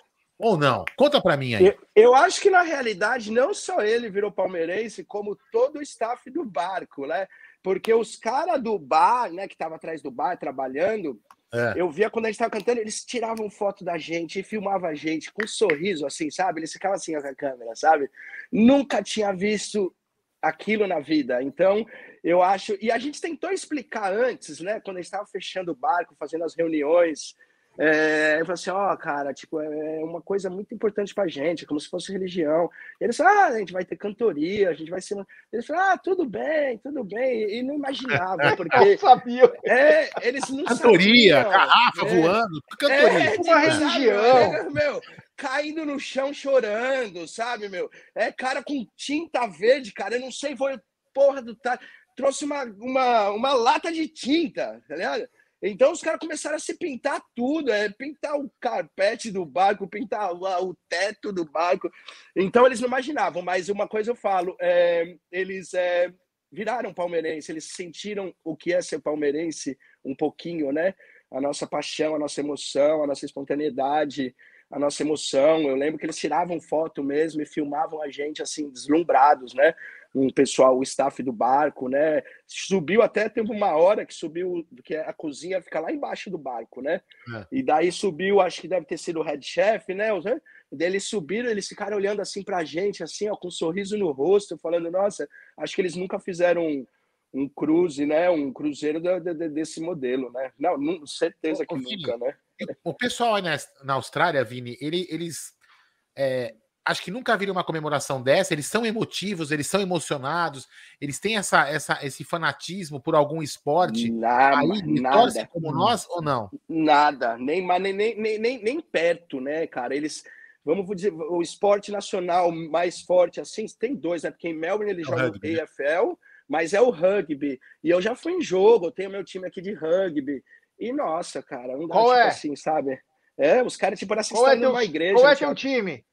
Ou não? Conta pra mim aí. Eu, eu acho que na realidade não só ele virou palmeirense, como todo o staff do barco, né? Porque os caras do bar, né, que tava atrás do bar trabalhando, É. Eu via quando a gente tava cantando, eles tiravam foto da gente e filmavam a gente com um sorriso, assim, sabe? Eles ficavam assim com a câmera, sabe? Nunca tinha visto aquilo na vida. Então, eu acho. E a gente tentou explicar antes, né? Quando a gente estava fechando o barco, fazendo as reuniões. É, eu falei assim, ó, cara, tipo, é uma coisa muito importante pra gente, como se fosse religião. E eles falaram, ah, a gente vai ter cantoria, a gente vai ser. Eles falaram, ah, tudo bem, tudo bem. E não imaginava, porque. Eu sabia. É, eles não Cantoria, sabiam. garrafa É. voando, cantoria. É, Uma religião. sabe, meu, caindo no chão chorando, sabe, meu? É cara com tinta verde, cara. Eu não sei, foi porra do tá. Trouxe uma, uma, uma lata de tinta, tá ligado? Então os caras começaram a se pintar tudo, é pintar o carpete do barco, pintar o, o teto do barco. Então eles não imaginavam, mas uma coisa eu falo, é, eles é, viraram palmeirense, eles sentiram o que é ser palmeirense um pouquinho, né? A nossa paixão, a nossa emoção, a nossa espontaneidade, a nossa emoção. Eu lembro que eles tiravam foto mesmo e filmavam a gente assim deslumbrados, né? Um pessoal, o staff do barco, né? Subiu até teve uma hora que subiu que a cozinha fica lá embaixo do barco, né? É. E daí subiu, acho que deve ter sido o head chef, né? Eles subiram, eles ficaram olhando assim pra gente, assim, ó, com um sorriso no rosto, falando, nossa, acho que eles nunca fizeram um, um cruze, né? Um cruzeiro da- da- desse modelo, né? Não, nu- certeza que Ô, Vini, nunca, né? O pessoal aí na, na Austrália, Vini, ele- eles. é, acho que nunca viram uma comemoração dessa. Eles são emotivos, eles são emocionados, eles têm essa, essa, esse fanatismo por algum esporte. Nada, aí nada. como nós ou não? Nada, nem, nem, nem, nem, nem, perto, né, cara? Eles, vamos dizer, o esporte nacional mais forte assim, tem dois, né? Porque em Melbourne eles É o jogam rugby, né? AFL, mas é o rugby. E eu já fui em jogo, eu tenho meu time aqui de rugby. E nossa, cara, não dá Qual tipo é? assim, sabe? É, os caras tipo parecem Qual é teu, numa igreja. qual é assim, teu time?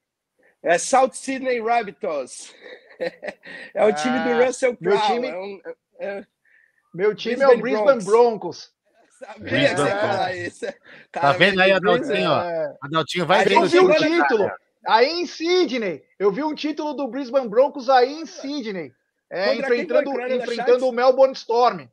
É South Sydney Rabbitohs. É o time do Ah, Russell meu Crowe. time- é um- é- Meu time é o Brisbane Broncos. Sabia que você ia Brisbane falar isso. Tá Cara, vendo aí, meu Adaltinho? É. Adaltinho, vai ver Eu vi um título. Aí em Sydney. Eu vi um título do Brisbane Broncos aí em Sydney. É, enfrentando, enfrentando o Melbourne Storm.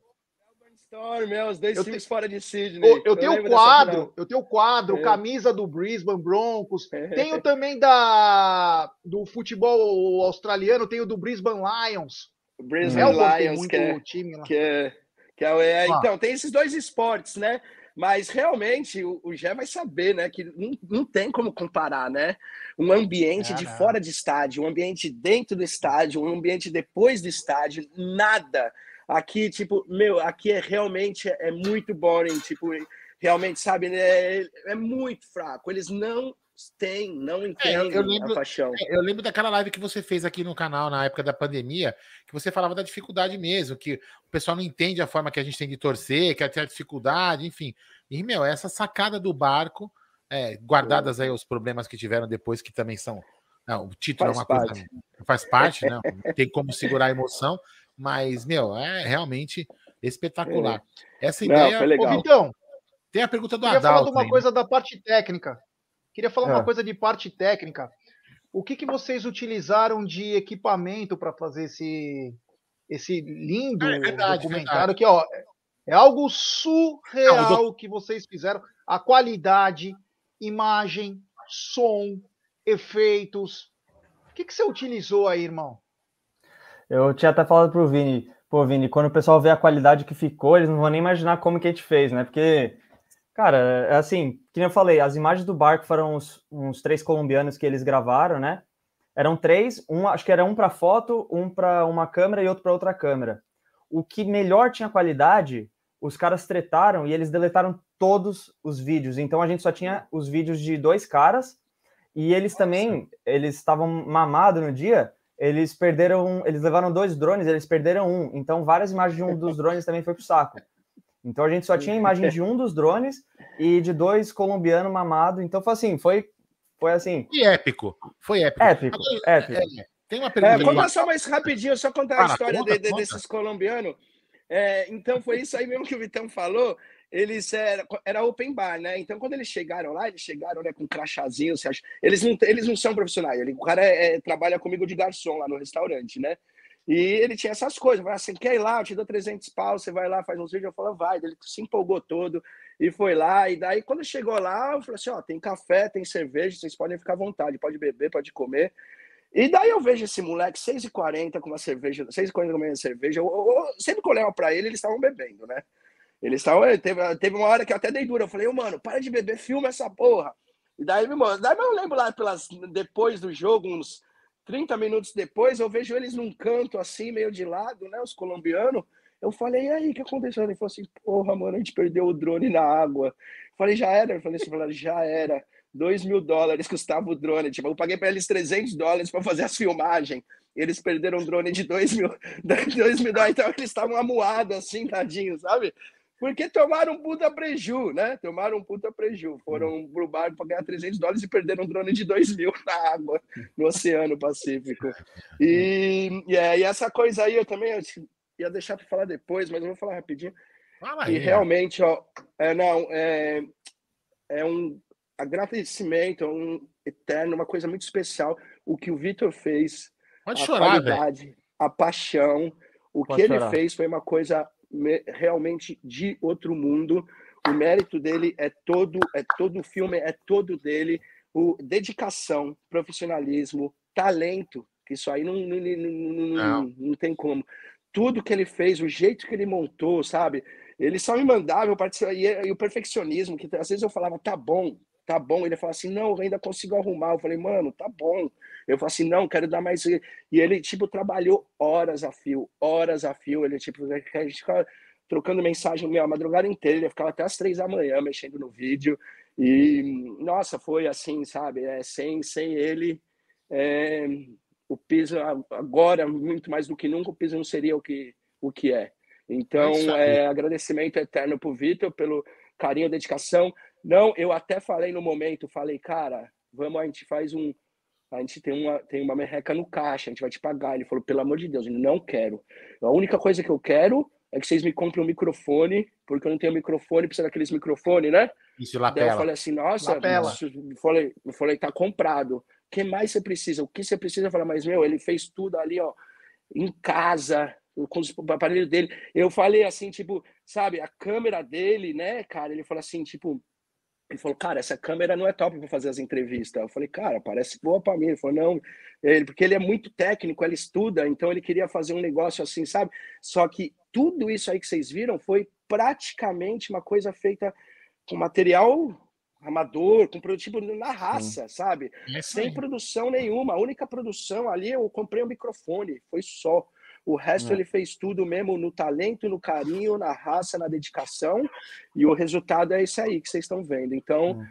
Storm, é, os dois Eu times fora de Sydney. Eu, eu tenho o quadro, eu tenho o quadro, É. camisa do Brisbane Broncos. Tenho também da do futebol australiano, tenho do Brisbane Lions. Brisbane Melbourne tem Lions, que é, time lá. que é, que é, é, Ó. então, tem esses dois esportes, né? Mas realmente o, o Gé vai saber, né? Que não, não tem como comparar, né? Um ambiente Ah, de não. fora de estádio, um ambiente dentro do estádio, um ambiente depois do estádio, nada. Aqui, tipo, meu, aqui é realmente é muito boring, tipo, realmente, sabe, né? É muito fraco. Eles não têm, não É, eu, entendem eu lembro, a paixão. é, eu lembro daquela live que você fez aqui no canal na época da pandemia, que você falava da dificuldade mesmo, que o pessoal não entende a forma que a gente tem de torcer, que tem a dificuldade, enfim. E, meu, essa sacada do barco, é, guardadas aí os problemas que tiveram depois, que também são. Não, o título Faz é uma coisa. parte. Faz parte, né? Não tem como segurar a emoção, mas, meu, é realmente espetacular. Essa Não, ideia. foi legal. Ô, Vitão, Tem a pergunta do queria falar de Adalto. uma aí, né? coisa da parte técnica. Queria falar uma É. coisa de parte técnica. O que, que vocês utilizaram de equipamento para fazer esse, esse lindo É verdade, documentário? Que ó, é algo surreal Não, o que vocês fizeram. A qualidade, imagem, som, efeitos. O que, que você utilizou aí, irmão? Eu tinha até falado pro Vini, pô, Vini, quando o pessoal vê a qualidade que ficou, eles não vão nem imaginar como que a gente fez, né? Porque, cara, é assim, que eu falei, as imagens do barco foram uns, uns três colombianos que eles gravaram, né? Eram três, um, acho que era um para foto, um para uma câmera e outro para outra câmera. O que melhor tinha qualidade, os caras tretaram e eles deletaram todos os vídeos. Então a gente só tinha os vídeos de dois caras e eles também, eles estavam mamados no dia, eles perderam, eles levaram dois drones, eles perderam um. Então várias imagens de um dos drones também foi pro saco. Então a gente só tinha imagem de um dos drones e de dois colombianos mamados. Então foi assim, foi foi assim, Foi épico. Foi épico. épico, Agora, épico. é, tem uma É, pergunta conta só mais rapidinho, só contar a história conta, de- de- conta. desses colombianos. É, então foi isso aí mesmo que o Vitão falou. Eles era, era open bar, né? Então quando eles chegaram lá, eles chegaram né, com crachazinho, você acha? Eles não, eles não são profissionais. Ele, o cara é- é- trabalha comigo de garçom lá no restaurante, né? E ele tinha essas coisas. Vai, você quer ir lá? Eu te dou 300 pau, você vai lá, faz uns vídeos. Eu falo, vai. Ele se empolgou todo. e foi lá. E daí, quando chegou lá, eu falei assim: ó, tem café, tem cerveja, vocês podem ficar à vontade, pode beber, pode comer. E daí eu vejo esse moleque, 6h40 com uma cerveja, 6h40 com uma cerveja. Eu, eu, eu, sempre que eu pra ele, eles estavam bebendo, né? Eles estavam. Teve, teve uma hora que eu até dei dura. Eu falei, ô, mano, para de beber, filma essa porra. E daí, meu irmão, daí eu lembro lá pelas, depois do jogo, uns 30 minutos depois, eu vejo eles num canto assim, meio de lado, né? Os colombianos. Eu falei, e aí, o que aconteceu? Ele falou assim, porra, mano, a gente perdeu o drone na água. Eu falei, já era? Eu falei assim, já era. 2 mil dólares custava o drone. Tipo, eu paguei para eles 300 dólares para fazer as filmagens. Eles perderam um drone de 2 mil, 2 mil dólares. Então eles estavam amuados assim, tadinhos, sabe? Porque tomaram um puta preju, né? Tomaram um puta preju. Foram pro bar para ganhar 300 dólares e perderam um drone de 2 mil na água, no Oceano Pacífico. E, e, é, e essa coisa aí eu também eu ia deixar para falar depois, mas eu vou falar rapidinho. E realmente, ó, é, não, é, é um agradecimento, um eterno, uma coisa muito especial. O que o Vitor fez, Pode a chorar, qualidade, a paixão, o Pode que ele chorar. fez foi uma coisa realmente de outro mundo. O mérito dele é todo, é todo o filme, é todo dele. O dedicação, profissionalismo, talento, que isso aí não, não, não, não, não, não tem como. Tudo que ele fez, o jeito que ele montou, sabe? Ele só me mandava, eu participava, e, e o perfeccionismo, que às vezes eu falava, tá bom, tá bom. Ele falava assim, não, eu ainda consigo arrumar. Eu falei, mano, tá bom. Eu falei assim, não, quero dar mais. E ele, tipo, trabalhou horas a fio, horas a fio. Ele, tipo, a gente ficava trocando mensagem meu, a madrugada inteira. Ele ficava até as três da manhã mexendo no vídeo. E, nossa, foi assim, sabe? É, sem, sem ele, é, o piso agora, muito mais do que nunca, o piso não seria o que, o que é. Então, É é, agradecimento eterno pro Vitor, pelo carinho, dedicação. Não, eu até falei no momento, falei, cara, vamos, a gente faz um. A gente tem uma, tem uma merreca no caixa, a gente vai te pagar. Ele falou, pelo amor de Deus, eu não quero. A única coisa que eu quero é que vocês me comprem um microfone, porque eu não tenho microfone, precisa daqueles microfones, né? Isso, Daí eu lapela. falei assim, nossa, Lapela. isso- eu falei, eu falei, tá comprado. O que mais você precisa? O que você precisa? Eu falei, mas meu, ele fez tudo ali, ó, em casa, com os aparelhos dele. Eu falei assim, tipo, sabe, a câmera dele, né, cara? Ele falou assim, tipo, ele falou, cara, essa câmera não é top para fazer as entrevistas. Eu falei, cara, parece boa para mim. Ele falou, não, ele, porque ele é muito técnico, ele estuda, então ele queria fazer um negócio assim, sabe? Só que tudo isso aí que vocês viram foi praticamente uma coisa feita com material amador, com produto tipo, na raça, sabe? Sem produção nenhuma. A única produção ali eu comprei um microfone, foi só. O resto É. ele fez tudo mesmo no talento, no carinho, na raça, na dedicação. E o resultado é isso aí que vocês estão vendo. Então,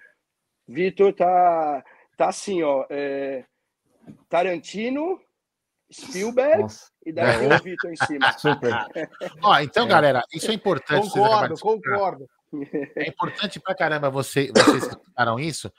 Vitor tá, tá assim, ó. é, Tarantino, Spielberg Nossa. e daí É. o Vitor em cima. Super. Ó, então, É. galera, isso é importante. Concordo, concordo. É importante pra caramba você, vocês que escutaram isso,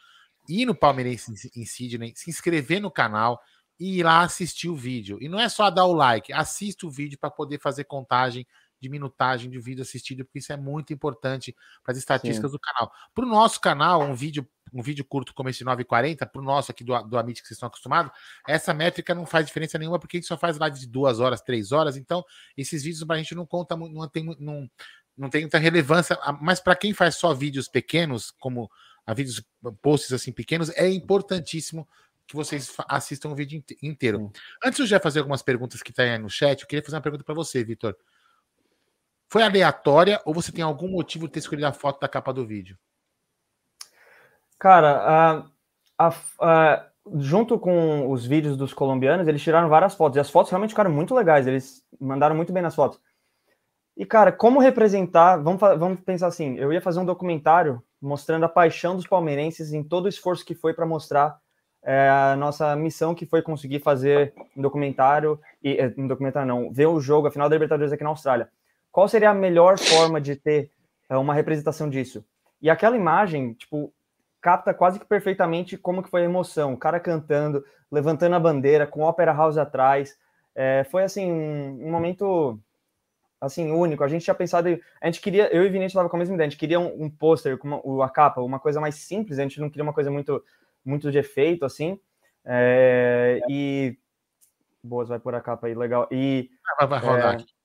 ir no Palmeirense em em Sydney, se inscrever no canal e ir lá assistir o vídeo. E não é só dar o like, assista o vídeo para poder fazer contagem de minutagem de vídeo assistido, porque isso é muito importante para as estatísticas do canal. Para o nosso canal, um vídeo, um vídeo curto como esse 940, para o nosso aqui do, do Amit que vocês estão acostumados, essa métrica não faz diferença nenhuma, porque a gente só faz live de duas horas, três horas, então esses vídeos para a gente não conta, não tem, não, não tem muita relevância, a- mas para quem faz só vídeos pequenos, como a vídeos, posts assim pequenos, é importantíssimo que vocês assistam o vídeo inte- inteiro. Antes de eu já fazer algumas perguntas que tá aí no chat, eu queria fazer uma pergunta para você, Vitor. Foi aleatória ou você tem algum motivo de ter escolhido a foto da capa do vídeo? Cara, a- a- a- junto com os vídeos dos colombianos, eles tiraram várias fotos. E as fotos realmente ficaram muito legais. Eles mandaram muito bem nas fotos. E, cara, como representar? Vamos, vamos pensar assim: eu ia fazer um documentário mostrando a paixão dos palmeirenses em todo o esforço que foi para mostrar é, a nossa missão, que foi conseguir fazer um documentário, e é, um documentário não, ver o jogo, a final da Libertadores aqui na Austrália. Qual seria a melhor forma de ter é, uma representação disso? E aquela imagem, tipo, capta quase que perfeitamente como que foi a emoção. O cara cantando, levantando a bandeira, com Opera House atrás. É, foi, assim, um, momento, assim, único. A gente tinha pensado... A gente queria... Eu e Vinícius estava com a mesma ideia. A gente queria um, um pôster, com uma- a capa, uma coisa mais simples. A gente não queria uma coisa muito, muito de efeito, assim. É, e... Boas, vai por a capa aí, legal. E... Vai, vai rodar é, aqui.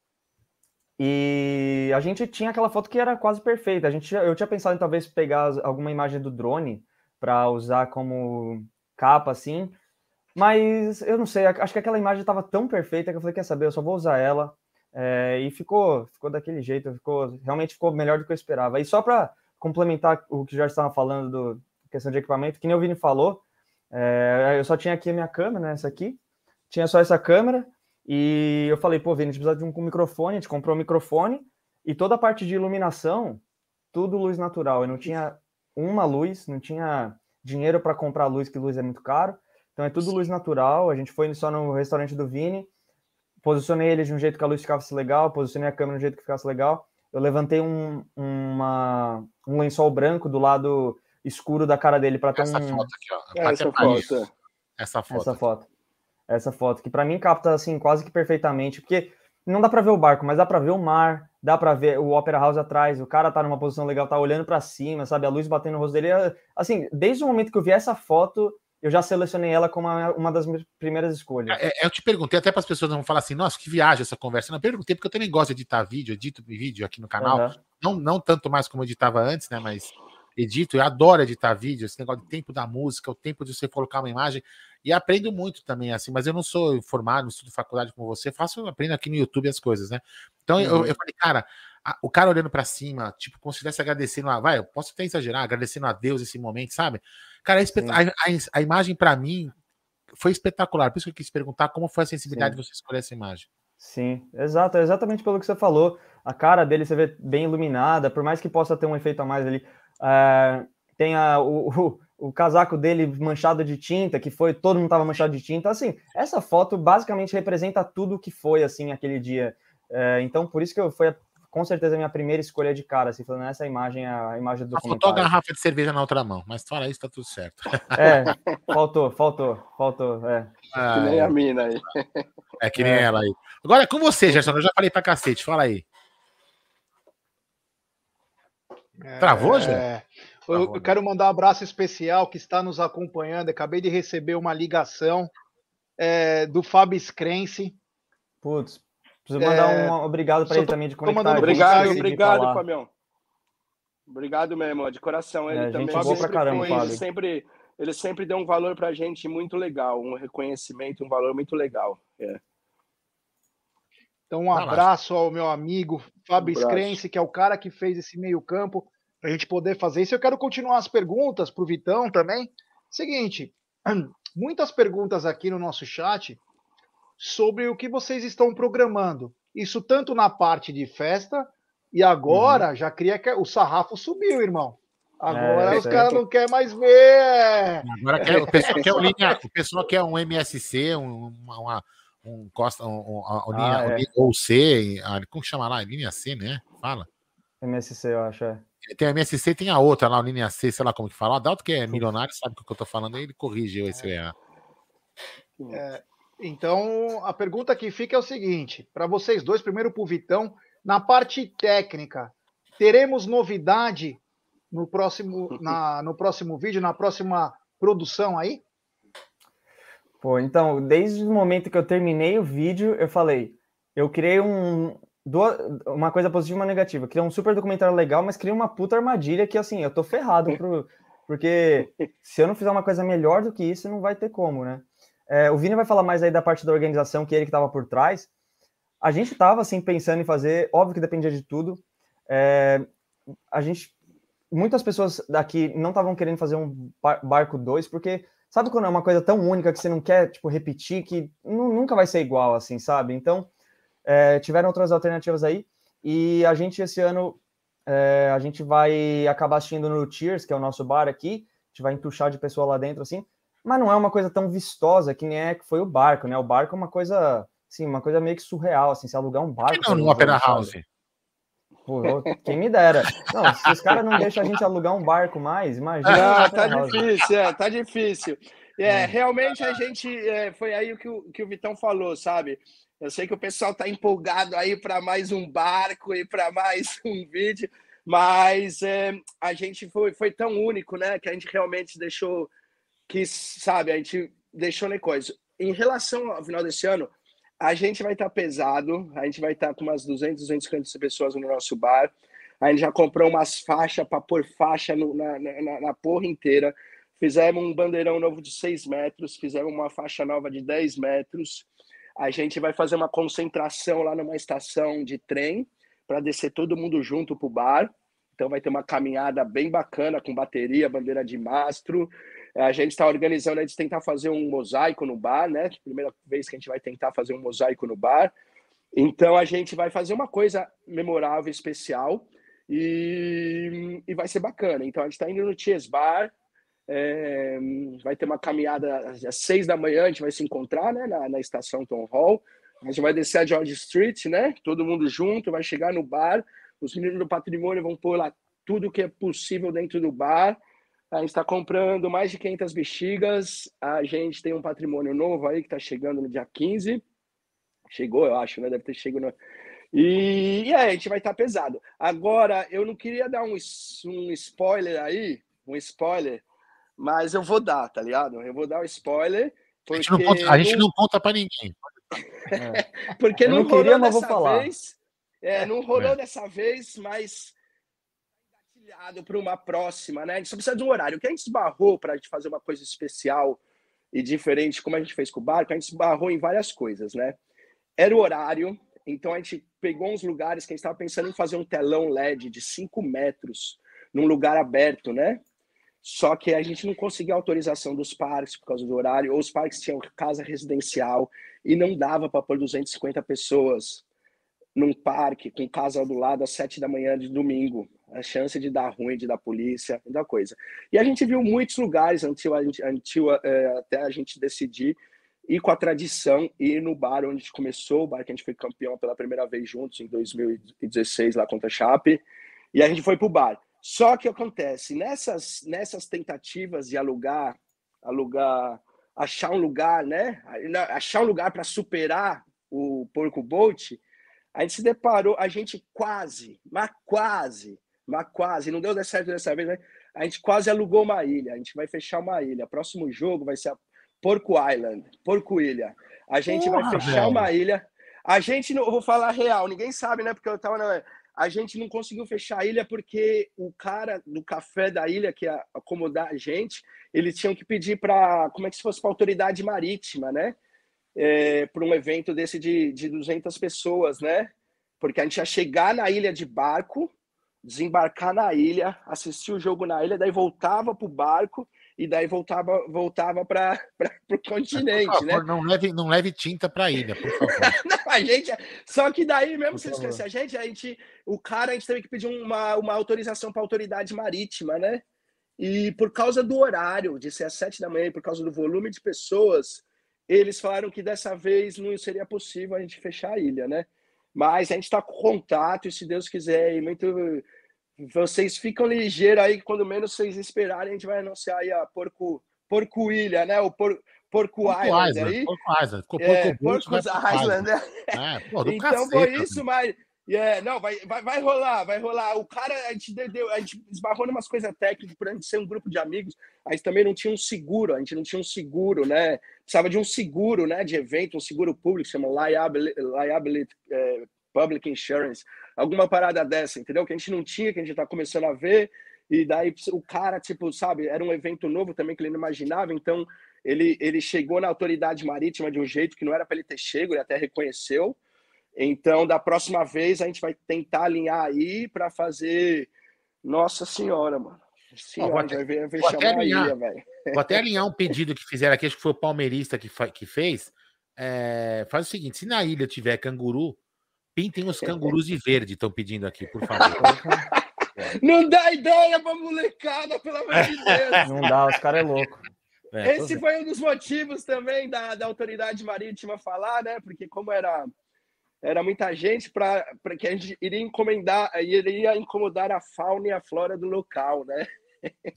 E a gente tinha aquela foto que era quase perfeita. A gente, eu tinha pensado em talvez pegar alguma imagem do drone para usar como capa, assim. Mas eu não sei, acho que aquela imagem estava tão perfeita que eu falei, quer saber, eu só vou usar ela. É, e ficou, ficou daquele jeito, ficou, realmente ficou melhor do que eu esperava. E só para complementar o que já estava falando do questão de equipamento, que nem o Vini falou, é, eu só tinha aqui a minha câmera, né, essa aqui, tinha só essa câmera, e eu falei, pô, Vini, a gente precisa de um microfone, a gente comprou um microfone, e toda a parte de iluminação, tudo luz natural, eu não tinha uma luz, não tinha dinheiro para comprar luz, que luz é muito caro, então é tudo luz natural, a gente foi só no restaurante do Vini, posicionei ele de um jeito que a luz ficasse legal, posicionei a câmera de um jeito que ficasse legal. Eu levantei um, uma, um lençol branco do lado escuro da cara dele para ter Essa um... foto aqui, ó. É, essa Até foto. Essa foto. Essa foto. Essa foto, que para mim capta assim quase que perfeitamente, porque não dá para ver o barco, mas dá para ver o mar, dá para ver o Opera House atrás, o cara tá numa posição legal, tá olhando para cima, sabe, a luz batendo no rosto dele. é- Assim, desde o momento que eu vi essa foto, eu já selecionei ela como uma, das minhas primeiras escolhas. É, eu te perguntei até para as pessoas não falar assim, nossa, que viagem essa conversa. Não, eu perguntei porque eu também gosto de editar vídeo, edito vídeo aqui no canal. Aham. Não, não tanto mais como eu editava antes, né? Mas edito, eu adoro editar vídeo, esse negócio de tempo da música, o tempo de você colocar uma imagem. E aprendo muito também, assim, mas eu não sou formado, não estudo faculdade como você, faço, aprendo aqui no YouTube as coisas, né? Então eu, Uhum. eu falei, cara, a- o cara olhando para cima, tipo, como se estivesse agradecendo, a, vai, eu posso até exagerar, agradecendo a Deus esse momento, sabe? Cara, Sim. a, a- a imagem para mim foi espetacular, por isso que eu quis perguntar como foi a sensibilidade Sim. de você escolher essa imagem. Sim, exato, é exatamente pelo que você falou. A cara dele você vê bem iluminada, por mais que possa ter um efeito a mais ali. É, tem a, o, o, o casaco dele manchado de tinta, que foi, todo mundo estava manchado de tinta. Assim, essa foto basicamente representa tudo o que foi assim aquele dia. É, então, por isso que eu, foi a- com certeza a minha primeira escolha de cara, assim, falando essa imagem, é a imagem do faltou a garrafa de cerveja na outra mão, mas fora isso, tá tudo certo. É, faltou, faltou, faltou, é. Ah, Que nem é. a mina aí. É que nem É. ela aí. Agora é com você, Gerson. Eu já falei pra cacete. Fala aí. Travou, É? Eu, Travou, eu quero mandar um abraço especial que está nos acompanhando. Acabei de receber uma ligação é, do Fábio Scrense. Putz, preciso mandar É, um obrigado para ele também de conectar. a gente Obrigado, obrigado. Fabião. Obrigado mesmo, de coração. Ele É, gente também pra sempre caramba, foi- Fábio. ele sempre, ele sempre deu um valor pra gente muito legal, um reconhecimento, um valor muito legal. É. Então, um lá. abraço ao meu amigo Fábio Um. Scrense, que é o cara que fez esse meio-campo para a gente poder fazer isso. Eu quero continuar as perguntas para o Vitão também. Seguinte, muitas perguntas aqui no nosso chat sobre o que vocês estão programando. Isso tanto na parte de festa e agora já queria que o sarrafo subiu, irmão. Agora É, os caras não querem mais ver. Agora quer, o pessoal quer um linha, o pessoal quer um MSC, um, uma- um Costa, um, um, um, linha, Ah, é. linha- ou C, ah, como chama lá? Linha C, né? Fala. MSC, eu acho, é. Tem a MSC, tem a outra lá, a linha C, sei lá como que fala. O Adalto, que é milionário, sabe o que eu tô falando, ele corrige esse erro. É, então, a pergunta que fica é o seguinte: para vocês dois, primeiro para o Vitão, na parte técnica, teremos novidade no próximo, na, no próximo vídeo, na próxima produção aí? Pô, então, desde o momento que eu terminei o vídeo, eu falei, eu criei um, duas- uma coisa positiva e uma negativa. Criei um super documentário legal, mas criei uma puta armadilha que, assim, eu tô ferrado, pro, porque se eu não fizer uma coisa melhor do que isso, não vai ter como, né? É, o Vini vai falar mais aí da parte da organização, que ele que tava por trás. A gente tava, assim, pensando em fazer, óbvio que dependia de tudo. É, a gente, muitas pessoas daqui não estavam querendo fazer um bar- barco 2, porque sabe quando é uma coisa tão única que você não quer, tipo, repetir, que nu- nunca vai ser igual, assim, sabe? Então, é, tiveram outras alternativas aí, e a gente, esse ano, é, a gente vai acabar assistindo no Cheers, que é o nosso bar aqui, a gente vai entuchar de pessoa lá dentro, assim, mas não é uma coisa tão vistosa que nem é que foi o barco, né? O barco é uma coisa, assim, uma coisa meio que surreal, assim, se alugar um barco... Não, pra no um Opera jogo, sabe? Pô, quem me dera. Não, se os caras não deixam a gente alugar um barco mais, imagina. O tá difícil, é, tá difícil. É, É. realmente a gente é, foi aí o que, o que o Vitão falou, sabe? Eu sei que o pessoal tá empolgado aí para mais um barco e para mais um vídeo, mas é, a gente foi, foi tão único, né? Que a gente realmente deixou que, sabe, a gente deixou na coisa. Em relação ao final desse ano, a gente vai estar tá pesado, a gente vai estar tá com umas 200, 250 pessoas no nosso bar. A gente já comprou umas faixas para pôr faixa no, na, na, na porra inteira. Fizemos um bandeirão novo de 6 metros, fizemos uma faixa nova de 10 metros. A gente vai fazer uma concentração lá numa estação de trem para descer todo mundo junto para o bar. Então vai ter uma caminhada bem bacana com bateria, bandeira de mastro. A gente está organizando a gente tentar fazer um mosaico no bar, né? Primeira vez que a gente vai tentar fazer um mosaico no bar. Então a gente vai fazer uma coisa memorável, especial e, e vai ser bacana. Então a gente está indo no Ties Bar, é, vai ter uma caminhada às seis da manhã, a gente vai se encontrar né, na, na estação Tom Hall. A gente vai descer a George Street, né? Todo mundo junto, vai chegar no bar. Os meninos do patrimônio vão pôr lá tudo que é possível dentro do bar. A gente está comprando mais de 500 bexigas. A gente tem um patrimônio novo aí que está chegando no dia 15. Chegou, eu acho, né? Deve ter chegado. No... E, e aí, a gente vai estar tá pesado. Agora, eu não queria dar um, um spoiler aí, um spoiler, mas eu vou dar, tá ligado? Eu vou dar o um spoiler. A gente não conta, a gente não conta pra ninguém. É. porque eu não, não queria, rolou dessa vez. É, não rolou é. dessa vez, mas engatilhado para uma próxima, né? A gente só precisa de um horário. O que a gente esbarrou para a gente fazer uma coisa especial e diferente, como a gente fez com o barco, a gente esbarrou em várias coisas, né? Era o horário, então a gente pegou uns lugares que a gente estava pensando em fazer um telão LED de 5 metros num lugar aberto, né? Só que a gente não conseguiu autorização dos parques por causa do horário, ou os parques tinham casa residencial e não dava para pôr 250 pessoas num parque com casa do lado às sete da manhã de domingo. A chance de dar ruim, de dar polícia, da coisa. E a gente viu muitos lugares antes, é, até a gente decidir ir com a tradição e ir no bar onde a gente começou, o bar que a gente foi campeão pela primeira vez juntos em 2016 lá contra a Chape. E a gente foi pro bar. Só que acontece, nessas, nessas tentativas de alugar, alugar, achar um lugar, né? Achar um lugar para superar o Porco Bolt, a gente se deparou, a gente quase, mas quase, mas quase, não deu certo dessa vez, né? A gente quase alugou uma ilha, a gente vai fechar uma ilha. Próximo jogo vai ser a Porco Island, Porco Ilha. A gente Porra, vai fechar velho. uma ilha. A gente, não, vou falar real, ninguém sabe, né? Porque eu tava na, a gente não conseguiu fechar a ilha porque o cara do café da ilha que ia acomodar a gente, eles tinham que pedir para, como é que se fosse para autoridade marítima, né? É, para um evento desse de, de 200 pessoas, né? Porque a gente ia chegar na ilha de barco, desembarcar na ilha, assistir o jogo na ilha, daí voltava para o barco e daí voltava voltava para o continente, favor, né? Não leve, não leve tinta para a ilha, por favor. não, a gente, só que daí mesmo se esquecer a gente, a gente, o cara a gente teve que pedir uma, uma autorização para a autoridade marítima, né? E por causa do horário de ser às sete da manhã, e por causa do volume de pessoas, eles falaram que dessa vez não seria possível a gente fechar a ilha, né? Mas a gente está com contato e se Deus quiser, e muito vocês ficam ligeiros aí, quando menos vocês esperarem, a gente vai anunciar aí a Porco, Porco Ilha, né? O por, Porco, Porco Island, Island aí. Porco Island. Porco, é, Porco Island, né? É, pô, então caceta, foi isso, mas... Yeah, não, vai, vai, vai rolar, vai rolar. O cara, a gente, deu, a gente esbarrou em umas coisas técnicas para a gente ser um grupo de amigos. A gente também não tinha um seguro, a gente não tinha um seguro, né? Precisava de um seguro, né? De evento, um seguro público, chama Liability, liability é, Public Insurance alguma parada dessa, entendeu? Que a gente não tinha, que a gente tá começando a ver, e daí o cara, tipo, sabe, era um evento novo também que ele não imaginava, então ele, ele chegou na autoridade marítima de um jeito que não era para ele ter chego, ele até reconheceu. Então, da próxima vez, a gente vai tentar alinhar aí para fazer. Nossa Senhora, mano. Senhora, vou, até, vai vou, até alinhar, aí, vou até alinhar um pedido que fizeram aqui, acho que foi o palmeirista que, que fez. É, faz o seguinte: se na ilha tiver canguru, Pintem os cangurus de verde, estão pedindo aqui, por favor. Não dá ideia pra molecada, pelo amor de Deus. Não dá, os caras é louco. É, Esse foi um dos motivos também da, da autoridade marítima falar, né? Porque como era era muita gente para que a gente iria encomendar, iria incomodar a fauna e a flora do local, né?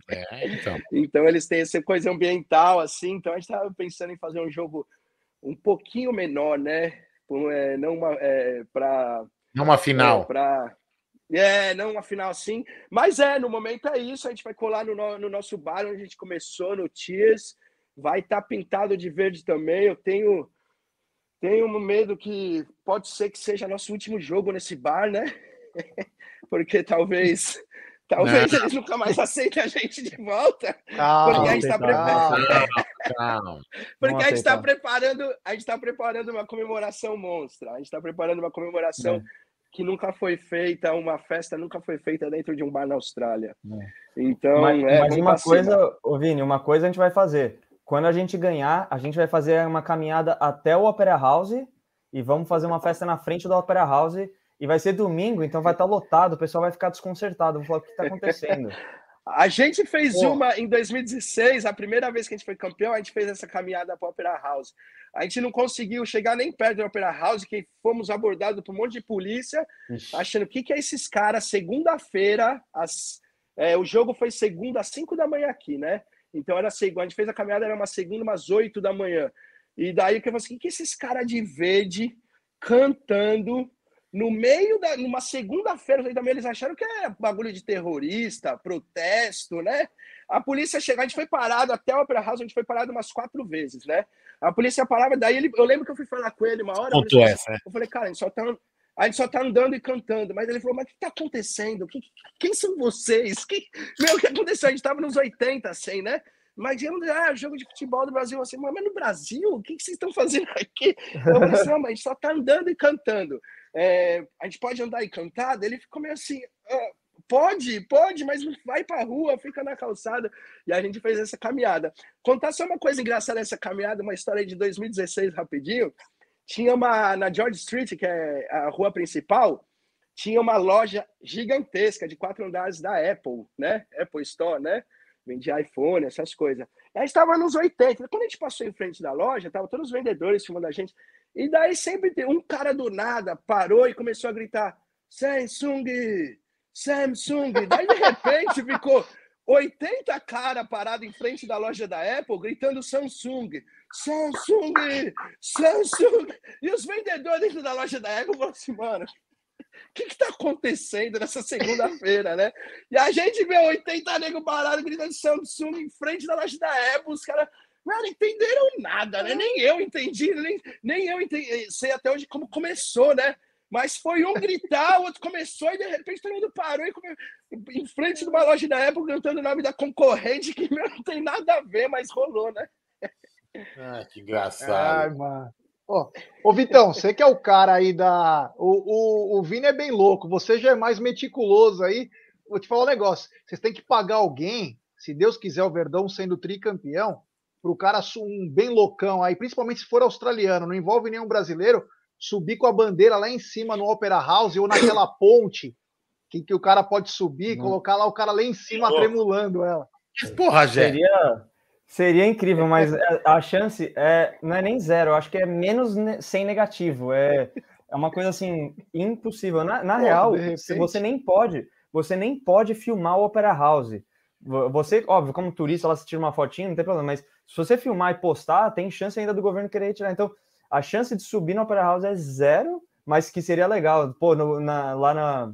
É, então. então eles têm essa coisa ambiental assim, então a gente estava pensando em fazer um jogo um pouquinho menor, né? é, não uma é, para não uma final é, para é, não uma final assim, mas é, no momento é isso, a gente vai colar no, no nosso bar onde a gente começou, no Tias, vai estar tá pintado de verde também, eu tenho Tenho um medo que pode ser que seja nosso último jogo nesse bar, né? Porque talvez. Talvez Não. eles nunca mais aceitem a gente de volta. Calma, porque a gente está preparando. Calma. Porque Não a gente está aceitar. preparando, a gente está preparando uma comemoração monstra. A gente está preparando uma comemoração É. que nunca foi feita, uma festa nunca foi feita dentro de um bar na Austrália. Então, mas, é, mas uma coisa, ô Vini, uma coisa a gente vai fazer. Quando a gente ganhar, a gente vai fazer uma caminhada até o Opera House e vamos fazer uma festa na frente do Opera House. E vai ser domingo, então vai estar lotado, o pessoal vai ficar desconcertado. Vou falar o que está acontecendo. A gente fez Pô. uma em 2016, a primeira vez que a gente foi campeão, a gente fez essa caminhada para o Opera House. A gente não conseguiu chegar nem perto do Opera House, que fomos abordados por um monte de polícia, achando o que, que é esses caras, segunda-feira, às- é, o jogo foi segunda às 5 da manhã aqui, né? Então era segunda, a gente fez a caminhada, era uma segunda, umas 8 da manhã. E daí que eu falei assim, o que, esses caras de verde cantando no meio da numa segunda-feira também eles acharam que era bagulho de terrorista, protesto, né? A polícia chegou, a gente foi parado até o Opera House, a gente foi parado umas quatro vezes, né? A polícia parava, daí ele, eu lembro que eu fui falar com ele uma hora, eu Ponto falei, essa, né? eu falei, cara, a gente só tá a gente só tá andando e cantando, mas ele falou, mas o que tá acontecendo? Que- quem são vocês? Meu, o que aconteceu? A gente tava nos 80, assim, né? Mas eu, ah, jogo de futebol do Brasil, assim, mas no Brasil, o que, vocês estão fazendo aqui? Eu falei assim, mas a gente só tá andando e cantando. É, a gente pode andar e cantar? Ele ficou meio assim, "Ah, pode, pode, mas vai pra rua, fica na calçada. E a gente fez essa caminhada. Contar só uma coisa engraçada dessa caminhada, uma história de 2016 rapidinho. Tinha uma, na George Street, que é a rua principal, tinha uma loja gigantesca de quatro andares da Apple, né? Apple Store, né? Vendia iPhone, essas coisas. Aí estava nos 80. Quando a gente passou em frente da loja, tava todos os vendedores filmando a gente. E daí sempre um cara do nada parou e começou a gritar: Samsung, Samsung. Daí de repente ficou 80 cara parado em frente da loja da Apple gritando Samsung, Samsung, Samsung. E os vendedores dentro da loja da Apple falaram assim, mano, o que está acontecendo nessa segunda-feira, né? E a gente vê 80 nego parado gritando Samsung em frente da loja da Apple, os caras não entenderam nada, né? Nem eu entendi, nem, nem eu entendi, sei até hoje como começou, né? Mas foi um gritar, o outro começou e de repente todo mundo parou e come... em frente de uma loja da Apple cantando o nome da concorrente que meu, não tem nada a ver, mas rolou, né? Ah, que engraçado. Ai, mano. Ó, Ô, Vitão, você que é o cara aí da. O, o, o Vini é bem louco, você já é mais meticuloso aí. Vou te falar um negócio: vocês têm que pagar alguém, se Deus quiser, o Verdão sendo tricampeão, pro cara su- um bem loucão aí, principalmente se for australiano, não envolve nenhum brasileiro, subir com a bandeira lá em cima no Opera House ou naquela ponte que, que o cara pode subir, colocar lá o cara lá em cima tremulando ela. Porra, Jé. Seria, seria incrível, mas é, a chance é, não é nem zero, eu acho que é menos ne- sem negativo. É, é uma coisa assim, impossível. Na, na Pô, real, repente. você nem pode, você nem pode filmar o Opera House. Vo- Você, óbvio, como turista, lá se tira uma fotinha, não tem problema, mas se você filmar e postar, tem chance ainda do governo querer tirar. Então, a chance de subir no Opera House é zero, mas que seria legal. Pô, no- na- lá na.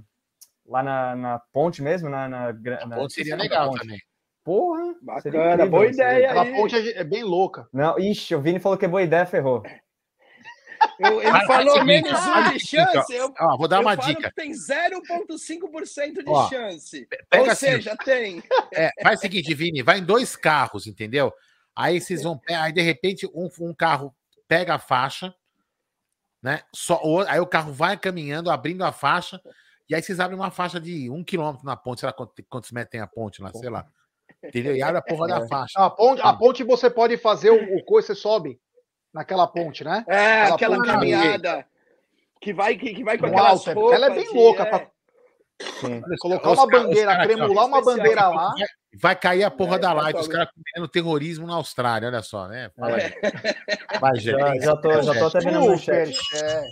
Lá na, na ponte mesmo, na, na, na- ponte seria legal ponte. também. Porra, Bacana, incrível, boa ideia Aquela aí. ponte é, é bem louca. Não, ixi, o Vini falou que é boa ideia, ferrou. Eu- ele falou seguinte, menos um de chance. Eu, Ó, vou dar eu uma falo dica. que tem 0,5% de Ó, chance. Ou assim, seja, tem. É, faz o seguinte, Vini, vai em dois carros, entendeu? Aí vocês vão, aí de repente um, um carro pega a faixa, né? Só, aí o carro vai caminhando, abrindo a faixa, e aí vocês abrem uma faixa de um quilômetro na ponte, sei lá quantos, quantos metros tem a ponte lá, sei lá. Entendeu? E abre a porra da faixa. A ponte, a ponte você pode fazer o, o coisa, você sobe naquela ponte, né? É, aquela ponte caminhada que vai, que, que vai com é porque roupas. ela é bem louca é. pra Sim. colocar Os uma bandeira, tremular uma bandeira lá. Vai, cair a porra É, da live, os caras cometendo terrorismo na Austrália, olha só, né? Fala aí. É. Vai. Já, já, tô, já tô até vendo no chat. Superchat.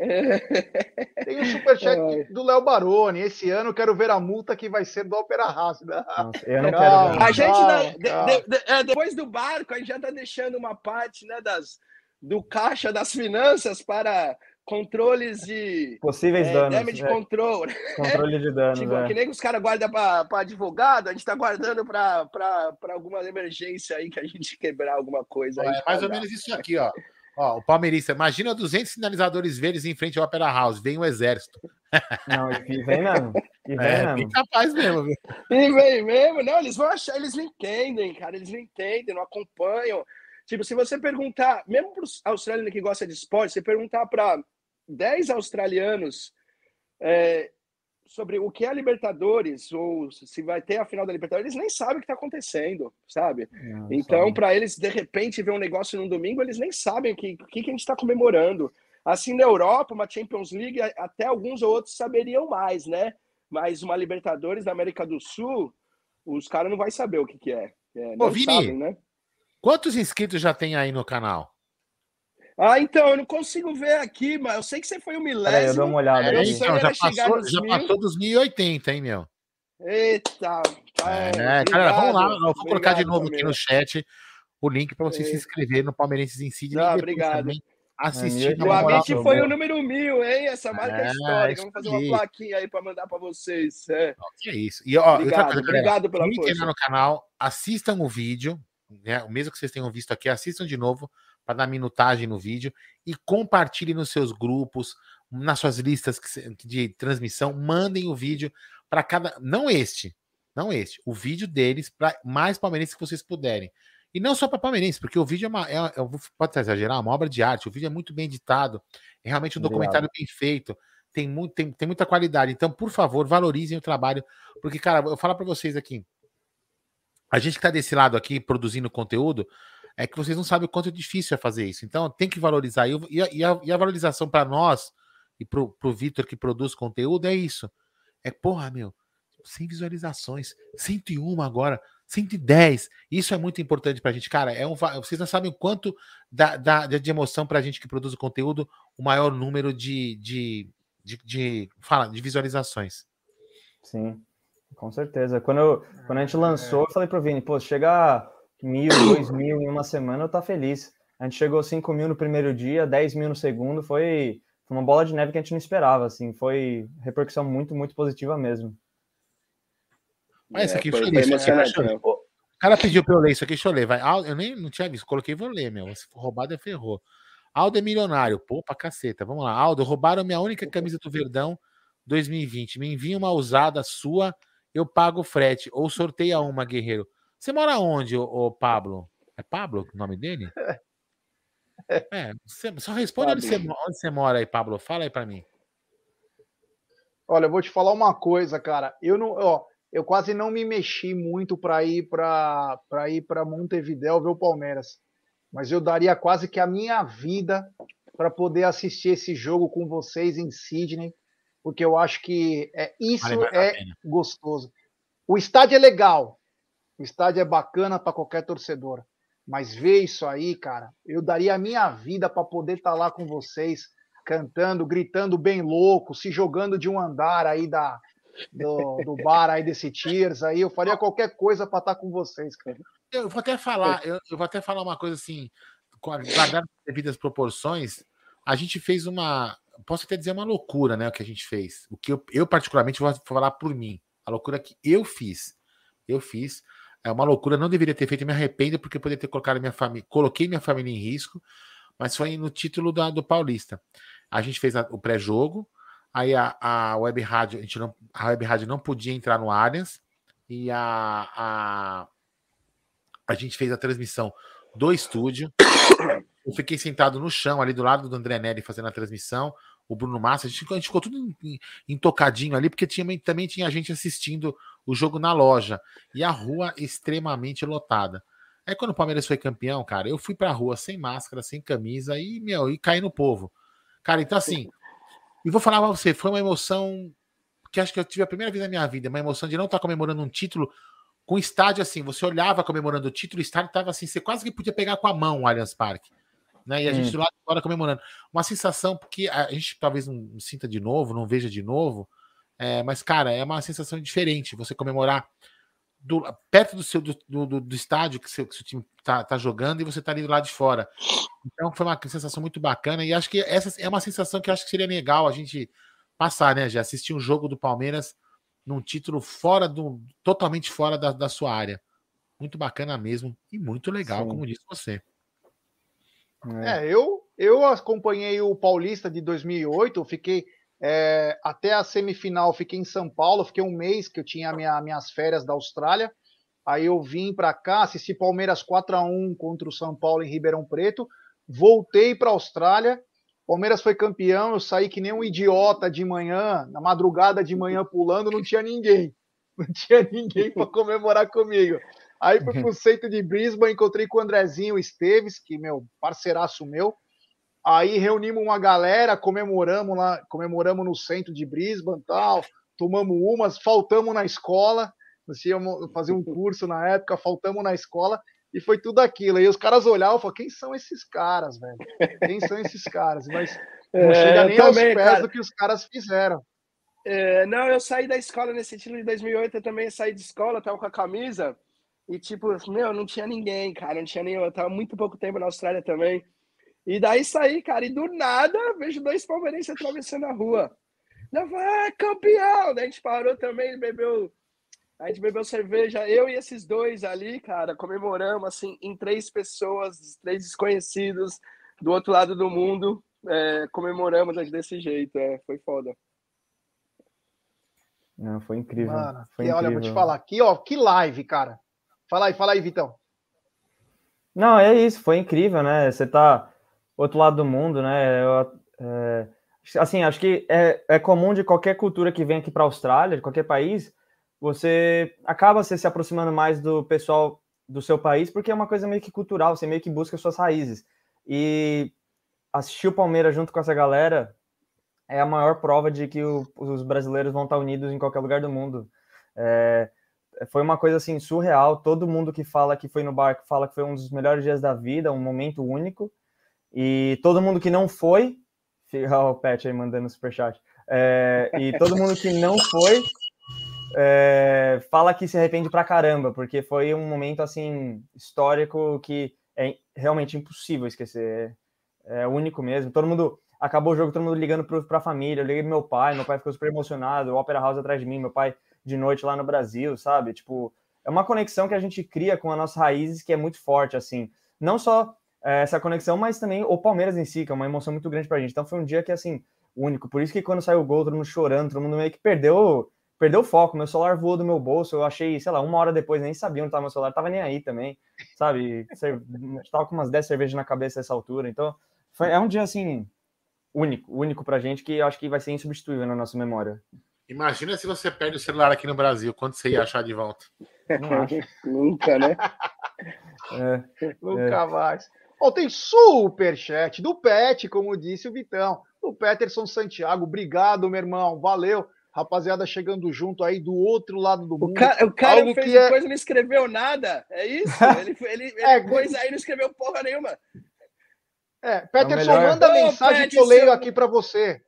Tem o superchat do Léo Baroni. Esse ano eu quero ver a multa que vai ser do Opera House. né? Nossa, eu não Calma, quero. A gente, dá- de- de- de- é, depois do barco, a gente já tá deixando uma parte né, das, do caixa das finanças para controles de Possíveis é, danos. damage é, control. controle de danos. Tipo, é. que nem os caras guardam para advogado, a gente tá guardando para alguma emergência aí que a gente quebrar alguma coisa. aí É mais ou pagar. menos isso aqui, ó. Ó, o palmeirista, imagina 200 sinalizadores verdes em frente ao Opera House, vem o exército. Não, e vem mesmo. E vem É, mesmo. capaz mesmo, viu? E vem mesmo, não, eles vão achar, eles não entendem, cara, eles não entendem, não acompanham. Tipo, se você perguntar, mesmo para os australianos que gostam de esporte, você perguntar para 10 australianos é, sobre o que é a Libertadores, ou se vai ter a final da Libertadores, eles nem sabem o que está acontecendo, sabe? Então, para eles, de repente, ver um negócio num domingo, eles nem sabem o que, o que que a gente está comemorando. Assim, na Europa, uma Champions League, até alguns ou outros saberiam mais, né? Mas uma Libertadores da América do Sul, os caras não vão saber o que, que é. É, Ô, não Vini, sabem, né? Quantos inscritos já tem aí no canal? Ah, então, eu não consigo ver aqui, mas eu sei que você foi o milésimo. Peraí, eu dou uma olhada Meu sonho Então, já passou, já mil. passou dos 1080, hein, meu? Eita, tá, É, galera, vamos lá. Eu vou colocar de obrigado, novo aqui no chat o link para você se É. inscrever no Palmeirenses em Sydney. E depois obrigado. também assistir. O moral. Amit foi o número mil, hein? Essa marca é, É, histórica. Vamos fazer aí. uma plaquinha aí para mandar para vocês. É. Que é isso. E, ó, Obrigado, coisa, galera, obrigado pela força. no canal, assistam o vídeo, né? O mesmo que vocês tenham visto aqui, assistam de novo para dar minutagem no vídeo e compartilhem nos seus grupos, nas suas listas de transmissão, mandem o vídeo para cada, não este, não este, o vídeo deles para mais palmeirenses que vocês puderem. E não só para palmeirenses, porque o vídeo é uma, é, vou- pode exagerar, é uma obra de arte, o vídeo é muito bem editado, é realmente um Obrigado. documentário bem feito, tem, muito, tem, tem muita qualidade. Então, por favor, valorizem o trabalho, porque, cara, eu falo para vocês aqui, a gente que tá desse lado aqui produzindo conteúdo, é que vocês não sabem o quanto difícil é fazer isso. Então, tem que valorizar. E, o- e a, e a- a valorização para nós e pro, pro Vitor que produz conteúdo é isso. É, porra, meu, 100 visualizações, 101 agora, 110. Isso é muito importante pra gente, cara. É um, vocês não sabem o quanto dá, dá de emoção pra gente que produz o conteúdo o maior número de, de, de, de- fala, de visualizações. Sim, com certeza. Quando, eu, quando a gente lançou, eu falei pro Vini, pô, se chegar mil, dois mil em uma semana, eu tá feliz. A gente chegou 5 mil no primeiro dia, 10 mil no segundo, foi, foi uma bola de neve que a gente não esperava, assim, foi repercussão muito, muito positiva mesmo. Olha isso É, aqui, foi- foi emocionante, né? O cara pediu pra eu ler isso aqui, deixa eu ler. Vai. Eu nem não tinha visto, coloquei, vou ler, meu. Se for roubado, é ferrou. Aldo é milionário. Pô, pra caceta. Vamos lá. Aldo, roubaram minha única camisa do Verdão 2020. Me envia uma usada sua, eu pago o frete. Ou sorteia uma, guerreiro. Você mora onde, ô, ô Pablo? É Pablo o nome dele? É, só responde onde você, onde você mora aí, Pablo. Fala aí pra mim. Olha, eu vou te falar uma coisa, cara. Eu não, ó, eu quase não me mexi muito para ir para para ir para Montevidéu ver o Palmeiras. Mas eu daria quase que a minha vida para poder assistir esse jogo com vocês em Sydney, porque eu acho que é isso Vale é gostoso. O estádio é legal. O estádio é bacana para qualquer torcedor. Mas ver isso aí, cara, eu daria a minha vida para poder estar lá com vocês, cantando, gritando bem louco, se jogando de um andar aí da, do, do bar aí desse Tears aí. Eu faria qualquer coisa para estar com vocês, cara. Eu vou até falar, eu, eu vou até falar uma coisa assim, com as devidas proporções. A gente fez uma, posso até dizer uma loucura, né? O que a gente fez. O que eu, eu particularmente vou falar por mim. A loucura que eu fiz. Eu fiz. É uma loucura, não deveria ter feito, me arrependo porque poderia ter colocado minha família, coloquei minha família em risco, mas foi no título da, do Paulista. A gente fez a- o pré-jogo, aí a, a web rádio, a gente não, a web rádio não podia entrar no Allianz, e a, a, a gente fez a transmissão do estúdio. Eu fiquei sentado no chão, ali do lado do André Neri, fazendo a transmissão. O Bruno Massa, a gente, a gente ficou tudo entocadinho ali, porque tinha, também tinha gente assistindo o jogo na loja. E a rua extremamente lotada. Aí quando o Palmeiras foi campeão, cara, eu fui pra rua sem máscara, sem camisa e, meu, e caí no povo. Cara, então assim, e vou falar pra você, foi uma emoção que acho que eu tive a primeira vez na minha vida, uma emoção de não estar comemorando um título com estádio assim, você olhava comemorando o título, o estádio tava assim, você quase que podia pegar com a mão o Allianz Parque. Né? E a gente Hum. do lado de fora comemorando. Uma sensação porque a gente talvez não sinta de novo, não veja de novo, é, mas, cara, é uma sensação diferente você comemorar do- perto do seu do, do, do- estádio que seu, que seu time tá, tá jogando e você tá ali do lado de fora. Então foi uma sensação muito bacana e acho que essa é uma sensação que acho que seria legal a gente passar, né? Já assistir um jogo do Palmeiras num título fora do totalmente fora da, da sua área. Muito bacana mesmo e muito legal, Sim. como disse você. É, eu, Eu acompanhei o Paulista de 2008, fiquei é, até a semifinal, fiquei em São Paulo, fiquei um mês que eu tinha minha, minhas férias da Austrália. Aí eu vim para cá, assisti Palmeiras 4 a 1 contra o São Paulo em Ribeirão Preto, voltei para a Austrália. Palmeiras foi campeão, eu saí que nem um idiota de manhã, na madrugada de manhã pulando, não tinha ninguém. Não tinha ninguém para comemorar comigo. Aí fui pro centro de Brisbane, encontrei com o Andrezinho Esteves, que meu parceiraço meu. Aí reunimos uma galera, comemoramos lá, comemoramos no centro de Brisbane, tal, tomamos umas, faltamos na escola, nós íamos fazer um curso na época, faltamos na escola e foi tudo aquilo. Aí os caras olhavam e falavam, quem são esses caras, velho? Quem são esses caras? Mas não É, chega eu nem aos também, pés cara. do que os caras fizeram. É, não, eu saí da escola nesse título de 2008, eu também saí de escola, tava com a camisa, e tipo, meu, não tinha ninguém, cara, não tinha nenhum, eu tava muito pouco tempo na Austrália também. E daí saí, cara, e do nada vejo dois palmeirenses atravessando a rua. Eu falei, ah, campeão! Daí a gente parou também, bebeu, a gente bebeu cerveja, eu e esses dois ali, cara, comemoramos, assim, em três pessoas, três desconhecidos do outro lado do mundo, é, comemoramos desse jeito, é, foi foda. Não, foi incrível. Mano, foi e olha, eu vou te incrível. falar, aqui, ó, que live, cara. Fala aí, fala aí, Vitão. Não, é isso, foi incrível, né? Você tá outro lado do mundo, né? Eu, é, assim, acho que é, é comum de qualquer cultura que vem aqui para a Austrália, de qualquer país, você acaba você se aproximando mais do pessoal do seu país, porque é uma coisa meio que cultural, você meio que busca suas raízes. E assistir o Palmeiras junto com essa galera é a maior prova de que o- os brasileiros vão estar unidos em qualquer lugar do mundo. É, foi uma coisa assim surreal. Todo mundo que fala que foi no barco fala que foi um dos melhores dias da vida, um momento único. E todo mundo que não foi, fica o Pet aí mandando superchat. É, e todo mundo que não foi é, fala que se arrepende pra caramba, porque foi um momento assim histórico que é realmente impossível esquecer. É, é único mesmo. Todo mundo acabou o jogo, todo mundo ligando pro, pra família. Eu liguei pro meu pai, meu pai ficou super emocionado. O Opera House atrás de mim, meu pai de noite lá no Brasil, sabe? Tipo, é uma conexão que a gente cria com as nossas raízes que é muito forte, assim. Não só é, essa conexão, mas também o Palmeiras em si, que é uma emoção muito grande pra gente. Então foi um dia que, assim, único. Por isso que quando saiu o gol, todo mundo chorando, todo mundo meio que perdeu, perdeu o foco. Meu celular voou do meu bolso, eu achei, sei lá, uma hora depois, nem sabia onde tava meu celular, tava nem aí também, sabe? Tava com umas 10 cervejas na cabeça nessa altura. Então, foi, é um dia, assim, único, único pra gente, que eu acho que vai ser insubstituível na nossa memória. Imagina se você perde o celular aqui no Brasil, quanto você ia achar de volta? Nunca, né? É, Nunca mais. Ó, tem superchat do Pet, como disse o Vitão. O Peterson Santiago, obrigado, meu irmão. Valeu. Rapaziada chegando junto aí do outro lado do mundo. O cara, o cara fez que é- coisa e não escreveu nada. É isso? Ele, ele, ele É, coisa aí não escreveu porra nenhuma. É, Peterson, melhor- manda mensagem Pet, que eu leio seu- aqui pra você.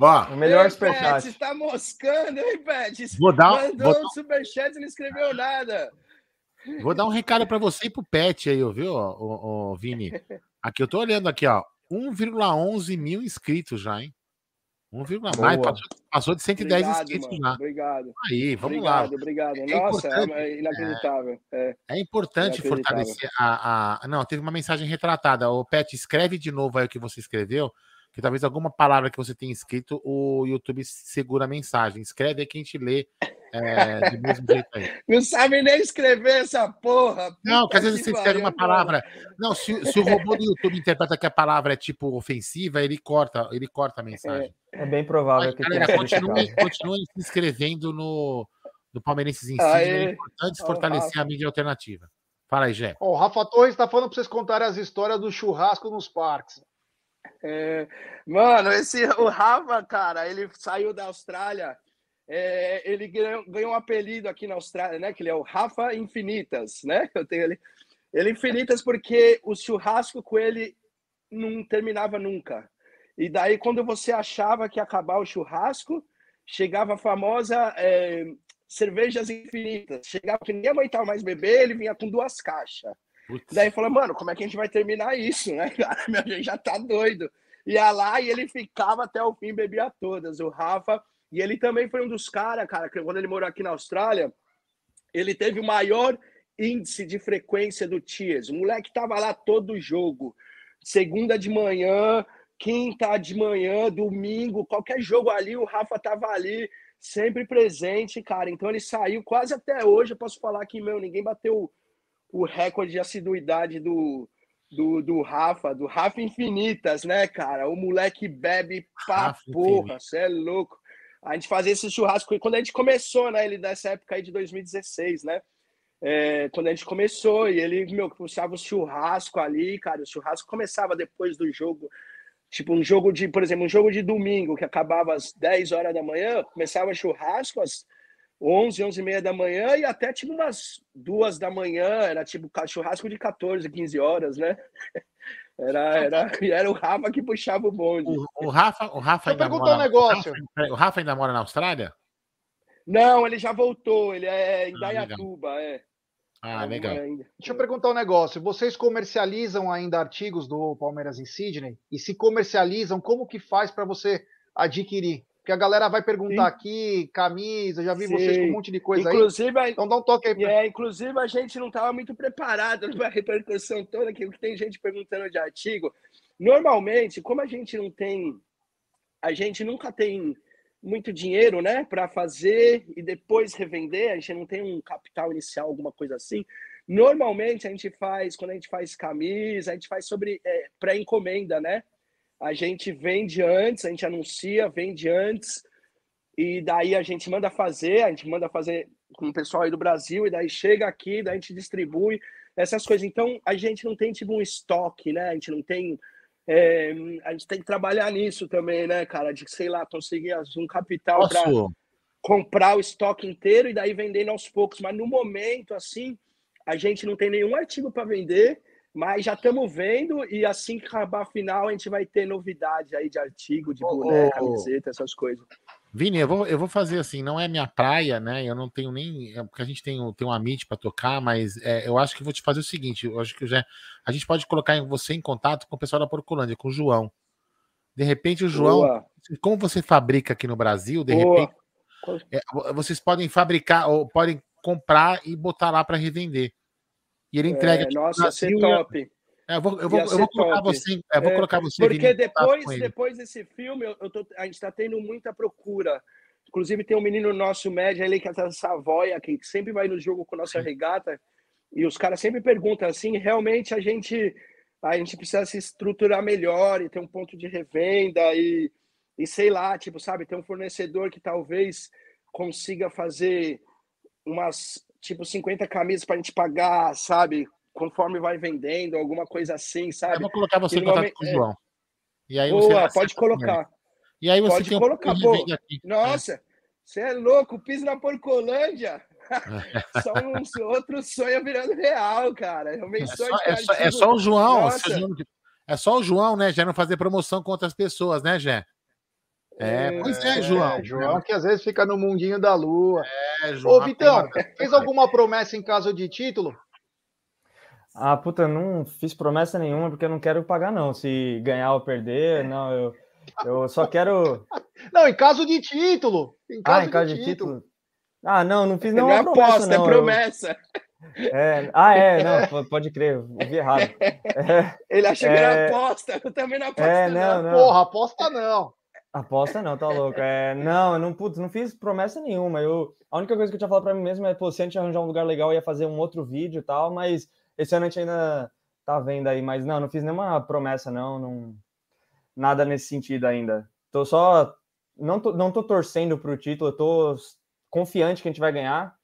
Ó, o melhor Ei, superchat. Pet, tá moscando, hein, Pet? Vou dar- Mandou vou- um superchat e não escreveu nada. vou dar um recado pra você e pro Pet aí, viu, ó, ó, ó, Vini? Aqui, eu tô olhando aqui, ó. 1,11 mil inscritos já, hein? 1, mais, passou, de 110 Obrigado, inscritos mano. já. Obrigado. Aí, vamos obrigado, lá. obrigado. É Nossa, importante, é inacreditável. É. É importante Inacreditável. fortalecer a, a- Não, teve uma mensagem retratada. O Pet, escreve de novo aí o que você escreveu, que talvez alguma palavra que você tenha escrito, o YouTube segura a mensagem. Escreve aí que a gente lê é, do mesmo jeito aí. Não sabe nem escrever essa porra. Não, Puta que às vezes você escreve uma palavra. Não, se, se o robô do YouTube interpreta que a palavra é tipo ofensiva, ele corta, ele corta a mensagem. É bem provável Mas, que galera, caso. continuem se inscrevendo no, no Palmeirenses em si. É importante Ó, fortalecer a mídia alternativa. Fala aí, Jé. O Rafa Torres tá falando pra vocês contarem as histórias do churrasco nos parques. É, mano, esse, o Rafa, cara, ele saiu da Austrália, é, ele ganhou, ganhou um apelido aqui na Austrália, né? Que ele é o Rafa Infinitas, né? Eu tenho ele. Ele Infinitas porque o churrasco com ele não terminava nunca. E daí, quando você achava que ia acabar o churrasco, chegava a famosa é, cervejas infinitas. Chegava que ninguém aguentava mais beber, ele vinha com duas caixas. Putz. Daí falou, mano, como é que a gente vai terminar isso, né, cara? Meu, a gente já tá doido. Ia lá e ele ficava até o fim, bebia todas. O Rafa, e ele também foi um dos caras, cara, que quando ele morou aqui na Austrália, ele teve o maior índice de frequência do Tiers. O moleque tava lá todo jogo. segunda de manhã, quinta de manhã, domingo, qualquer jogo ali, o Rafa tava ali, sempre presente, cara. Então ele saiu quase até hoje. Eu posso falar que, meu, ninguém bateu o recorde de assiduidade do, do, do Rafa, do Rafa Infinitas, né, cara? O moleque bebe pra Rafa porra, você é louco. A gente fazia esse churrasco quando a gente começou, né? Ele dessa época aí de 2016, né? É, quando a gente começou, e ele, meu, puxava o churrasco ali, cara. O churrasco começava depois do jogo. Tipo, um jogo de, por exemplo, um jogo de domingo que acabava às 10 horas da manhã, começava churrasco às 11, 11 e meia da manhã e até tipo umas duas da manhã, era tipo churrasco de 14, 15 horas, né? Era, era, e era o Rafa que puxava o bonde. O, o Rafa, o Rafa Deixa ainda perguntar um mora, negócio. O Rafa, o Rafa ainda mora na Austrália? Não, ele já voltou, ele é em Ah. Dayatuba, é. Ah, legal. é ainda. Deixa eu perguntar um negócio. Vocês comercializam ainda artigos do Palmeiras em Sydney? E se comercializam, como que faz para você adquirir? Porque a galera vai perguntar aqui, camisa, já vi vocês com um Sim. monte de coisa inclusive, aí. Então dá um toque aí. Pra... É, inclusive, a gente não estava muito preparado para a repercussão toda, que tem gente perguntando de artigo. Normalmente, como a gente não tem, a gente nunca tem muito dinheiro, né, para fazer e depois revender, a gente não tem um capital inicial, alguma coisa assim. Normalmente a gente faz, quando a gente faz camisa, a gente faz sobre é, pré-encomenda, né? A gente vende antes, a gente anuncia, vende antes, e daí a gente manda fazer, a gente manda fazer com o pessoal aí do Brasil, e daí chega aqui, daí a gente distribui essas coisas. Então a gente não tem tipo um estoque, né? A gente não tem. é, a gente tem que trabalhar nisso também, né, cara? De sei lá, conseguir um capital para comprar o estoque inteiro e daí vendendo aos poucos. Mas no momento, assim, a gente não tem nenhum artigo para vender, mas já estamos vendo e assim que acabar a final, a gente vai ter novidade aí de artigo, de boné, ô. camiseta, essas coisas. Vini, eu vou, eu vou fazer assim, não é minha praia, né? Eu não tenho nem. é Porque a gente tem, um- tem um Amit para tocar, mas é, eu acho que vou te fazer o seguinte: eu acho que já, a gente pode colocar você em contato com o pessoal da Porcolândia, com o João. De repente, o João, Boa. como você fabrica aqui no Brasil, de Boa. repente, é, vo- vocês podem fabricar ou podem comprar e botar lá para revender. E ele entrega. É, nossa, ia ser top. É, eu vou, eu vou, eu vou colocar top. você, eu vou É, colocar você Porque depois, depois desse filme, eu tô- a gente está tendo muita procura. Inclusive, tem um menino nosso médio ali que é da Savoia, que sempre vai no jogo com nossa regata, e os caras sempre perguntam assim: realmente a gente, a gente precisa se estruturar melhor e ter um ponto de revenda e, e sei lá, tipo, sabe, ter um fornecedor que talvez consiga fazer umas tipo 50 camisas para a gente pagar, sabe? Conforme vai vendendo, alguma coisa assim, sabe? Eu vou colocar você em contato com o é. João. E aí você Boa, acerta pode colocar. E aí você Pode tem um colocar, de pô. aqui. Nossa, você é louco, piso na Porcolândia. só um outro sonho virando real, cara. É meu É só, é, só, é só o João. Nossa. É só o João, né? Já não fazer promoção com outras pessoas, né, Jé? É, pois é, João. João que às vezes fica no mundinho da lua. É, João. Ô, Vitão, fez alguma promessa em caso de título? Ah, puta, eu não fiz promessa nenhuma porque eu não quero pagar, não. Se ganhar ou perder, não, eu, eu só quero. Não, em caso de título. Em caso, Ah, em caso de, de título. título. Ah, não, não fiz Não nenhuma é promessa. aposta, é não. Eu- promessa. É, ah, é, não, po- pode crer, eu vi errado. É, Ele achou que É. era aposta. Eu também não aposto, É, não. não, não. Porra, aposta não. Aposta não, tá louco. É, não, eu não, putz, não fiz promessa nenhuma. Eu, a única coisa que eu tinha falado pra mim mesmo é, pô, se a gente arranjar um lugar legal, eu ia fazer um outro vídeo e tal, mas esse ano a gente ainda tá vendo aí. Mas não, não fiz nenhuma promessa, não, não nada nesse sentido ainda. Tô só, não tô, não tô torcendo pro título, eu tô confiante que a gente vai ganhar.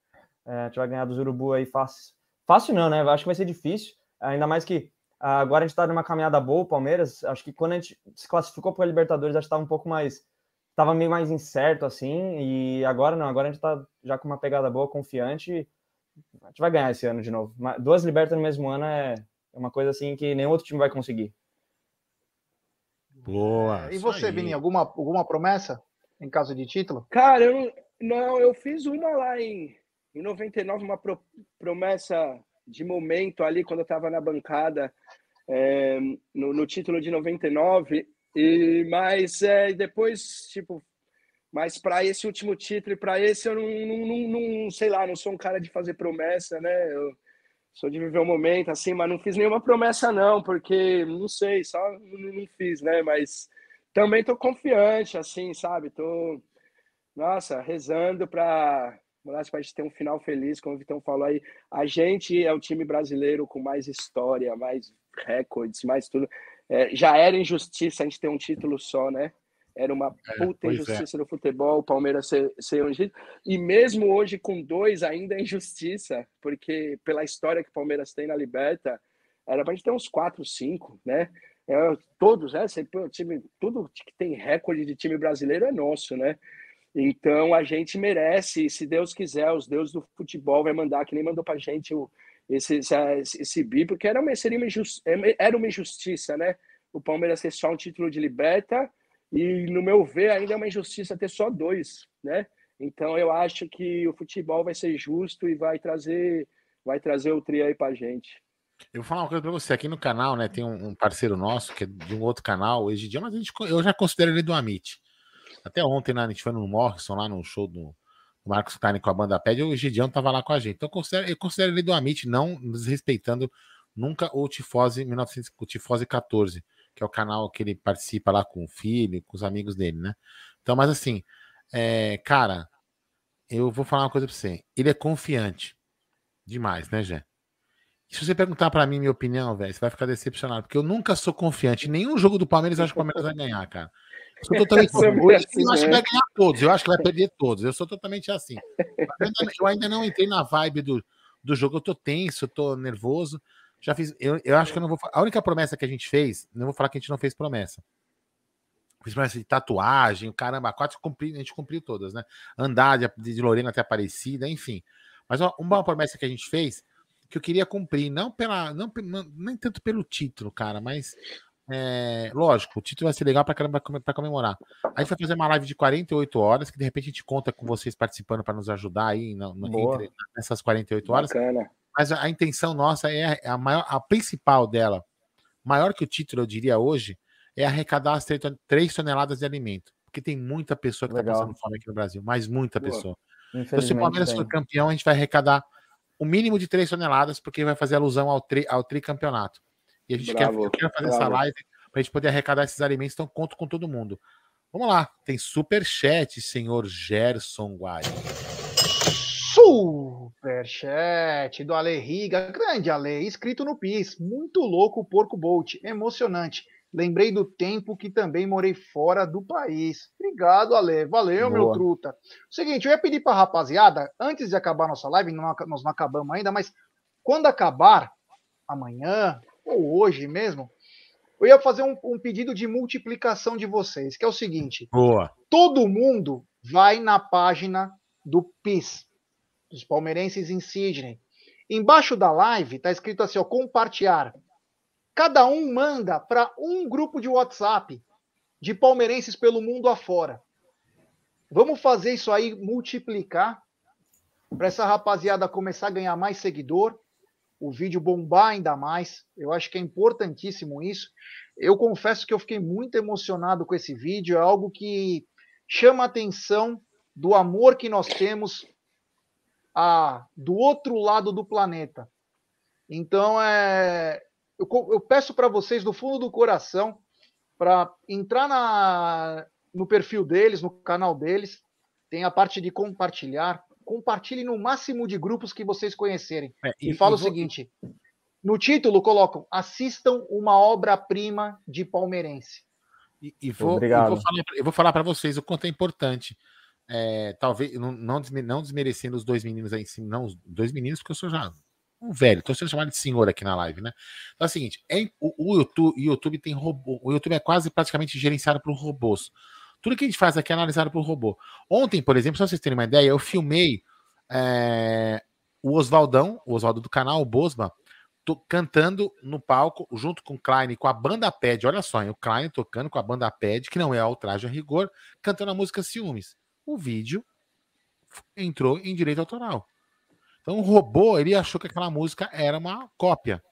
É, a gente vai ganhar dos Urubu aí fácil. Fácil não, né? Acho que vai ser difícil, ainda mais que agora a gente tá numa caminhada boa, o Palmeiras. Acho que quando a gente se classificou para a Libertadores, acho que tava um pouco mais. Tava meio mais incerto, assim, e agora não, agora a gente tá já com uma pegada boa, confiante. A gente vai ganhar esse ano de novo. Duas Libertas no mesmo ano é uma coisa assim que nenhum outro time vai conseguir. Boa. E você. Vini, alguma, alguma promessa em caso de título? Cara, eu não, não, eu fiz uma lá em, em 99, uma pro- promessa de momento ali, quando eu estava na bancada, é, no, no título de 99, e, mas é, depois, tipo, mas para esse último título e para esse eu não, não, não, não- sei lá, não sou um cara de fazer promessa, né? Eu Sou de viver o momento, assim, mas não fiz nenhuma promessa, não, porque não sei, só não, não fiz, né? Mas também tô confiante, assim, sabe? Tô, nossa, rezando para para a gente ter um final feliz, como o Vitão falou aí. A gente é o time brasileiro com mais história, mais recordes, mais tudo. É, já era injustiça a gente ter um título só, né? Era uma É, puta é. injustiça no futebol, o Palmeiras ser, ser um. E mesmo hoje com dois ainda é injustiça, porque pela história que o Palmeiras tem na Liberta, era pra gente ter uns quatro, cinco, né? É, todos, né? O time, tudo que tem recorde de time brasileiro é nosso, né? Então a gente merece, se Deus quiser, os deuses do futebol vai mandar, que nem mandou pra gente o, esse, esse, esse bi, porque era uma, seria uma, injus- era uma injustiça, né? O Palmeiras ter só um título de liberta, e no meu ver, ainda é uma injustiça ter só dois, né? Então eu acho que o futebol vai ser justo e vai trazer, vai trazer o tri aí pra gente. Eu vou falar uma coisa pra você. Aqui no canal, né, tem um, parceiro nosso, que é de um outro canal, o Egidião, mas a gente, eu já considero ele do Amit. Até ontem, né, a gente foi no Morrison, lá no show do Marcos Carne com a banda Ped, o Egidião tava lá com a gente. Então eu considero, eu considero ele do Amit, não desrespeitando nunca o Tifose 1900, o Tifose 14, que é o canal que ele participa lá com o filho, com os amigos dele, né? Então, mas assim, é, cara, eu vou falar uma coisa pra você. Ele é confiante demais, né, Jé? E Se você perguntar pra mim minha opinião, velho, você vai ficar decepcionado, porque eu nunca sou confiante. Em nenhum jogo do Palmeiras acho que o Palmeiras vai ganhar, cara. Eu sou totalmente Eu Hoje, assim, eu acho que vai ganhar todos, eu acho que vai perder todos. Eu sou totalmente assim. Eu ainda, eu ainda não entrei na vibe do, do jogo, eu tô tenso, eu tô nervoso. Já fiz. Eu, eu acho que eu não vou. A única promessa que a gente fez, não vou falar que a gente não fez promessa. Fiz promessa de tatuagem, caramba, quatro cumpri, a gente cumpriu todas, né? Andar de, de Lorena até Aparecida, enfim. Mas ó, uma promessa que a gente fez que eu queria cumprir, não pela. Não, pe- não- nem tanto pelo título, cara, mas. É, lógico, o título vai ser legal para comemorar. A gente vai fazer uma live de 48 horas, que de repente a gente conta com vocês participando para nos ajudar aí no- no- entre nessas 48 horas. Bacana. Mas a, a intenção nossa é a, maior, a principal dela, maior que o título, eu diria hoje, é arrecadar as 3 toneladas de alimento. Porque tem muita pessoa que está passando fome aqui no Brasil, mas muita Boa. pessoa. Então, se o Palmeiras for campeão, a gente vai arrecadar o mínimo de 3 toneladas, porque vai fazer alusão ao, tri, ao tricampeonato. E a gente quer, Bravo, quero fazer essa bravo. live para a gente poder arrecadar esses alimentos, então conto com todo mundo. Vamos lá, tem super chat, senhor Gerson Guai. Superchat do Ale Riga, grande Ale, escrito no PIS, muito louco o Porco Bolt, emocionante. Lembrei do tempo que também morei fora do país. Obrigado, Ale. Valeu, meu Boa. truta. Seguinte, eu ia pedir pra rapaziada, antes de acabar nossa live, não nós não acabamos ainda, mas quando acabar, amanhã ou hoje mesmo, eu ia fazer um, um pedido de multiplicação de vocês, que é o seguinte: Boa. todo mundo vai na página do PIS, dos palmeirenses em Sydney. Embaixo da live tá escrito assim, ó, compartilhar. Cada um manda para um grupo de WhatsApp de palmeirenses pelo mundo afora. Vamos fazer isso aí multiplicar para essa rapaziada começar a ganhar mais seguidor, o vídeo bombar ainda mais. Eu acho que é importantíssimo isso. Eu confesso que eu fiquei muito emocionado com esse vídeo, é algo que chama a atenção do amor que nós temos a, do outro lado do planeta. Então, é, eu, eu peço para vocês, do fundo do coração, para entrar na, no perfil deles, no canal deles, tem a parte de compartilhar. Compartilhe no máximo de grupos que vocês conhecerem. É, e, e- fala e o vou- seguinte: no título colocam assistam uma obra-prima de palmeirense. E, e vou, Obrigado. eu vou falar, para vocês o quanto é importante. É, talvez não, não, desme- não desmerecendo os dois meninos aí em cima, não, os dois meninos, porque eu sou já um velho, tô sendo chamado de senhor aqui na live, né? Então é o seguinte: é, o, o YouTube, o YouTube tem robô, o YouTube é quase praticamente gerenciado por robôs. Tudo que a gente faz aqui é analisado por robô. Ontem, por exemplo, só vocês terem uma ideia, eu filmei é, o Oswaldão, o Oswaldo do canal, o Bosma, cantando no palco, junto com o Klein, com a banda Pad. Olha só, hein, o Klein tocando com a banda Pad, que não é o traje a rigor, cantando a música Ciúmes. O vídeo entrou em direito autoral. Então o robô, ele achou que aquela música era uma cópia.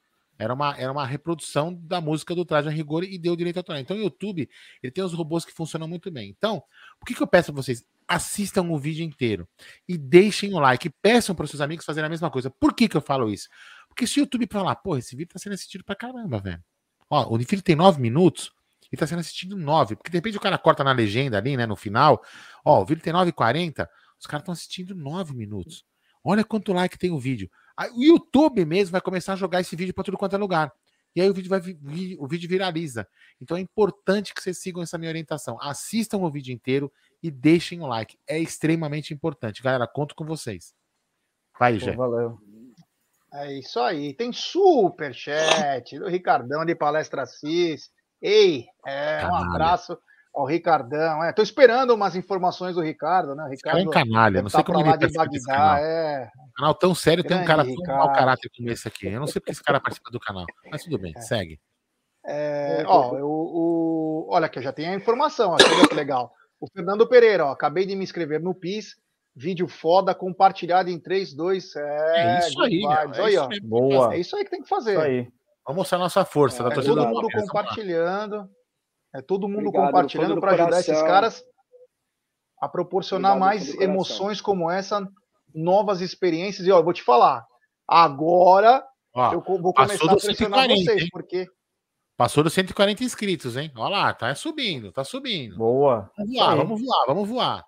Era uma, era uma reprodução da música do Traje a Rigor e deu direito autoral. Então o YouTube, ele tem os robôs que funcionam muito bem. Então, o que, que eu peço a vocês? Assistam o vídeo inteiro e deixem o like. Peçam para os seus amigos fazerem a mesma coisa. Por que, que eu falo isso? Porque se o YouTube falar, pô, esse vídeo tá sendo assistido pra caramba, velho. Ó, o vídeo tem nove minutos e tá sendo assistido nove. Porque de repente o cara corta na legenda ali, né, no final. Ó, o vídeo tem 9h40, os caras estão assistindo nove minutos. Olha quanto like tem o vídeo. O YouTube mesmo vai começar a jogar esse vídeo pra tudo quanto é lugar. E aí o vídeo, vai, o vídeo viraliza. Então é importante que vocês sigam essa minha orientação. Assistam o vídeo inteiro e deixem o like. É extremamente importante. Galera, conto com vocês. Vai, Gé. valeu. É isso aí. Tem superchat do Ricardão de Palestra Cis. Ei, é, um Canalha. Ao Ricardão. É, tô esperando umas informações do Ricardo, né? O cara é Ricardo um canalha, não tá sei como ele lá de Bagdá, canal. é. Canal tão sério, tem um Grande cara tão Ricardo. mau caráter como esse aqui. Eu não sei porque esse cara participa do canal. Mas tudo bem, segue. É, ó, eu- o, olha aqui, eu já tenho a informação, que legal. O Fernando Pereira, ó, acabei de me inscrever no PIS, vídeo foda, compartilhado em 3, 2, é, É isso aí, vibes, é aí, isso ó. mesmo. Boa. É isso aí que tem que fazer. Isso aí. Vamos mostrar nossa força É torcida todo do mundo compartilhando. É todo mundo Obrigado, do compartilhando para ajudar esses caras a proporcionar Obrigado, do mais emoções como essa, novas experiências. E ó, eu vou te falar, agora Ó, eu vou começar a pressionar 140, vocês, hein? porque Passou dos 140 inscritos, hein? Olha lá, tá subindo, tá subindo. Boa. Vamos voar, vamos voar, vamos voar.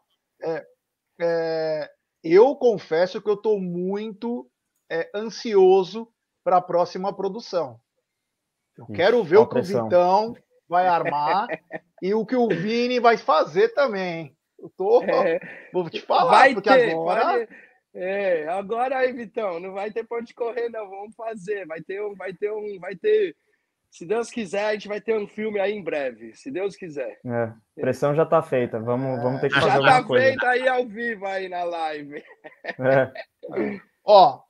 é, eu confesso que eu estou muito é, ansioso para a próxima produção. Eu Ixi, quero ver ó o que o. Vitão vai armar e o que o Vini vai fazer também. Eu tô, É. vou te falar, vai porque ter, agora pode- É, agora aí, Vitão, não vai ter pra onde correr, não. Vamos fazer. Vai ter um, vai ter um, vai ter. Se Deus quiser, a gente vai ter um filme aí em breve. Se Deus quiser. É, pressão já tá feita. Vamos, vamos ter que fazer Já alguma tá coisa. feito aí ao vivo aí na live. É. Ó,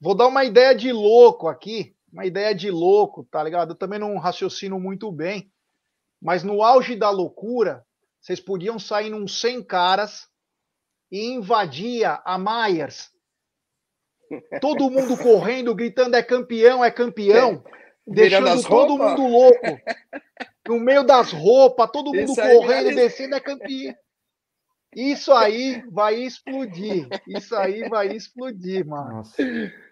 vou dar uma ideia de louco aqui, uma ideia de louco, tá ligado? Eu também não raciocino muito bem, mas no auge da loucura, vocês podiam sair num 100 caras e invadia a Myers. Todo mundo correndo, gritando é campeão, é campeão, Virando deixando todo roupas? mundo louco. No meio das roupas, todo mundo Isso aí correndo e viraliza. descendo é campeão. Isso aí vai explodir. Isso aí vai explodir, mano. Nossa.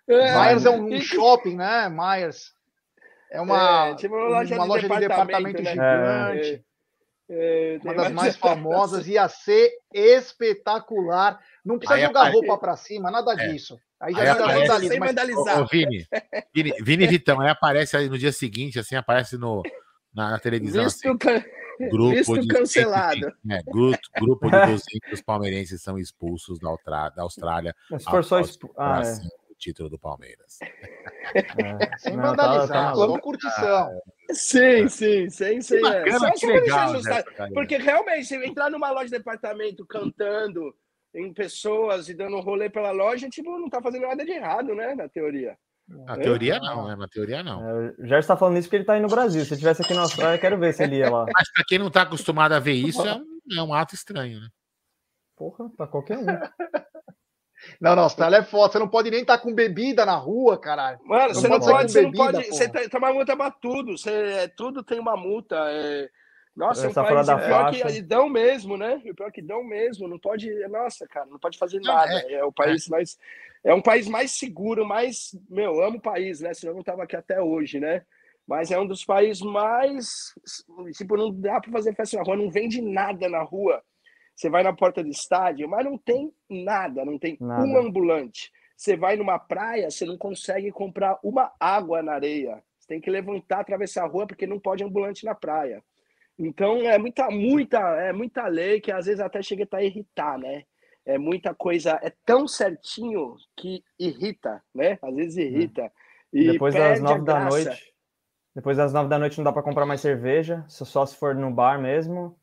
Myers é um, um shopping, né? Myers. É uma, É, tipo uma loja de de departamento departamento, né? gigante. É, Uma tem das mais famosas. Ia ser espetacular. Não precisa Aí jogar aparece- roupa pra cima, nada disso. Aí já Aí aparece- vandalismo. sem mas- vandalizar. Ô, ô, Vini, Vini, Vini Vitão, aí aparece aí no dia seguinte, assim, aparece no, na, na televisão, Visto, assim, can- grupo visto de cancelado. 120, né, grupo, grupo de 200 palmeirenses são expulsos da, Austrália Mas se for só. Ah, é. Título do Palmeiras. é. Sem Não, tá- vandalizar, tá só maluco. curtição. Sim, sim, sim, sim. Que é. bacana, Só, que legal, galera. Porque realmente, se entrar numa loja de departamento cantando em pessoas e dando um rolê pela loja, tipo, não tá fazendo nada de errado, né? Na teoria. Na teoria não, né? Na teoria não. É, o Gerson tá falando isso porque ele tá aí no Brasil. Se ele estivesse aqui na Austrália, eu quero ver se ele ia lá. Mas pra quem não tá acostumado a ver isso, é um, é um ato estranho, né? Porra, pra qualquer um. Não, não, Austrália é foda. Você não pode nem estar com bebida na rua, caralho. Mano, Não você não pode pode, você não bebida, pode. porra. Você tem, tem uma multa pra tudo. Você, é, tudo tem uma multa. é- Nossa, é um Essa país da e pior faixa. que dão mesmo, né? E pior que dão mesmo. Não pode. Nossa, cara, não pode fazer Não, nada. é- É, o país mais. É um país mais seguro, mais. Meu, amo o país, né? Senão eu não tava aqui até hoje, né? Mas é um dos países mais. Tipo, não dá pra fazer festa na rua, não vende nada na rua. Você vai na porta do estádio, mas não tem nada, não tem Nada. um ambulante. Você vai numa praia, você não consegue comprar uma água na areia. Você tem que levantar, atravessar a rua, porque não pode ambulante na praia. Então é muita, muita, é muita lei que às vezes até chega a irritar, né? É muita coisa, é tão certinho que irrita, né? Às vezes irrita. E Depois das nove da noite. Depois das nove da noite não dá pra comprar mais cerveja, só se for no bar mesmo.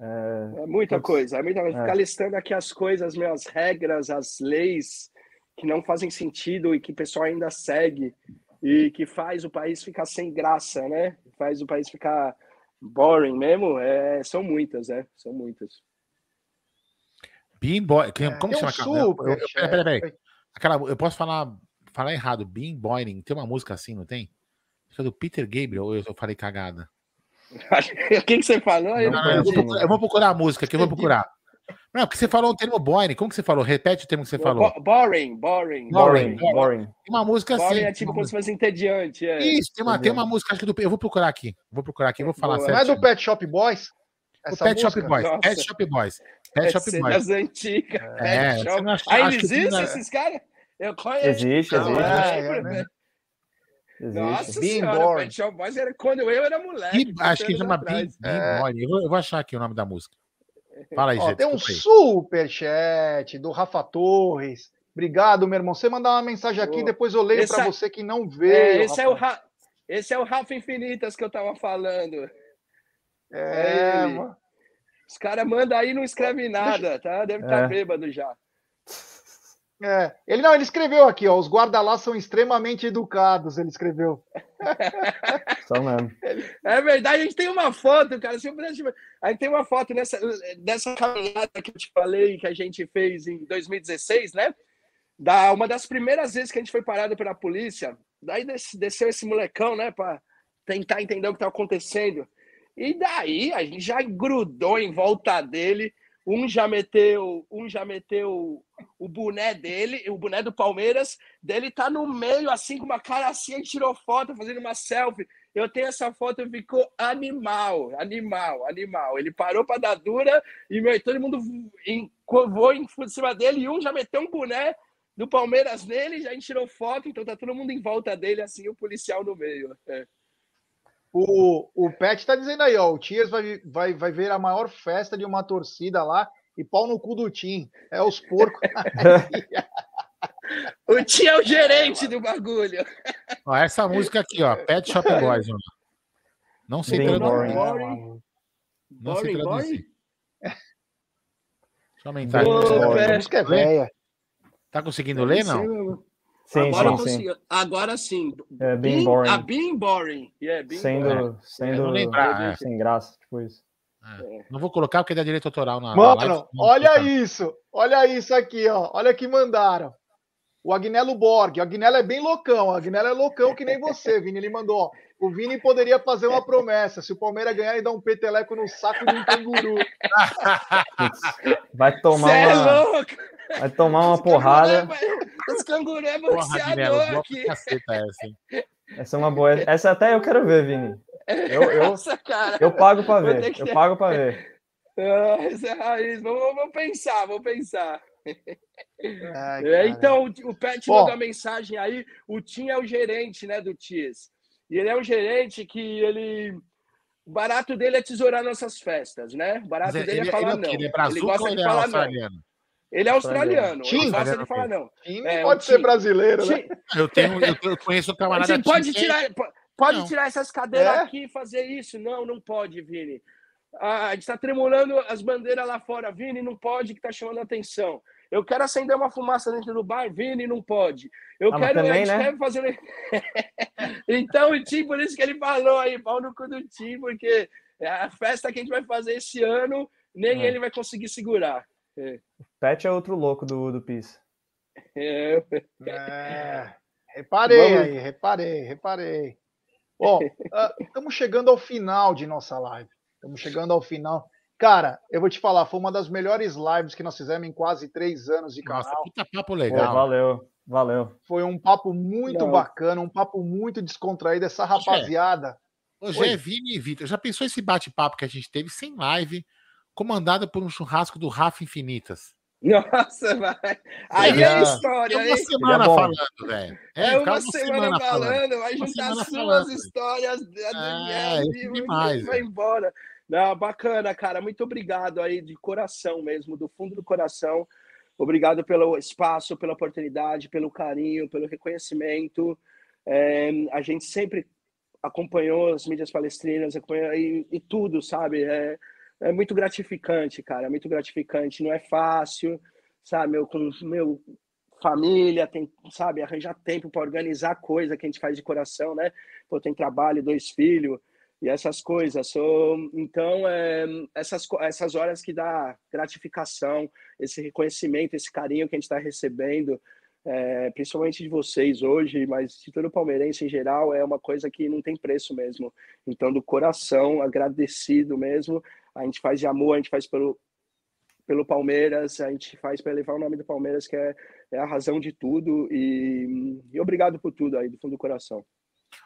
É, É muita Putz. coisa, é muita coisa. É. Ficar listando aqui as coisas, meu, as regras, as leis que não fazem sentido e que o pessoal ainda segue e que faz o país ficar sem graça, né? Faz o país ficar boring mesmo. É, são muitas, né? São muitas. Bean Boy. É, como tem chama aquela? Peraí, peraí. Aquela, eu posso falar, falar errado. Bean Boying. Tem uma música assim, não tem? Acho que é do Peter Gabriel, eu falei cagada? o que, que você falou? aí? Não Não, não, eu, vou procurar, eu vou procurar a música aqui, eu vou procurar. Não, porque você falou o termo boring. Como que você falou? Repete o termo que você falou. Bo- Boring, boring. Boring, boring. Tem uma música assim. Boring é tipo como se fosse entediante. É. Isso, tem uma, tem uma música, acho que do. Eu vou procurar aqui. Vou procurar aqui, vou falar Não certo. é do Pet Shop Boys? O Essa Pet Shop? Boys. Nossa. Pet Shop Boys. Pet É Shop Boys. das antigas. É, Pet Shop. não acha- existem não é- esses caras? Eu conheço. Existe, Não, existe. é, É, é, né? Existe. Nossa Being senhora, Born. Pet Shop Boys era quando eu era moleque. Ih, acho que 30 chama atrás. Bim Boy. Eu vou, eu vou achar aqui o nome da música. Fala aí, Ó, gente. tem um superchat do Rafa Torres. Obrigado, meu irmão. Você mandar uma mensagem aqui, Ô, depois eu leio para é- você que não veio. É, esse, é o. Ra... esse é o Rafa Infinitas que eu tava falando. É, ele. mano. Os caras mandam aí e não escreve nada, tá? Deve estar É. bêbado já. É. Ele não, ele escreveu aqui, ó. Os guarda-lá são extremamente educados. Ele escreveu. Só mesmo. É verdade, a gente tem uma foto, cara. Se eu pudesse- A gente tem uma foto nessa, dessa caminhada que eu te falei que a gente fez em 2016, né? Da, uma das primeiras vezes que a gente foi parado pela polícia. Daí des- desceu esse molecão, né? Pra tentar entender o que tá acontecendo. E daí a gente já grudou em volta dele. Um já meteu, um já meteu o boné dele, o boné do Palmeiras, dele tá no meio, assim, com uma cara assim, tirou foto, fazendo uma selfie. Eu tenho essa foto ficou animal, animal, animal. Ele parou para dar dura e meu, todo mundo voou em cima dele e um já meteu um boné do Palmeiras nele, já tirou foto, então tá todo mundo em volta dele, assim, o policial no meio. É. O, o Pet tá dizendo aí, ó. O Tiers vai, vai, vai ver a maior festa de uma torcida lá e pau no cu do Tim. É os porcos. O tio é o gerente do bagulho. Ó, essa música aqui, ó. Pet Shop Boys. Ó. Não sei Bem traduzir. boring. Não sei traduzir. Deixa eu aumentar aqui. Ô, Você Pet. consegue A música é ler? velha. Tá conseguindo ler, não? Sim, agora, sim, sim. consigo- agora sim. É, being Being- boring. A being boring. Yeah, being boring. Sendo, sendo não lembrar, é. sem graça, tipo isso. Não vou colocar porque dá direito autoral na na Mano, live, não vou olha colocar. isso. Olha isso aqui, ó. Olha que mandaram. O Agnello Borg. O Agnello é bem loucão. O Agnello é loucão que nem você, Vini. Ele mandou, ó. O Vini poderia fazer uma promessa. Se o Palmeiras ganhar, ele dá um peteleco no saco de um canguru. Vai tomar Cê é uma, louco! Vai tomar uma porrada. Esse canguru é boxeador aqui. caceta essa, hein? Essa é uma boa. Essa até eu quero ver, Vini. Eu, eu, Nossa, cara. eu pago pra ver. que Eu pago pra ver. Ah, essa é a raiz. Vou, vou- vou pensar, vou pensar. Ai, É, então, o- Pet Bom. mandou a mensagem aí. O Tim é o gerente, né, do Ties. E ele é um gerente que ele. O barato dele é tesourar nossas festas, né? O barato Mas é- dele ele, é falar ele, não. ele é brazuca gosta ou de ele é falar não. Ele é australiano. Tim? Ele gosta Australiano, de falar não. Tim não É, pode ser brasileiro, né? Eu tenho, eu, eu conheço o camarada Você pode Tim, tirar, po- pode Não. tirar essas cadeiras É? aqui e fazer isso? Não, não pode, Vini. Ah, a gente está tremulando as bandeiras lá fora. Vini, não pode, que está chamando a atenção. Eu quero acender uma fumaça dentro do bar. Vini, não pode. Eu Ah, quero. a também, gente né? fazer. então, o Tim, por isso que ele falou aí, pau no cu do Tim, porque é a festa que a gente vai fazer esse ano, nem É. ele vai conseguir segurar. É. Pet é outro louco do, do PIS. É. É, reparei Vamos- aí, reparei, reparei. Bom, estamos chegando ao final de nossa live. Estamos chegando ao final. Cara, eu vou te falar, foi uma das melhores lives que nós fizemos em quase três anos de Nossa, canal. puta papo Pô, legal. valeu, valeu. Foi um papo muito Não. bacana, um papo muito descontraído. Essa rapaziada. Hoje é Vini e Vitor. Já pensou esse bate-papo que a gente teve sem live, comandado por um churrasco do Rafa Infinitas? Nossa, vai. Aí é Já- história, É hein? uma semana bom. falando, velho. É, ficar uma, semana, falando, vai juntar semana as falando. suas histórias da É, Daniel isso e demais, vai embora. Não, bacana, cara. Muito obrigado aí de coração mesmo, do fundo do coração. Obrigado pelo espaço, pela oportunidade, pelo carinho, pelo reconhecimento. É, a gente sempre acompanhou as mídias palestrinas acompanhou, e, e tudo, sabe? É, é muito gratificante, cara. Muito gratificante. Não é fácil, sabe? Meu, com meu família, tem, sabe, arranjar tempo para organizar coisa que a gente faz de coração, né? Pô, tem trabalho, dois filhos e essas coisas. So, então, é, essas, essas horas que dá gratificação, esse reconhecimento, esse carinho que a gente está recebendo, é, principalmente de vocês hoje, mas de todo palmeirense em geral, é uma coisa que não tem preço mesmo. Então, do coração, agradecido mesmo. A gente faz de amor, a gente faz pelo, pelo Palmeiras, a gente faz para elevar o nome do Palmeiras, que é, é a razão de tudo. E, e obrigado por tudo aí, do fundo do coração.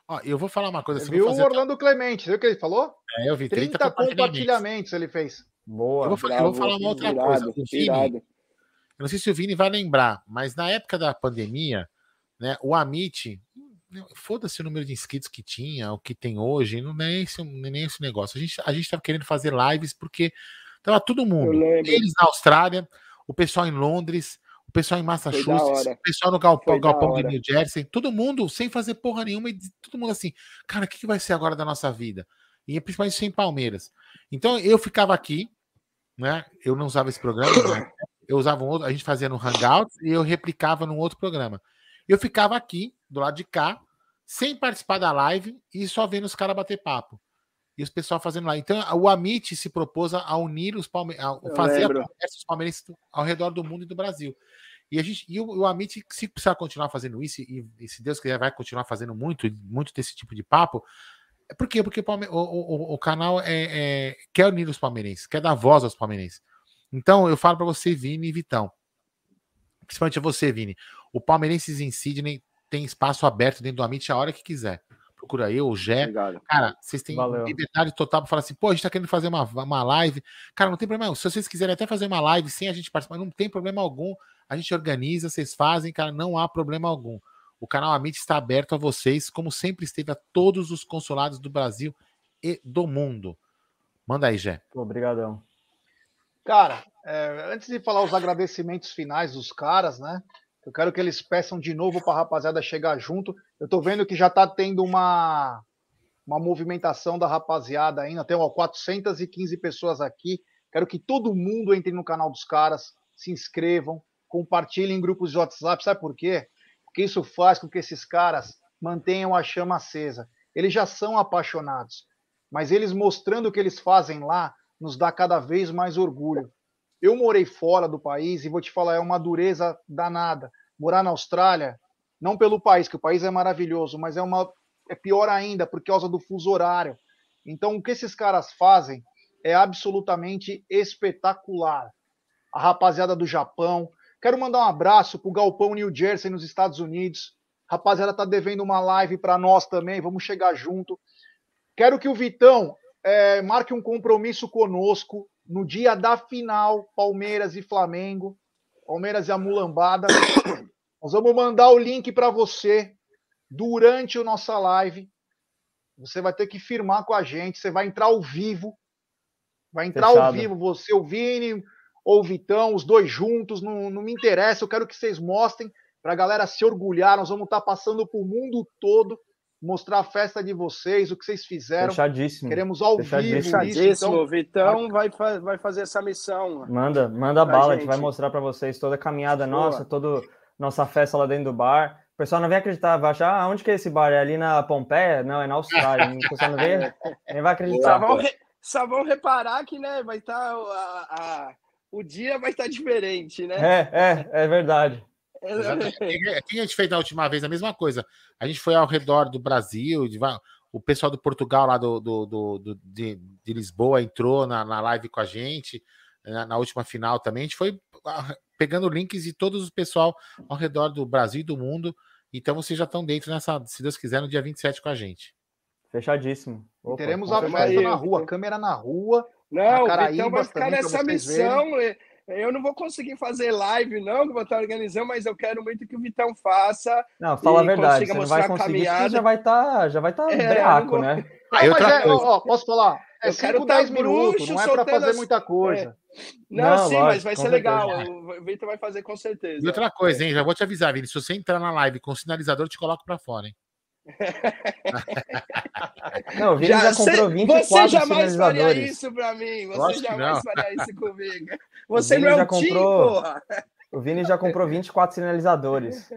Ó, eu vou falar uma coisa. Você viu o Orlando Clemente, viu o que ele falou? É, eu vi 30, 30 compartilhamentos ele fez. Boa. Eu vou, falar, eu vou falar uma outra irado, coisa. O Vini, eu não sei se o Vini vai lembrar, mas na época da pandemia, né, o Amit, foda-se o número de inscritos que tinha, o que tem hoje, não é esse, é esse negócio. A gente, a gente tava querendo fazer lives porque tava todo mundo. Eles na Austrália, o pessoal em Londres, o pessoal em Massachusetts, o pessoal no galpão, galpão de. New Jersey, todo mundo sem fazer porra nenhuma, e todo mundo assim, cara, o que, que vai ser agora da nossa vida? E principalmente sem Palmeiras. Então eu ficava aqui, né? Eu não usava esse programa, né? eu usava um outro, a gente fazia no Hangout e eu replicava num outro programa. Eu ficava aqui, do lado de cá, sem participar da live e só vendo os caras bater papo. E os pessoal fazendo lá. Então, o Amit se propôs a unir os palmeirenses, fazer a conversa dos palmeirenses ao redor do mundo e do Brasil. E, a gente, e o, o Amit, se precisar continuar fazendo isso, e, e se Deus quiser, vai continuar fazendo muito, muito desse tipo de papo. É por quê? Porque o, o, o canal é, é- quer unir os palmeirenses, quer dar voz aos palmeirenses. Então, eu falo para você, Vini e Vitão. Principalmente você, Vini. O Palmeirenses em Sydney tem espaço aberto dentro do Amit a hora que quiser. Procura eu, o Gé. Obrigado. Cara, vocês têm Valeu. liberdade total para falar assim, pô, a gente tá querendo fazer uma, uma live. Cara, não tem problema. Se vocês quiserem até fazer uma live sem a gente participar, não tem problema algum. A gente organiza, vocês fazem, cara, não há problema algum. O canal Amit está aberto a vocês, como sempre esteve a todos os consulados do Brasil e do mundo. Manda aí, Gé. Obrigadão. Cara, é, antes de falar os agradecimentos finais dos caras, né? Eu quero que eles peçam de novo para a rapaziada chegar junto. Eu tô vendo que já tá tendo uma, uma movimentação da rapaziada ainda. Tem ó, 415 pessoas aqui. Quero que todo mundo entre no canal dos caras, se inscrevam, compartilhem em grupos de WhatsApp. Sabe por quê? Porque isso faz com que esses caras mantenham a chama acesa. Eles já são apaixonados, mas eles mostrando o que eles fazem lá nos dá cada vez mais orgulho. Eu morei fora do país e vou te falar, é uma dureza danada. Morar na Austrália, não pelo país, que o país é maravilhoso, mas é uma é pior ainda por causa do fuso horário. Então, o que esses caras fazem é absolutamente espetacular. A rapaziada do Japão. Quero mandar um abraço pro Galpão New Jersey nos Estados Unidos. Rapaziada tá devendo uma live para nós também, vamos chegar junto. Quero que o Vitão é, marque um compromisso conosco no dia da final, Palmeiras e Flamengo, Palmeiras e a Mulambada. Nós vamos mandar o link para você durante a nossa live. Você vai ter que firmar com a gente, você vai entrar ao vivo. Vai entrar ao Fechado. vivo, você, o Vini ou o Vitão, os dois juntos, não, não me interessa. Eu quero que vocês mostrem para a galera se orgulhar. Nós vamos estar passando para o mundo todo, mostrar a festa de vocês, o que vocês fizeram. Fechadíssimo. Queremos ao Fechadíssimo. vivo isso. Então, Vitão vai, vai fazer essa missão. Manda, manda Pra bala, a gente vai gente. mostrar pra vocês toda a caminhada Boa. nossa, toda nossa festa lá dentro do bar. O pessoal não vem acreditar, vai achar, ah, onde que é esse bar? É ali na Pompeia? Não, é na Austrália. O pessoal não vê, nem vai Só acreditar. vão, re- só vão reparar que né, vai estar a, a- o dia vai estar diferente, né? É, é, é verdade. Exatamente. O que a gente fez da última vez? A mesma coisa. A gente foi ao redor do Brasil, de o pessoal do Portugal lá do, do, do- do- de, de Lisboa entrou na, na live com a gente, na, na última final também. A gente foi ah, pegando links de todos os pessoal ao redor do Brasil e do mundo. Então vocês já estão dentro nessa, se Deus quiser, no dia 27 com a gente. Fechadíssimo. Opa, teremos a festa na rua, câmera na rua. Não, na o Caraíbas Vitão vai ficar nessa vocês verem. É, Eu não vou conseguir fazer live, não, que eu vou estar organizando, mas eu quero muito que o Vitão faça. Não, fala a verdade, você não vai conseguir, já vai estar já vai tá É, breaco, vou- né? Mas é, ó, ó, posso falar? É Eu quero 5, tá 10 minutos, bruxo, não é para fazer as- muita coisa. Não, Não, sim, mas lógico, vai com ser legal. O Vitor vai fazer com certeza. E outra coisa, hein? Já vou te avisar, Vini. Se você entrar na live com sinalizador, eu te coloco pra fora, hein? Não, o Vini já, você- comprou 24 Você jamais faria isso pra mim. Você Lógico jamais não. faria isso comigo. Você não é já um comprou- porra. O Vini já comprou 24 sinalizadores.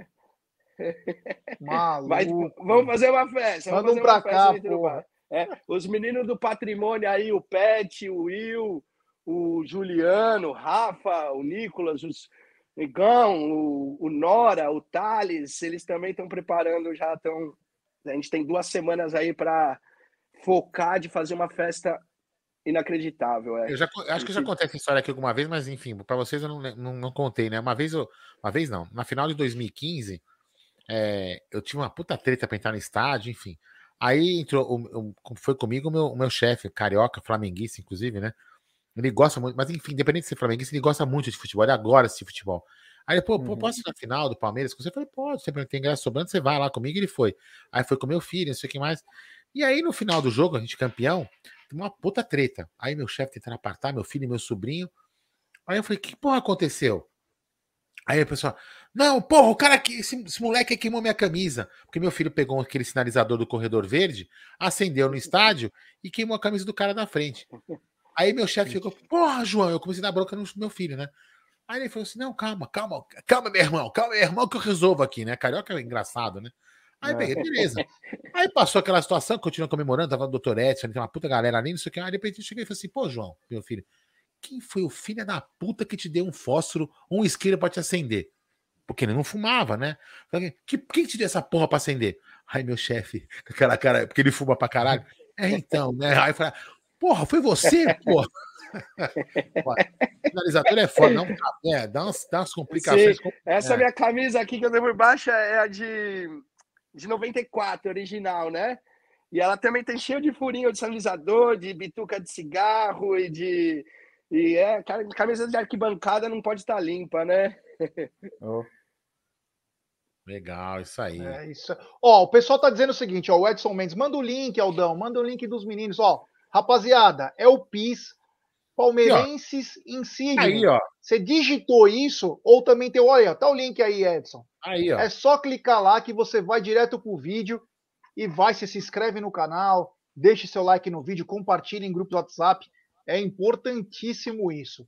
Maluco. Mas vamos fazer uma festa. Manda Vamos um pra cá, porra. É, os meninos do patrimônio aí, o Pet, o Will, o Juliano, o Rafa, o Nicolas, os Negão, o, o Nora, o Thales, eles também estão preparando, já estão. A gente tem duas semanas aí para focar de fazer uma festa inacreditável. É. Eu já, eu acho que já contei essa história aqui alguma vez, mas enfim, para vocês eu não, não, não, contei, né? Uma vez, eu, uma vez não, na final de 2015, é, eu tive uma puta treta pra entrar no estádio, enfim. Aí entrou, o, o, foi comigo o meu, o meu chefe, carioca, flamenguista, inclusive, né? Ele gosta muito, mas enfim, independente de ser flamenguista, ele gosta muito de futebol, ele agora esse futebol. Aí, pô, uhum. posso ir na final do Palmeiras? Você falou, pode, sempre tem ingresso sobrando, você vai lá comigo. Ele foi. Aí foi com meu filho, não sei o que mais. E aí, no final do jogo, a gente campeão, uma puta treta. Aí meu chefe tentando apartar, meu filho e meu sobrinho. Aí eu falei, que porra aconteceu? Aí o pessoal, não, porra, o cara que esse, esse moleque queimou minha camisa. Porque meu filho pegou aquele sinalizador do corredor verde, acendeu no estádio e queimou a camisa do cara da frente. Aí meu chefe ficou, porra, João, eu comecei a dar bronca no meu filho, né? Aí ele falou assim: não, calma, calma, calma, meu irmão, calma, meu irmão, que eu resolvo aqui, né? Carioca é engraçado, né? Aí, bem, beleza. Aí passou aquela situação, continuou comemorando, tava o doutor Edson, tem uma puta galera ali, não sei o que. Aí de repente eu cheguei e falei assim: pô, João, meu filho, quem foi o filho da puta que te deu um fósforo um isqueiro pra te acender? Porque ele não fumava, né? Que, quem te deu essa porra pra acender? Aí meu chefe, com aquela cara, porque ele fuma pra caralho. É então, né? Aí eu falei, porra, foi você, porra? finalizador é foda, não, é, dá, umas, dá umas complicações. Sim, essa é. minha camisa aqui que eu dei por baixo é a de, de 94, original, né? E ela também tem cheio de furinho de sinalizador, de bituca de cigarro e de. E é, camisa de arquibancada não pode estar tá limpa, né? Oh. Legal, isso aí. É isso. Ó, o pessoal tá dizendo o seguinte, ó, o Edson Mendes, manda o link, Aldão, manda o link dos meninos, ó. Rapaziada, é o PIS Palmeirenses em Sydney. Aí, ó. Você digitou isso ou também tem. Olha, tá o link aí, Edson. Aí, ó. É só clicar lá que você vai direto pro vídeo e vai, se inscreve no canal, deixe seu like no vídeo, compartilhe em grupo do WhatsApp. É importantíssimo isso.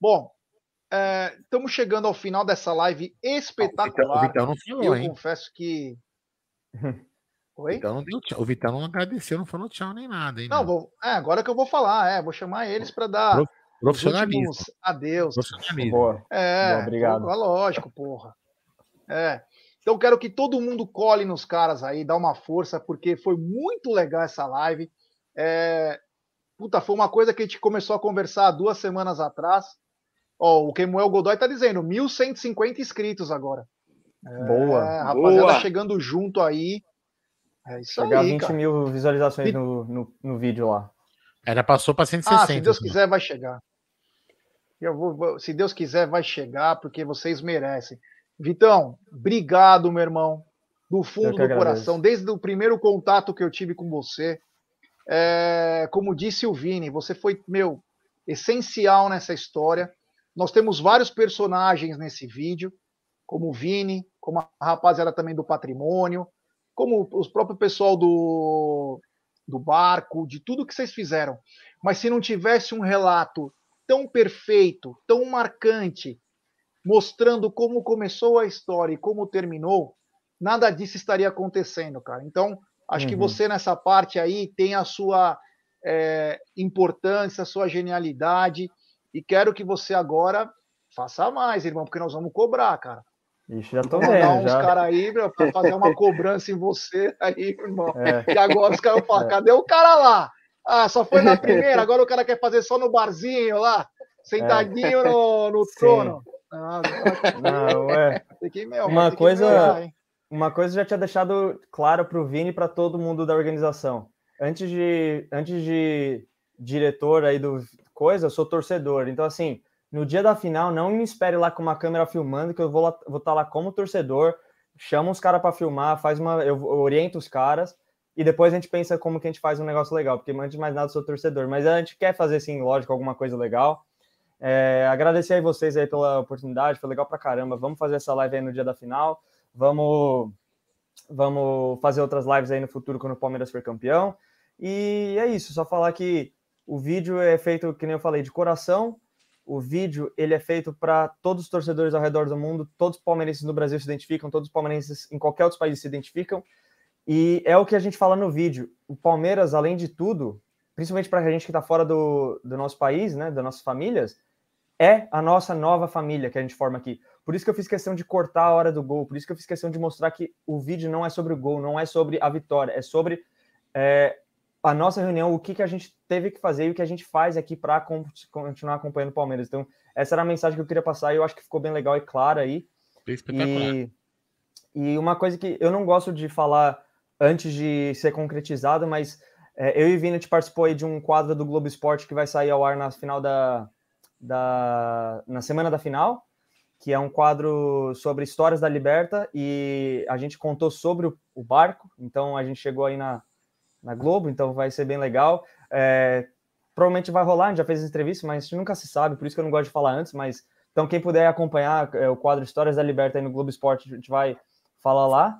Bom, estamos é, chegando ao final dessa live espetacular. O Vitão não falou, Eu hein? confesso que. Oi? Vitão não deu tchau. O Vitão não agradeceu, não falou tchau nem nada, hein? Não, vou, é, agora que eu vou falar, é, vou chamar eles para dar profissionalismo. Adeus. Profissionalismo. Boa. É, Boa, obrigado. É lógico, porra. É. Então quero que todo mundo cole nos caras aí, dá uma força, porque foi muito legal essa live. É... Puta, foi uma coisa que a gente começou a conversar duas semanas atrás. Ó, o Kemuel Godoy tá dizendo 1.150 inscritos agora. É, Boa. Rapaziada Boa. chegando junto aí. É isso Chegar aí, 20 cara. mil visualizações no, no, no vídeo lá. Ela passou para 160. Ah, se Deus assim. quiser, vai chegar. Eu vou, se Deus quiser, vai chegar, porque vocês merecem. Vitão, obrigado, meu irmão. Do fundo do agradeço. coração, desde o primeiro contato que eu tive com você. É, como disse o Vini, você foi, meu, essencial nessa história. Nós temos vários personagens nesse vídeo, como o Vini, como a rapaziada também do patrimônio, como os próprio pessoal do, do barco, de tudo que vocês fizeram. Mas se não tivesse um relato tão perfeito, tão marcante, mostrando como começou a história e como terminou, nada disso estaria acontecendo, cara. Então, acho que Uhum. você nessa parte aí tem a sua é, importância, a sua genialidade, e quero que você agora faça mais, irmão, porque nós vamos cobrar, cara. Ixi, já tô Vou mandar vendo. uns Já. caras aí meu, pra fazer uma cobrança em você aí, irmão. É. E agora os caras falam, É. cadê o cara lá? Ah, só foi na primeira, agora o cara quer fazer só no barzinho lá, sentadinho no, no É. Sim. trono. Ah, Não, é. que, meu, Uma coisa, melhorar, uma coisa eu já tinha deixado claro para o Vini e para todo mundo da organização. Antes de, antes de diretor aí do coisa, eu sou torcedor. Então, assim, no dia da final, não me espere lá com uma câmera filmando, que eu vou estar vou tá lá como torcedor. Chama os caras para filmar, faz uma, eu oriento os caras e depois a gente pensa como que a gente faz um negócio legal, porque antes de mais nada sou torcedor, mas a gente quer fazer, sim, lógico, alguma coisa legal. É, agradecer aí vocês aí pela oportunidade, foi legal pra caramba. Vamos fazer essa live aí no dia da final. Vamos, vamos fazer outras lives aí no futuro quando o Palmeiras for campeão. E é isso, só falar que o vídeo é feito, que nem eu falei, de coração. O vídeo ele é feito para todos os torcedores ao redor do mundo, todos os palmeirenses no Brasil se identificam, todos os palmeirenses em qualquer outro país se identificam. E é o que a gente fala no vídeo. O Palmeiras, além de tudo, principalmente para a gente que está fora do, do nosso país, né, das nossas famílias, é a nossa nova família que a gente forma aqui. Por isso que eu fiz questão de cortar a hora do gol, por isso que eu fiz questão de mostrar que o vídeo não é sobre o gol, não é sobre a vitória, é sobre é, a nossa reunião, o que, que a gente teve que fazer e o que a gente faz aqui para continuar acompanhando o Palmeiras. Então, essa era a mensagem que eu queria passar e eu acho que ficou bem legal e clara aí. E, e uma coisa que eu não gosto de falar antes de ser concretizado, mas é, eu e Vini te participou aí de um quadro do Globo Esporte que vai sair ao ar na final da, da na semana da final, que é um quadro sobre histórias da Liberta e a gente contou sobre o, o barco, então a gente chegou aí na, na Globo, então vai ser bem legal. É, provavelmente vai rolar, a gente já fez entrevista, mas nunca se sabe, por isso que eu não gosto de falar antes, mas então quem puder acompanhar é, o quadro Histórias da Liberta aí no Globo Esporte, a gente vai falar lá.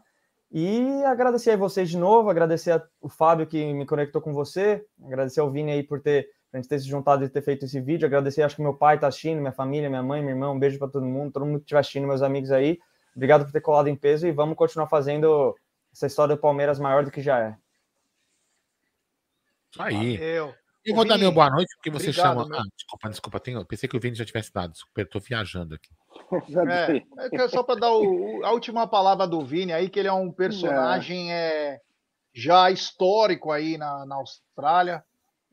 E agradecer a vocês de novo, agradecer a, o Fábio que me conectou com você, agradecer ao Vini aí por ter a gente ter se juntado e ter feito esse vídeo, agradecer, acho que meu pai tá assistindo, minha família, minha mãe, meu irmão, um beijo para todo mundo, todo mundo que estiver assistindo, meus amigos aí. Obrigado por ter colado em peso e vamos continuar fazendo essa história do Palmeiras maior do que já é. Isso aí. Valeu. Eu vou dar meu boa noite, porque você Obrigado, chama. meu. Ah, desculpa, desculpa. Tenho... Pensei que o Vini já tivesse dado. Desculpa, eu tô viajando aqui. É, é é só para dar o- a última palavra do Vini aí, que ele é um personagem é, já histórico aí na, na Austrália.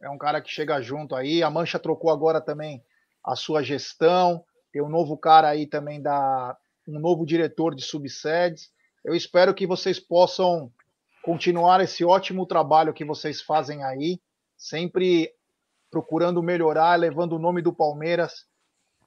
É um cara que chega junto aí. A Mancha trocou agora também a sua gestão. Tem um novo cara aí também da um novo diretor de subsedes. Eu espero que vocês possam continuar esse ótimo trabalho que vocês fazem aí, sempre procurando melhorar, levando o nome do Palmeiras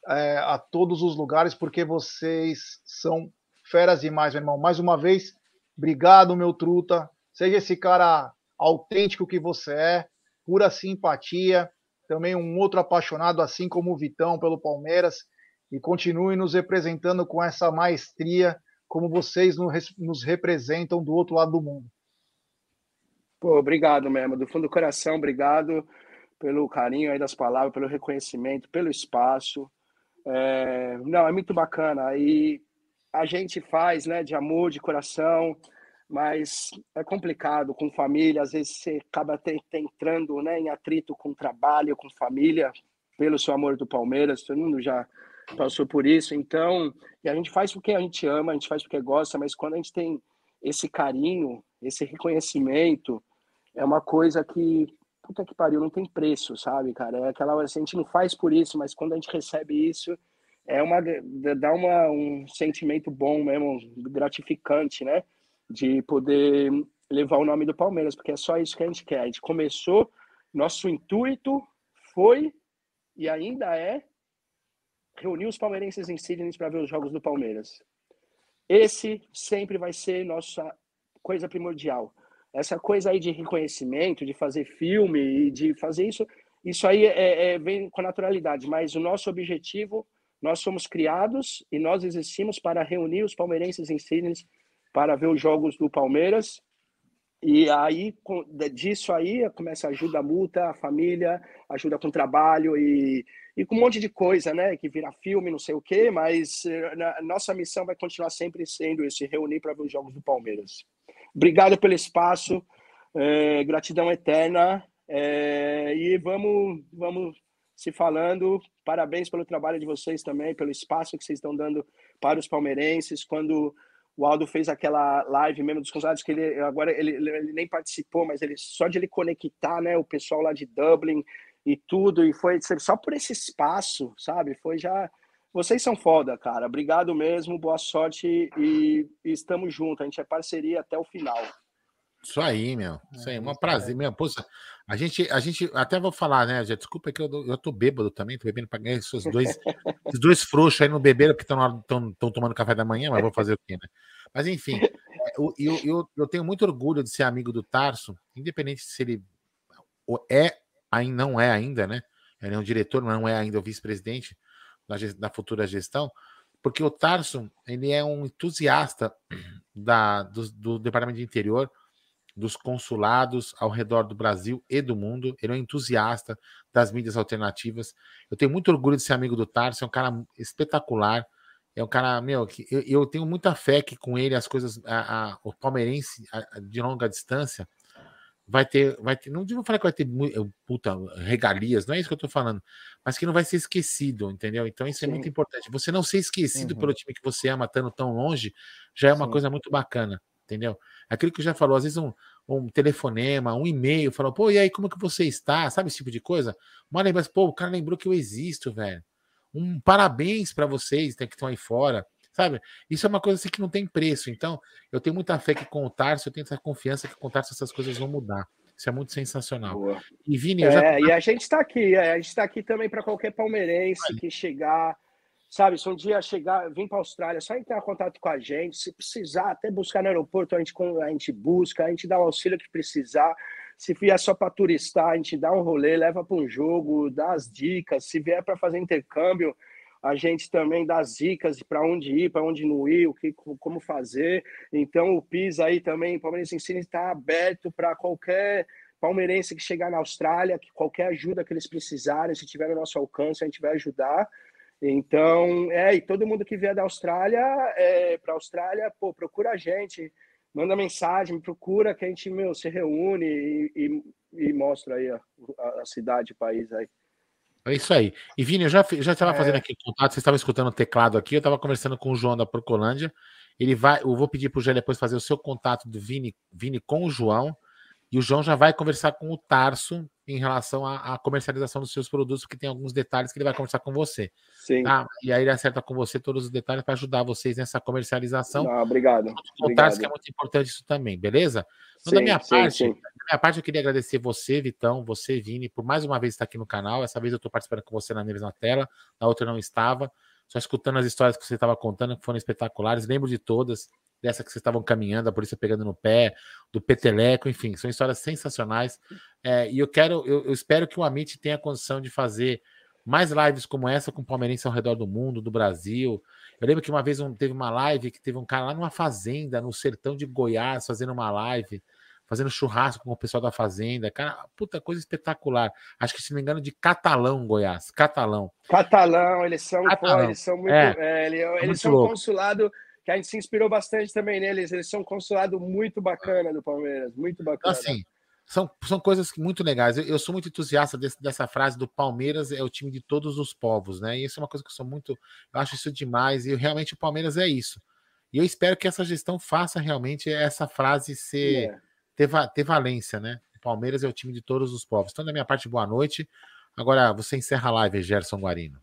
é, a todos os lugares, porque vocês são feras demais, meu irmão. Mais uma vez, obrigado, meu truta. Seja esse cara autêntico que você é, pura simpatia. Também um outro apaixonado, assim como o Vitão, pelo Palmeiras. E continue nos representando com essa maestria, como vocês nos nos representam do outro lado do mundo. Pô, obrigado mesmo, do fundo do coração, obrigado pelo carinho aí das palavras, pelo reconhecimento, pelo espaço. É, não, é muito bacana. E a gente faz, né, de amor, de coração, mas é complicado com família. Às vezes você acaba te- te entrando, né, em atrito com trabalho, com família, pelo seu amor do Palmeiras. Todo mundo já passou por isso. Então, e a gente faz porque a gente ama, a gente faz porque gosta, mas quando a gente tem esse carinho, esse reconhecimento, é uma coisa que puta que pariu, não tem preço, sabe, cara? É aquela assim, a gente não faz por isso, mas quando a gente recebe isso, é uma dá uma, um sentimento bom mesmo, gratificante, né? De poder levar o nome do Palmeiras, porque é só isso que a gente quer. A gente começou, nosso intuito foi e ainda é reunir os palmeirenses em Sydney para ver os jogos do Palmeiras. Esse sempre vai ser nossa coisa primordial essa coisa aí de reconhecimento, de fazer filme e de fazer isso, isso aí é, é, vem com naturalidade, mas o nosso objetivo, nós somos criados e nós existimos para reunir os palmeirenses em Sydney para ver os jogos do Palmeiras, e aí, com- disso aí, começa a ajuda a multa, a família, ajuda com trabalho e, e com um monte de coisa, né? Que vira filme, não sei o quê, mas eh, na- nossa missão vai continuar sempre sendo esse, reunir para ver os jogos do Palmeiras. Obrigado pelo espaço, eh, gratidão eterna, eh, e vamos, vamos se falando. Parabéns pelo trabalho de vocês também, pelo espaço que vocês estão dando para os palmeirenses. Quando o Aldo fez aquela live mesmo dos convidados, que ele agora ele, ele nem participou, mas ele só de ele conectar, né, o pessoal lá de Dublin e tudo, e foi só por esse espaço, sabe? Foi já. Vocês são foda, cara. Obrigado mesmo, boa sorte e, e estamos juntos. A gente é parceria até o final. Isso aí, meu. Isso aí, é um prazer, meu. Poxa, a gente, a gente, até vou falar, né, já desculpa que eu, eu tô bêbado também, tô bebendo para ganhar esses dois, esses dois frouxos aí no beberam que estão tomando café da manhã, mas vou fazer o quê, né? Mas enfim, é, eu, eu, eu, eu tenho muito orgulho de ser amigo do Tarso, independente se ele é, ainda não é ainda, né? Ele é um diretor, mas não é ainda o vice-presidente ges- da futura gestão, porque o Tarso, ele é um entusiasta da, do, do Departamento de Interior, dos consulados ao redor do Brasil e do mundo. Ele é um entusiasta das mídias alternativas. Eu tenho muito orgulho de ser amigo do Tarso, é um cara espetacular. É um cara, meu, que eu, eu tenho muita fé que com ele as coisas, a, a- o palmeirense a- de longa distância vai ter, vai ter, não vou falar que vai ter puta regalias, não é isso que eu tô falando, mas que não vai ser esquecido, entendeu? Então isso é muito Sim. importante. Você não ser esquecido Uhum. pelo time que você ama, estando tão longe, já é uma Sim. coisa muito bacana, entendeu? Aquilo que eu já falou, às vezes um, um telefonema, um e-mail, falou, pô, e aí, como que você está? Sabe esse tipo de coisa? Uma lembrança, pô, o cara lembrou que eu existo, velho. Um parabéns para vocês que estão aí fora, sabe? Isso é uma coisa assim que não tem preço. Então, eu tenho muita fé que com o Tarso, eu tenho essa confiança que com o Tarso essas coisas vão mudar. Isso é muito sensacional. Boa. E Vini, é, já... e a gente está aqui, é, a gente está aqui também para qualquer palmeirense que chegar, sabe? Se um dia chegar, vir para a Austrália, só entrar em contato com a gente, se precisar, até buscar no aeroporto, a gente, a gente busca, a gente dá o auxílio que precisar. Se vier só para turistar, a gente dá um rolê, leva para um jogo, dá as dicas. Se vier para fazer intercâmbio, a gente também dá as dicas para onde ir, para onde não ir, o que, como fazer. Então, o PIS aí também, o Palmeiras Ensina, está aberto para qualquer palmeirense que chegar na Austrália, que qualquer ajuda que eles precisarem, se tiver no nosso alcance, a gente vai ajudar. Então, é, e todo mundo que vier da Austrália, é, para a Austrália, pô, procura a gente, manda mensagem, procura que a gente, meu, se reúne e, e, e mostra aí a, a cidade, o país aí. É isso aí. E Vini, eu já já estava é... fazendo aqui contato, vocês estavam escutando o teclado aqui, eu estava conversando com o João da Procolândia. Ele vai, eu vou pedir para o Gé depois fazer o seu contato do Vini, Vini com o João, e o João já vai conversar com o Tarso em relação à, à comercialização dos seus produtos, porque tem alguns detalhes que ele vai conversar com você. Sim. Tá? E aí ele acerta com você todos os detalhes para ajudar vocês nessa comercialização. Não, obrigado. O obrigado. Tarso, que é muito importante isso também, beleza? Então, sim, da minha sim, parte, sim. da minha parte, eu queria agradecer você, Vitão, você, Vini, por mais uma vez estar aqui no canal. Essa vez eu estou participando com você na mesma tela, na outra eu não estava. Só escutando as histórias que você estava contando, que foram espetaculares. Lembro de todas, dessa que vocês estavam caminhando, a polícia pegando no pé, do Peteleco, enfim, são histórias sensacionais. É, e eu quero, eu, eu, espero que o Amit tenha condição de fazer mais lives como essa com palmeirense ao redor do mundo, do Brasil. Eu lembro que uma vez um, teve uma live que teve um cara lá numa fazenda, no sertão de Goiás, fazendo uma live, fazendo churrasco com o pessoal da fazenda. Cara, puta coisa espetacular. Acho que, se não me engano, de Catalão, Goiás. Catalão. Catalão, eles são, Catalão. Pô, eles são muito. É, é, eles, é eles muito são louco. consulado que a gente se inspirou bastante também neles. Eles são um consulado muito bacana do Palmeiras, muito bacana. assim, são, são coisas muito legais. Eu, eu sou muito entusiasta desse- dessa frase do Palmeiras é o time de todos os povos, né? E isso é uma coisa que eu sou muito. Eu acho isso demais. E realmente o Palmeiras é isso. E eu espero que essa gestão faça realmente essa frase ser É. ter, ter valência, né? O Palmeiras é o time de todos os povos. Então, da minha parte, boa noite. Agora, você encerra a live, Gerson Guarino.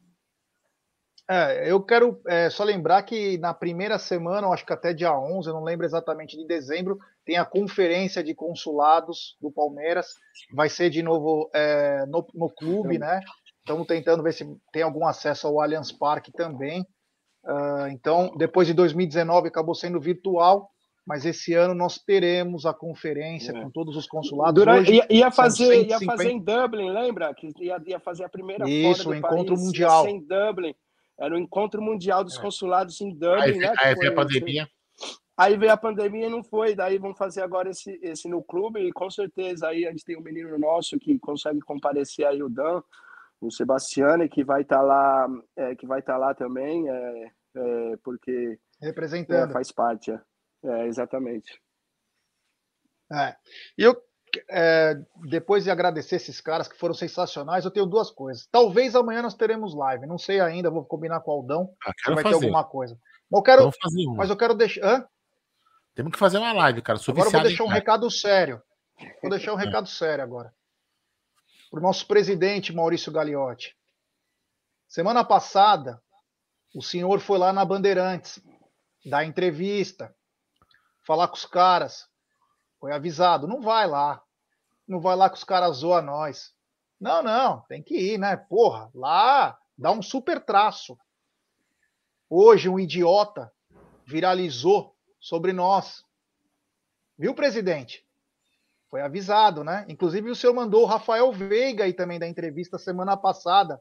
É, eu quero é, só lembrar que na primeira semana, eu acho que até dia 11, eu não lembro exatamente de dezembro, tem a conferência de consulados do Palmeiras. Vai ser de novo é, no, no clube, né? Estamos tentando ver se tem algum acesso ao Allianz Parque também. Ah, então, depois de 2019 acabou sendo virtual, mas esse ano nós teremos a conferência com todos os consulados. Durante, Hoje ia, ia fazer, ia 150 fazer em Dublin, lembra? Que ia, ia fazer a primeira Isso, o encontro mundial. Ia ser em Dublin. Era o encontro mundial dos consulados em Aí, Dublin, né? que aí veio a pandemia. Aí veio a pandemia e não foi. Daí vamos fazer agora esse, esse no clube. E com certeza aí a gente tem um menino nosso que consegue comparecer aí, o Dan, o Sebastiane, que vai estar lá, é, que vai estar lá também, é, é, porque representando. é, faz parte. É. É, exatamente. É. E eu, é, depois de agradecer esses caras que foram sensacionais, eu tenho duas coisas. Talvez amanhã nós teremos live, não sei ainda, vou combinar com o Aldão Ah, vai ter fazer. alguma coisa. Mas eu quero, mas eu quero deixar. Hã? Temos que fazer uma live, cara. Sou Agora eu vou deixar um recado sério. Vou deixar um recado sério agora. Para o nosso presidente Maurício Gagliotti. Semana passada, o senhor foi lá na Bandeirantes dar entrevista, falar com os caras. Foi avisado, não vai lá. Não vai lá que os caras zoam nós. Não, não, tem que ir, né? Porra, lá dá um super traço. Hoje um idiota viralizou sobre nós. Viu, presidente? Foi avisado, né? Inclusive o senhor mandou o Rafael Veiga aí também da entrevista semana passada,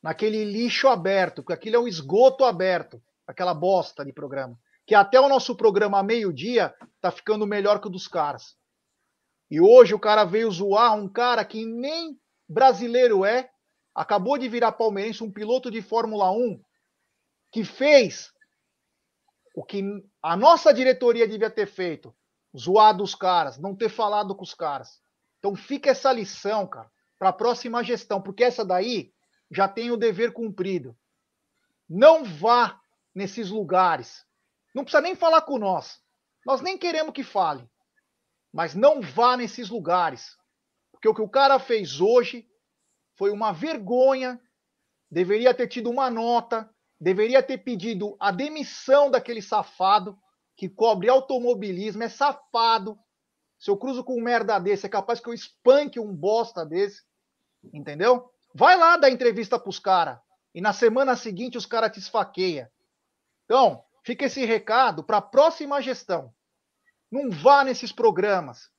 naquele lixo aberto, porque aquilo é um esgoto aberto, aquela bosta de programa. Que até o nosso programa meio-dia tá ficando melhor que o dos caras. E hoje o cara veio zoar um cara que nem brasileiro é, acabou de virar palmeirense, um piloto de Fórmula 1, que fez o que a nossa diretoria devia ter feito, zoado os caras, não ter falado com os caras. Então fica essa lição, cara, para a próxima gestão, porque essa daí já tem o dever cumprido. Não vá nesses lugares. Não precisa nem falar com nós. Nós nem queremos que fale. Mas não vá nesses lugares. Porque o que o cara fez hoje foi uma vergonha. Deveria ter tido uma nota, deveria ter pedido a demissão daquele safado que cobre automobilismo, é safado. Se eu cruzo com um merda desse, é capaz que eu espanque um bosta desse. Entendeu? Vai lá dar entrevista pros caras. E na semana seguinte os caras te esfaqueia. Então, fica esse recado para a próxima gestão. Não vá nesses programas.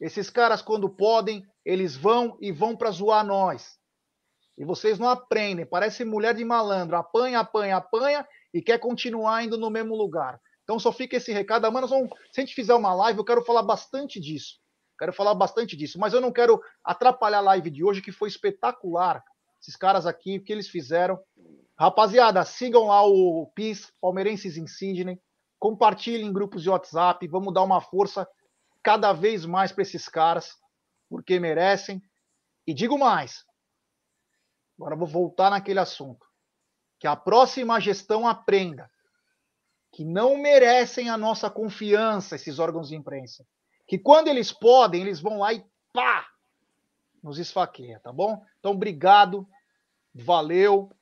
Esses caras, quando podem, eles vão e vão para zoar nós. E vocês não aprendem. Parece mulher de malandro. Apanha, apanha, apanha e quer continuar indo no mesmo lugar. Então só fica esse recado. Amanhã nós vamos, se a gente fizer uma live, eu quero falar bastante disso. Quero falar bastante disso. Mas eu não quero atrapalhar a live de hoje, que foi espetacular. Esses caras aqui, o que eles fizeram. Rapaziada, sigam lá o PIS, Palmeirenses em. Compartilhem em grupos de WhatsApp. Vamos dar uma força cada vez mais para esses caras, porque merecem. E digo mais. Agora vou voltar naquele assunto. Que a próxima gestão aprenda que não merecem a nossa confiança esses órgãos de imprensa. Que quando eles podem, eles vão lá e pá! Nos esfaqueia, tá bom? Então, obrigado. Valeu.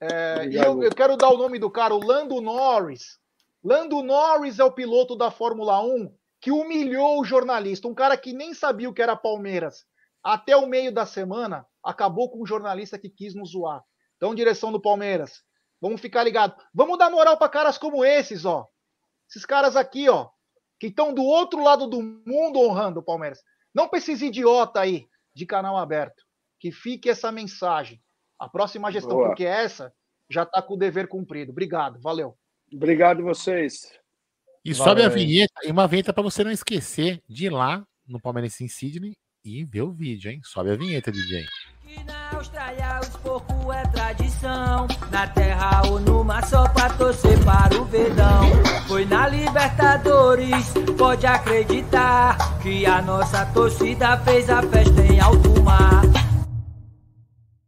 É, e eu, eu quero dar o nome do cara, o Lando Norris. Lando Norris é o piloto da Fórmula 1 que humilhou o jornalista, um cara que nem sabia o que era Palmeiras. Até o meio da semana, acabou com um jornalista que quis nos zoar. Então, direção do Palmeiras, vamos ficar ligados. Vamos dar moral para caras como esses, ó. Esses caras aqui, ó, que estão do outro lado do mundo honrando o Palmeiras. Não esses idiota aí de canal aberto. Que fique essa mensagem. A próxima gestão, Boa. porque essa já está com o dever cumprido. Obrigado, valeu. Obrigado vocês. E sobe a Valeu. vinheta, e uma vinheta para você não esquecer de ir lá no Palmeiras em Sydney e ver o vídeo, hein? Sobe a vinheta, DJ. Na Austrália os porcos é tradição Na terra ou no mar só pra torcer para o verdão Foi na Libertadores, pode acreditar Que a nossa torcida fez a festa em alto mar